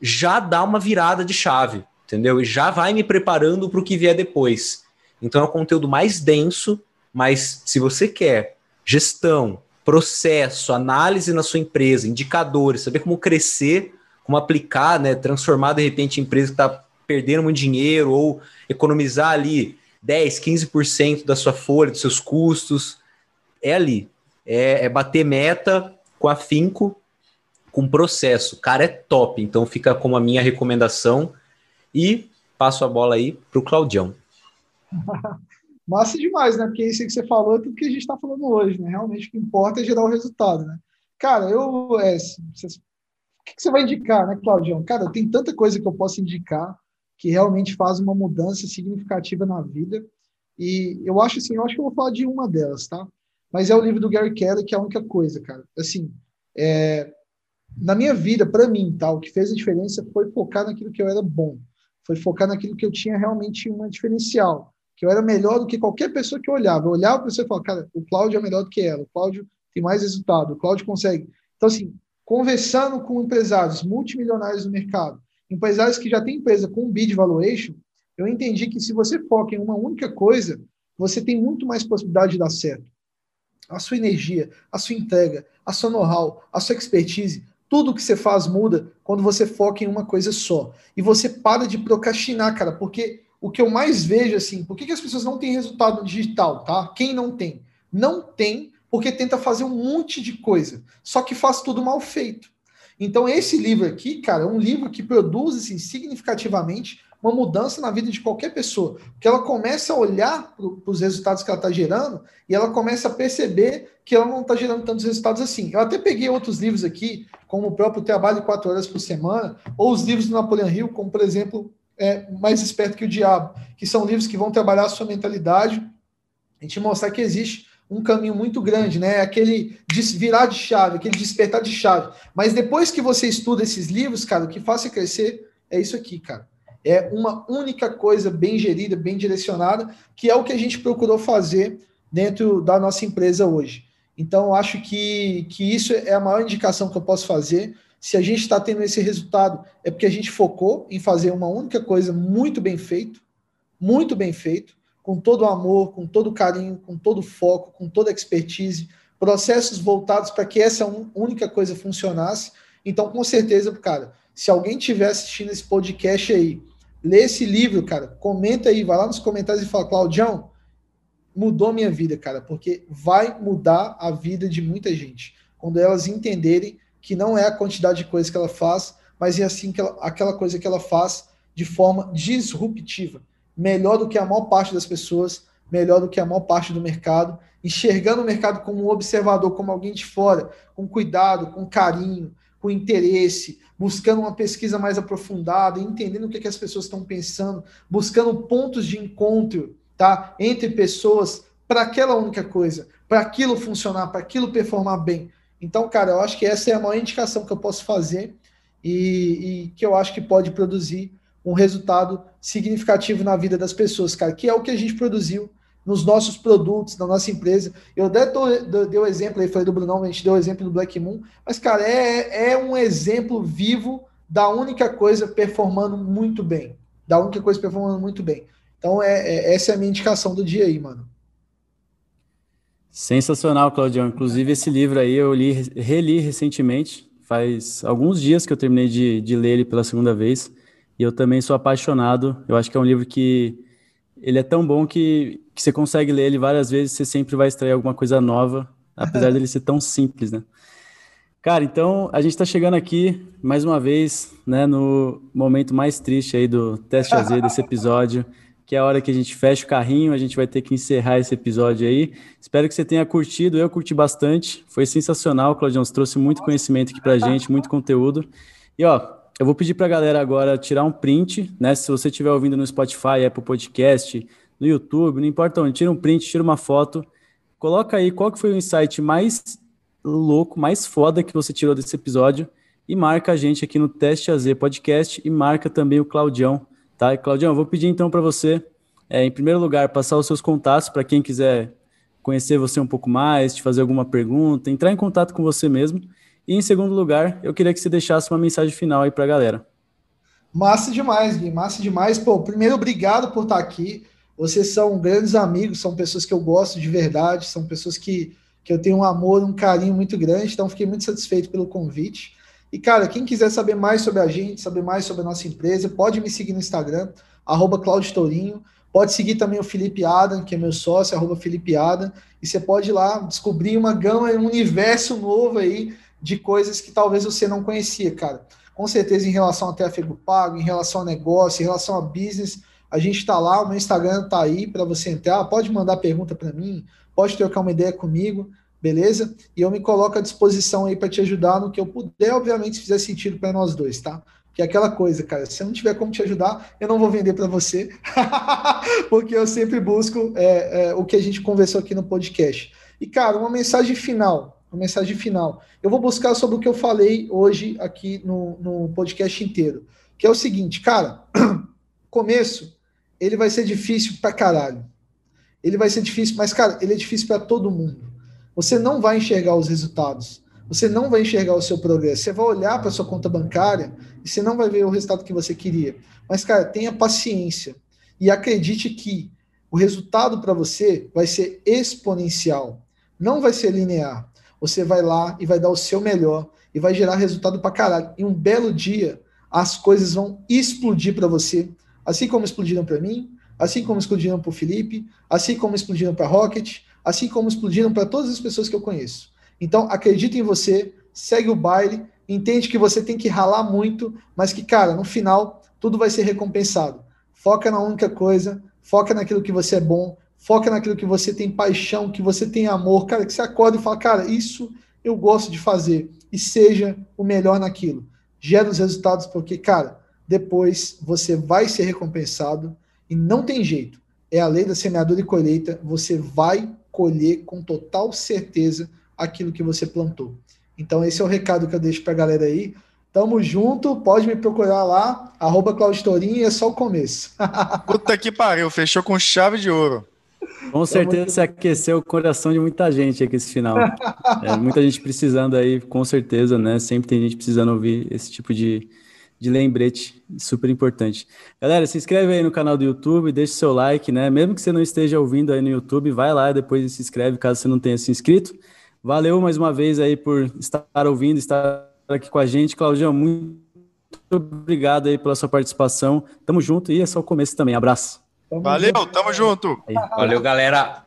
já dá uma virada de chave, entendeu? E já vai me preparando para o que vier depois. Então é um conteúdo mais denso, mas se você quer gestão, processo, análise na sua empresa, indicadores, saber como crescer, como aplicar, né, transformar de repente a empresa que está perdendo muito dinheiro ou economizar ali 10, 15% da sua folha, dos seus custos, é ali. É, é bater meta com afinco, com processo. Cara, é top. Então fica como a minha recomendação. E passo a bola aí para o Claudião. Massa demais, né? Porque isso que você falou é tudo que a gente está falando hoje, né? Realmente o que importa é gerar o resultado, né? Cara, eu. É, o que você vai indicar, né, Claudião? Cara, tem tanta coisa que eu posso indicar que realmente faz uma mudança significativa na vida. E eu acho assim, eu acho que eu vou falar de uma delas, tá? Mas é o livro do Gary Keller, que é a única coisa, cara. Assim, é, na minha vida, para mim, tá, o que fez a diferença foi focar naquilo que eu era bom. Foi focar naquilo que eu tinha realmente uma diferencial que eu era melhor do que qualquer pessoa que eu olhava. Eu olhava para você e falava, cara, o Cláudio é melhor do que ela, o Cláudio tem mais resultado, o Cláudio consegue. Então, assim, conversando com empresários multimilionários do mercado, empresários que já têm empresa com bid valuation, eu entendi que se você foca em uma única coisa, você tem muito mais possibilidade de dar certo. A sua energia, a sua entrega, a sua know-how, a sua expertise, tudo que você faz muda quando você foca em uma coisa só. E você para de procrastinar, cara, porque o que eu mais vejo assim, por que, que as pessoas não têm resultado digital, tá? Quem não tem? Não tem porque tenta fazer um monte de coisa, só que faz tudo mal feito. Então esse livro aqui, cara, é um livro que produz assim, significativamente uma mudança na vida de qualquer pessoa, porque ela começa a olhar para os resultados que ela está gerando e ela começa a perceber que ela não está gerando tantos resultados assim. Eu até peguei outros livros aqui, como o próprio Trabalho de Quatro Horas por Semana, ou os livros do Napoleão Hill, como por exemplo é, Mais Esperto que o Diabo, que são livros que vão trabalhar a sua mentalidade, a gente mostrar que existe um caminho muito grande, né? Aquele virar de chave, aquele despertar de chave. Mas depois que você estuda esses livros, cara, o que faz você crescer é isso aqui, cara. É uma única coisa bem gerida, bem direcionada, que é o que a gente procurou fazer dentro da nossa empresa hoje. Então, acho que, que isso é a maior indicação que eu posso fazer. Se a gente está tendo esse resultado, é porque a gente focou em fazer uma única coisa muito bem feito, muito bem feito, com todo amor, com todo carinho, com todo foco, com toda expertise, processos voltados para que essa única coisa funcionasse. Então, com certeza, cara, se alguém estiver assistindo esse podcast aí, lê esse livro, cara, comenta aí, vai lá nos comentários e fala, Claudião, mudou minha vida, cara, porque vai mudar a vida de muita gente. Quando elas entenderem que não é a quantidade de coisas que ela faz, mas é assim que ela, aquela coisa que ela faz de forma disruptiva, melhor do que a maior parte das pessoas, melhor do que a maior parte do mercado, enxergando o mercado como um observador, como alguém de fora, com cuidado, com carinho, com interesse, buscando uma pesquisa mais aprofundada, entendendo o que, que as pessoas estão pensando, buscando pontos de encontro tá, entre pessoas para aquela única coisa, para aquilo funcionar, para aquilo performar bem. Então, cara, eu acho que essa é a maior indicação que eu posso fazer e, e, que eu acho que pode produzir um resultado significativo na vida das pessoas, cara, que é o que a gente produziu nos nossos produtos, na nossa empresa. Eu até dei o exemplo aí, falei do Brunão, a gente deu o exemplo do Black Moon, mas, cara, é, é um exemplo vivo da única coisa performando muito bem. Da única coisa performando muito bem. Então, é, é essa é a minha indicação do dia aí, mano. Sensacional, Claudião. Inclusive, esse livro aí eu li, reli recentemente. Faz alguns dias que eu terminei de, de ler ele pela segunda vez. E eu também sou apaixonado. Eu acho que é um livro que ele é tão bom que, que você consegue ler ele várias vezes, você sempre vai extrair alguma coisa nova, apesar dele ser tão simples, né? Cara, então a gente está chegando aqui mais uma vez, né, no momento mais triste aí do teste AZ desse episódio, que é a hora que a gente fecha o carrinho, a gente vai ter que encerrar esse episódio aí. Espero que você tenha curtido, eu curti bastante, foi sensacional, Claudião, você trouxe muito conhecimento aqui pra gente, muito conteúdo. E ó, eu vou pedir pra galera agora tirar um print, né, se você estiver ouvindo no Spotify, Apple Podcast, no YouTube, não importa onde, tira um print, tira uma foto, coloca aí qual que foi o insight mais louco, mais foda que você tirou desse episódio e marca a gente aqui no Teste AZ Podcast e marca também o Claudião, tá? E, Claudião, eu vou pedir então para você, é, em primeiro lugar, passar os seus contatos para quem quiser conhecer você um pouco mais, te fazer alguma pergunta, entrar em contato com você mesmo. E em segundo lugar, eu queria que você deixasse uma mensagem final aí para a galera. Massa demais, Gui, massa demais. Pô, primeiro, obrigado por estar aqui. Vocês são grandes amigos, são pessoas que eu gosto de verdade, são pessoas que que eu tenho um amor, um carinho muito grande, então fiquei muito satisfeito pelo convite. E, cara, quem quiser saber mais sobre a gente, saber mais sobre a nossa empresa, pode me seguir no Instagram, arroba. Pode seguir também o Felipe Adam, que é meu sócio, arroba Felipe Adam. E você pode ir lá descobrir uma gama, um universo novo aí de coisas que talvez você não conhecia, cara. Com certeza, em relação a tráfego pago, em relação a negócio, em relação a business, a gente está lá, o meu Instagram está aí para você entrar. Pode mandar pergunta para mim, pode trocar uma ideia comigo, beleza? E eu me coloco à disposição aí para te ajudar no que eu puder, obviamente, se fizer sentido para nós dois, tá? Que é aquela coisa, cara, se eu não tiver como te ajudar, eu não vou vender para você, porque eu sempre busco é, é, o que a gente conversou aqui no podcast. E, cara, uma mensagem final, uma mensagem final. Eu vou buscar sobre o que eu falei hoje aqui no, no podcast inteiro, que é o seguinte, cara, começo, ele vai ser difícil pra caralho ele vai ser difícil, mas, cara, ele é difícil para todo mundo. Você não vai enxergar os resultados. Você não vai enxergar o seu progresso. Você vai olhar para sua conta bancária e você não vai ver o resultado que você queria. Mas, cara, tenha paciência e acredite que o resultado para você vai ser exponencial. Não vai ser linear. Você vai lá e vai dar o seu melhor e vai gerar resultado para caralho. E um belo dia, as coisas vão explodir para você, assim como explodiram para mim, assim como explodiram para o Felipe, assim como explodiram para Rocket, assim como explodiram para todas as pessoas que eu conheço. Então, acredita em você, segue o baile, entende que você tem que ralar muito, mas que, cara, no final, tudo vai ser recompensado. Foca na única coisa, foca naquilo que você é bom, foca naquilo que você tem paixão, que você tem amor, cara, que você acorda e fala, cara, isso eu gosto de fazer, e seja o melhor naquilo. Gera os resultados, porque, cara, depois você vai ser recompensado e não tem jeito. É a lei da semeadura e colheita. Você vai colher com total certeza aquilo que você plantou. Então, esse é o recado que eu deixo para a galera aí. Tamo junto, pode me procurar lá, arroba Clauditorinho, é só o começo. Puta que pariu, fechou com chave de ouro. Com certeza você aqueceu o coração de muita gente aqui esse final. É, muita gente precisando aí, com certeza, né? Sempre tem gente precisando ouvir esse tipo de, de lembrete, super importante. Galera, se inscreve aí no canal do YouTube, deixe seu like, né? Mesmo que você não esteja ouvindo aí no YouTube, vai lá e depois se inscreve caso você não tenha se inscrito. Valeu mais uma vez aí por estar ouvindo, estar aqui com a gente. Claudião, muito obrigado aí pela sua participação. Tamo junto e é só o começo também. Abraço. Valeu, tamo junto. Valeu, galera.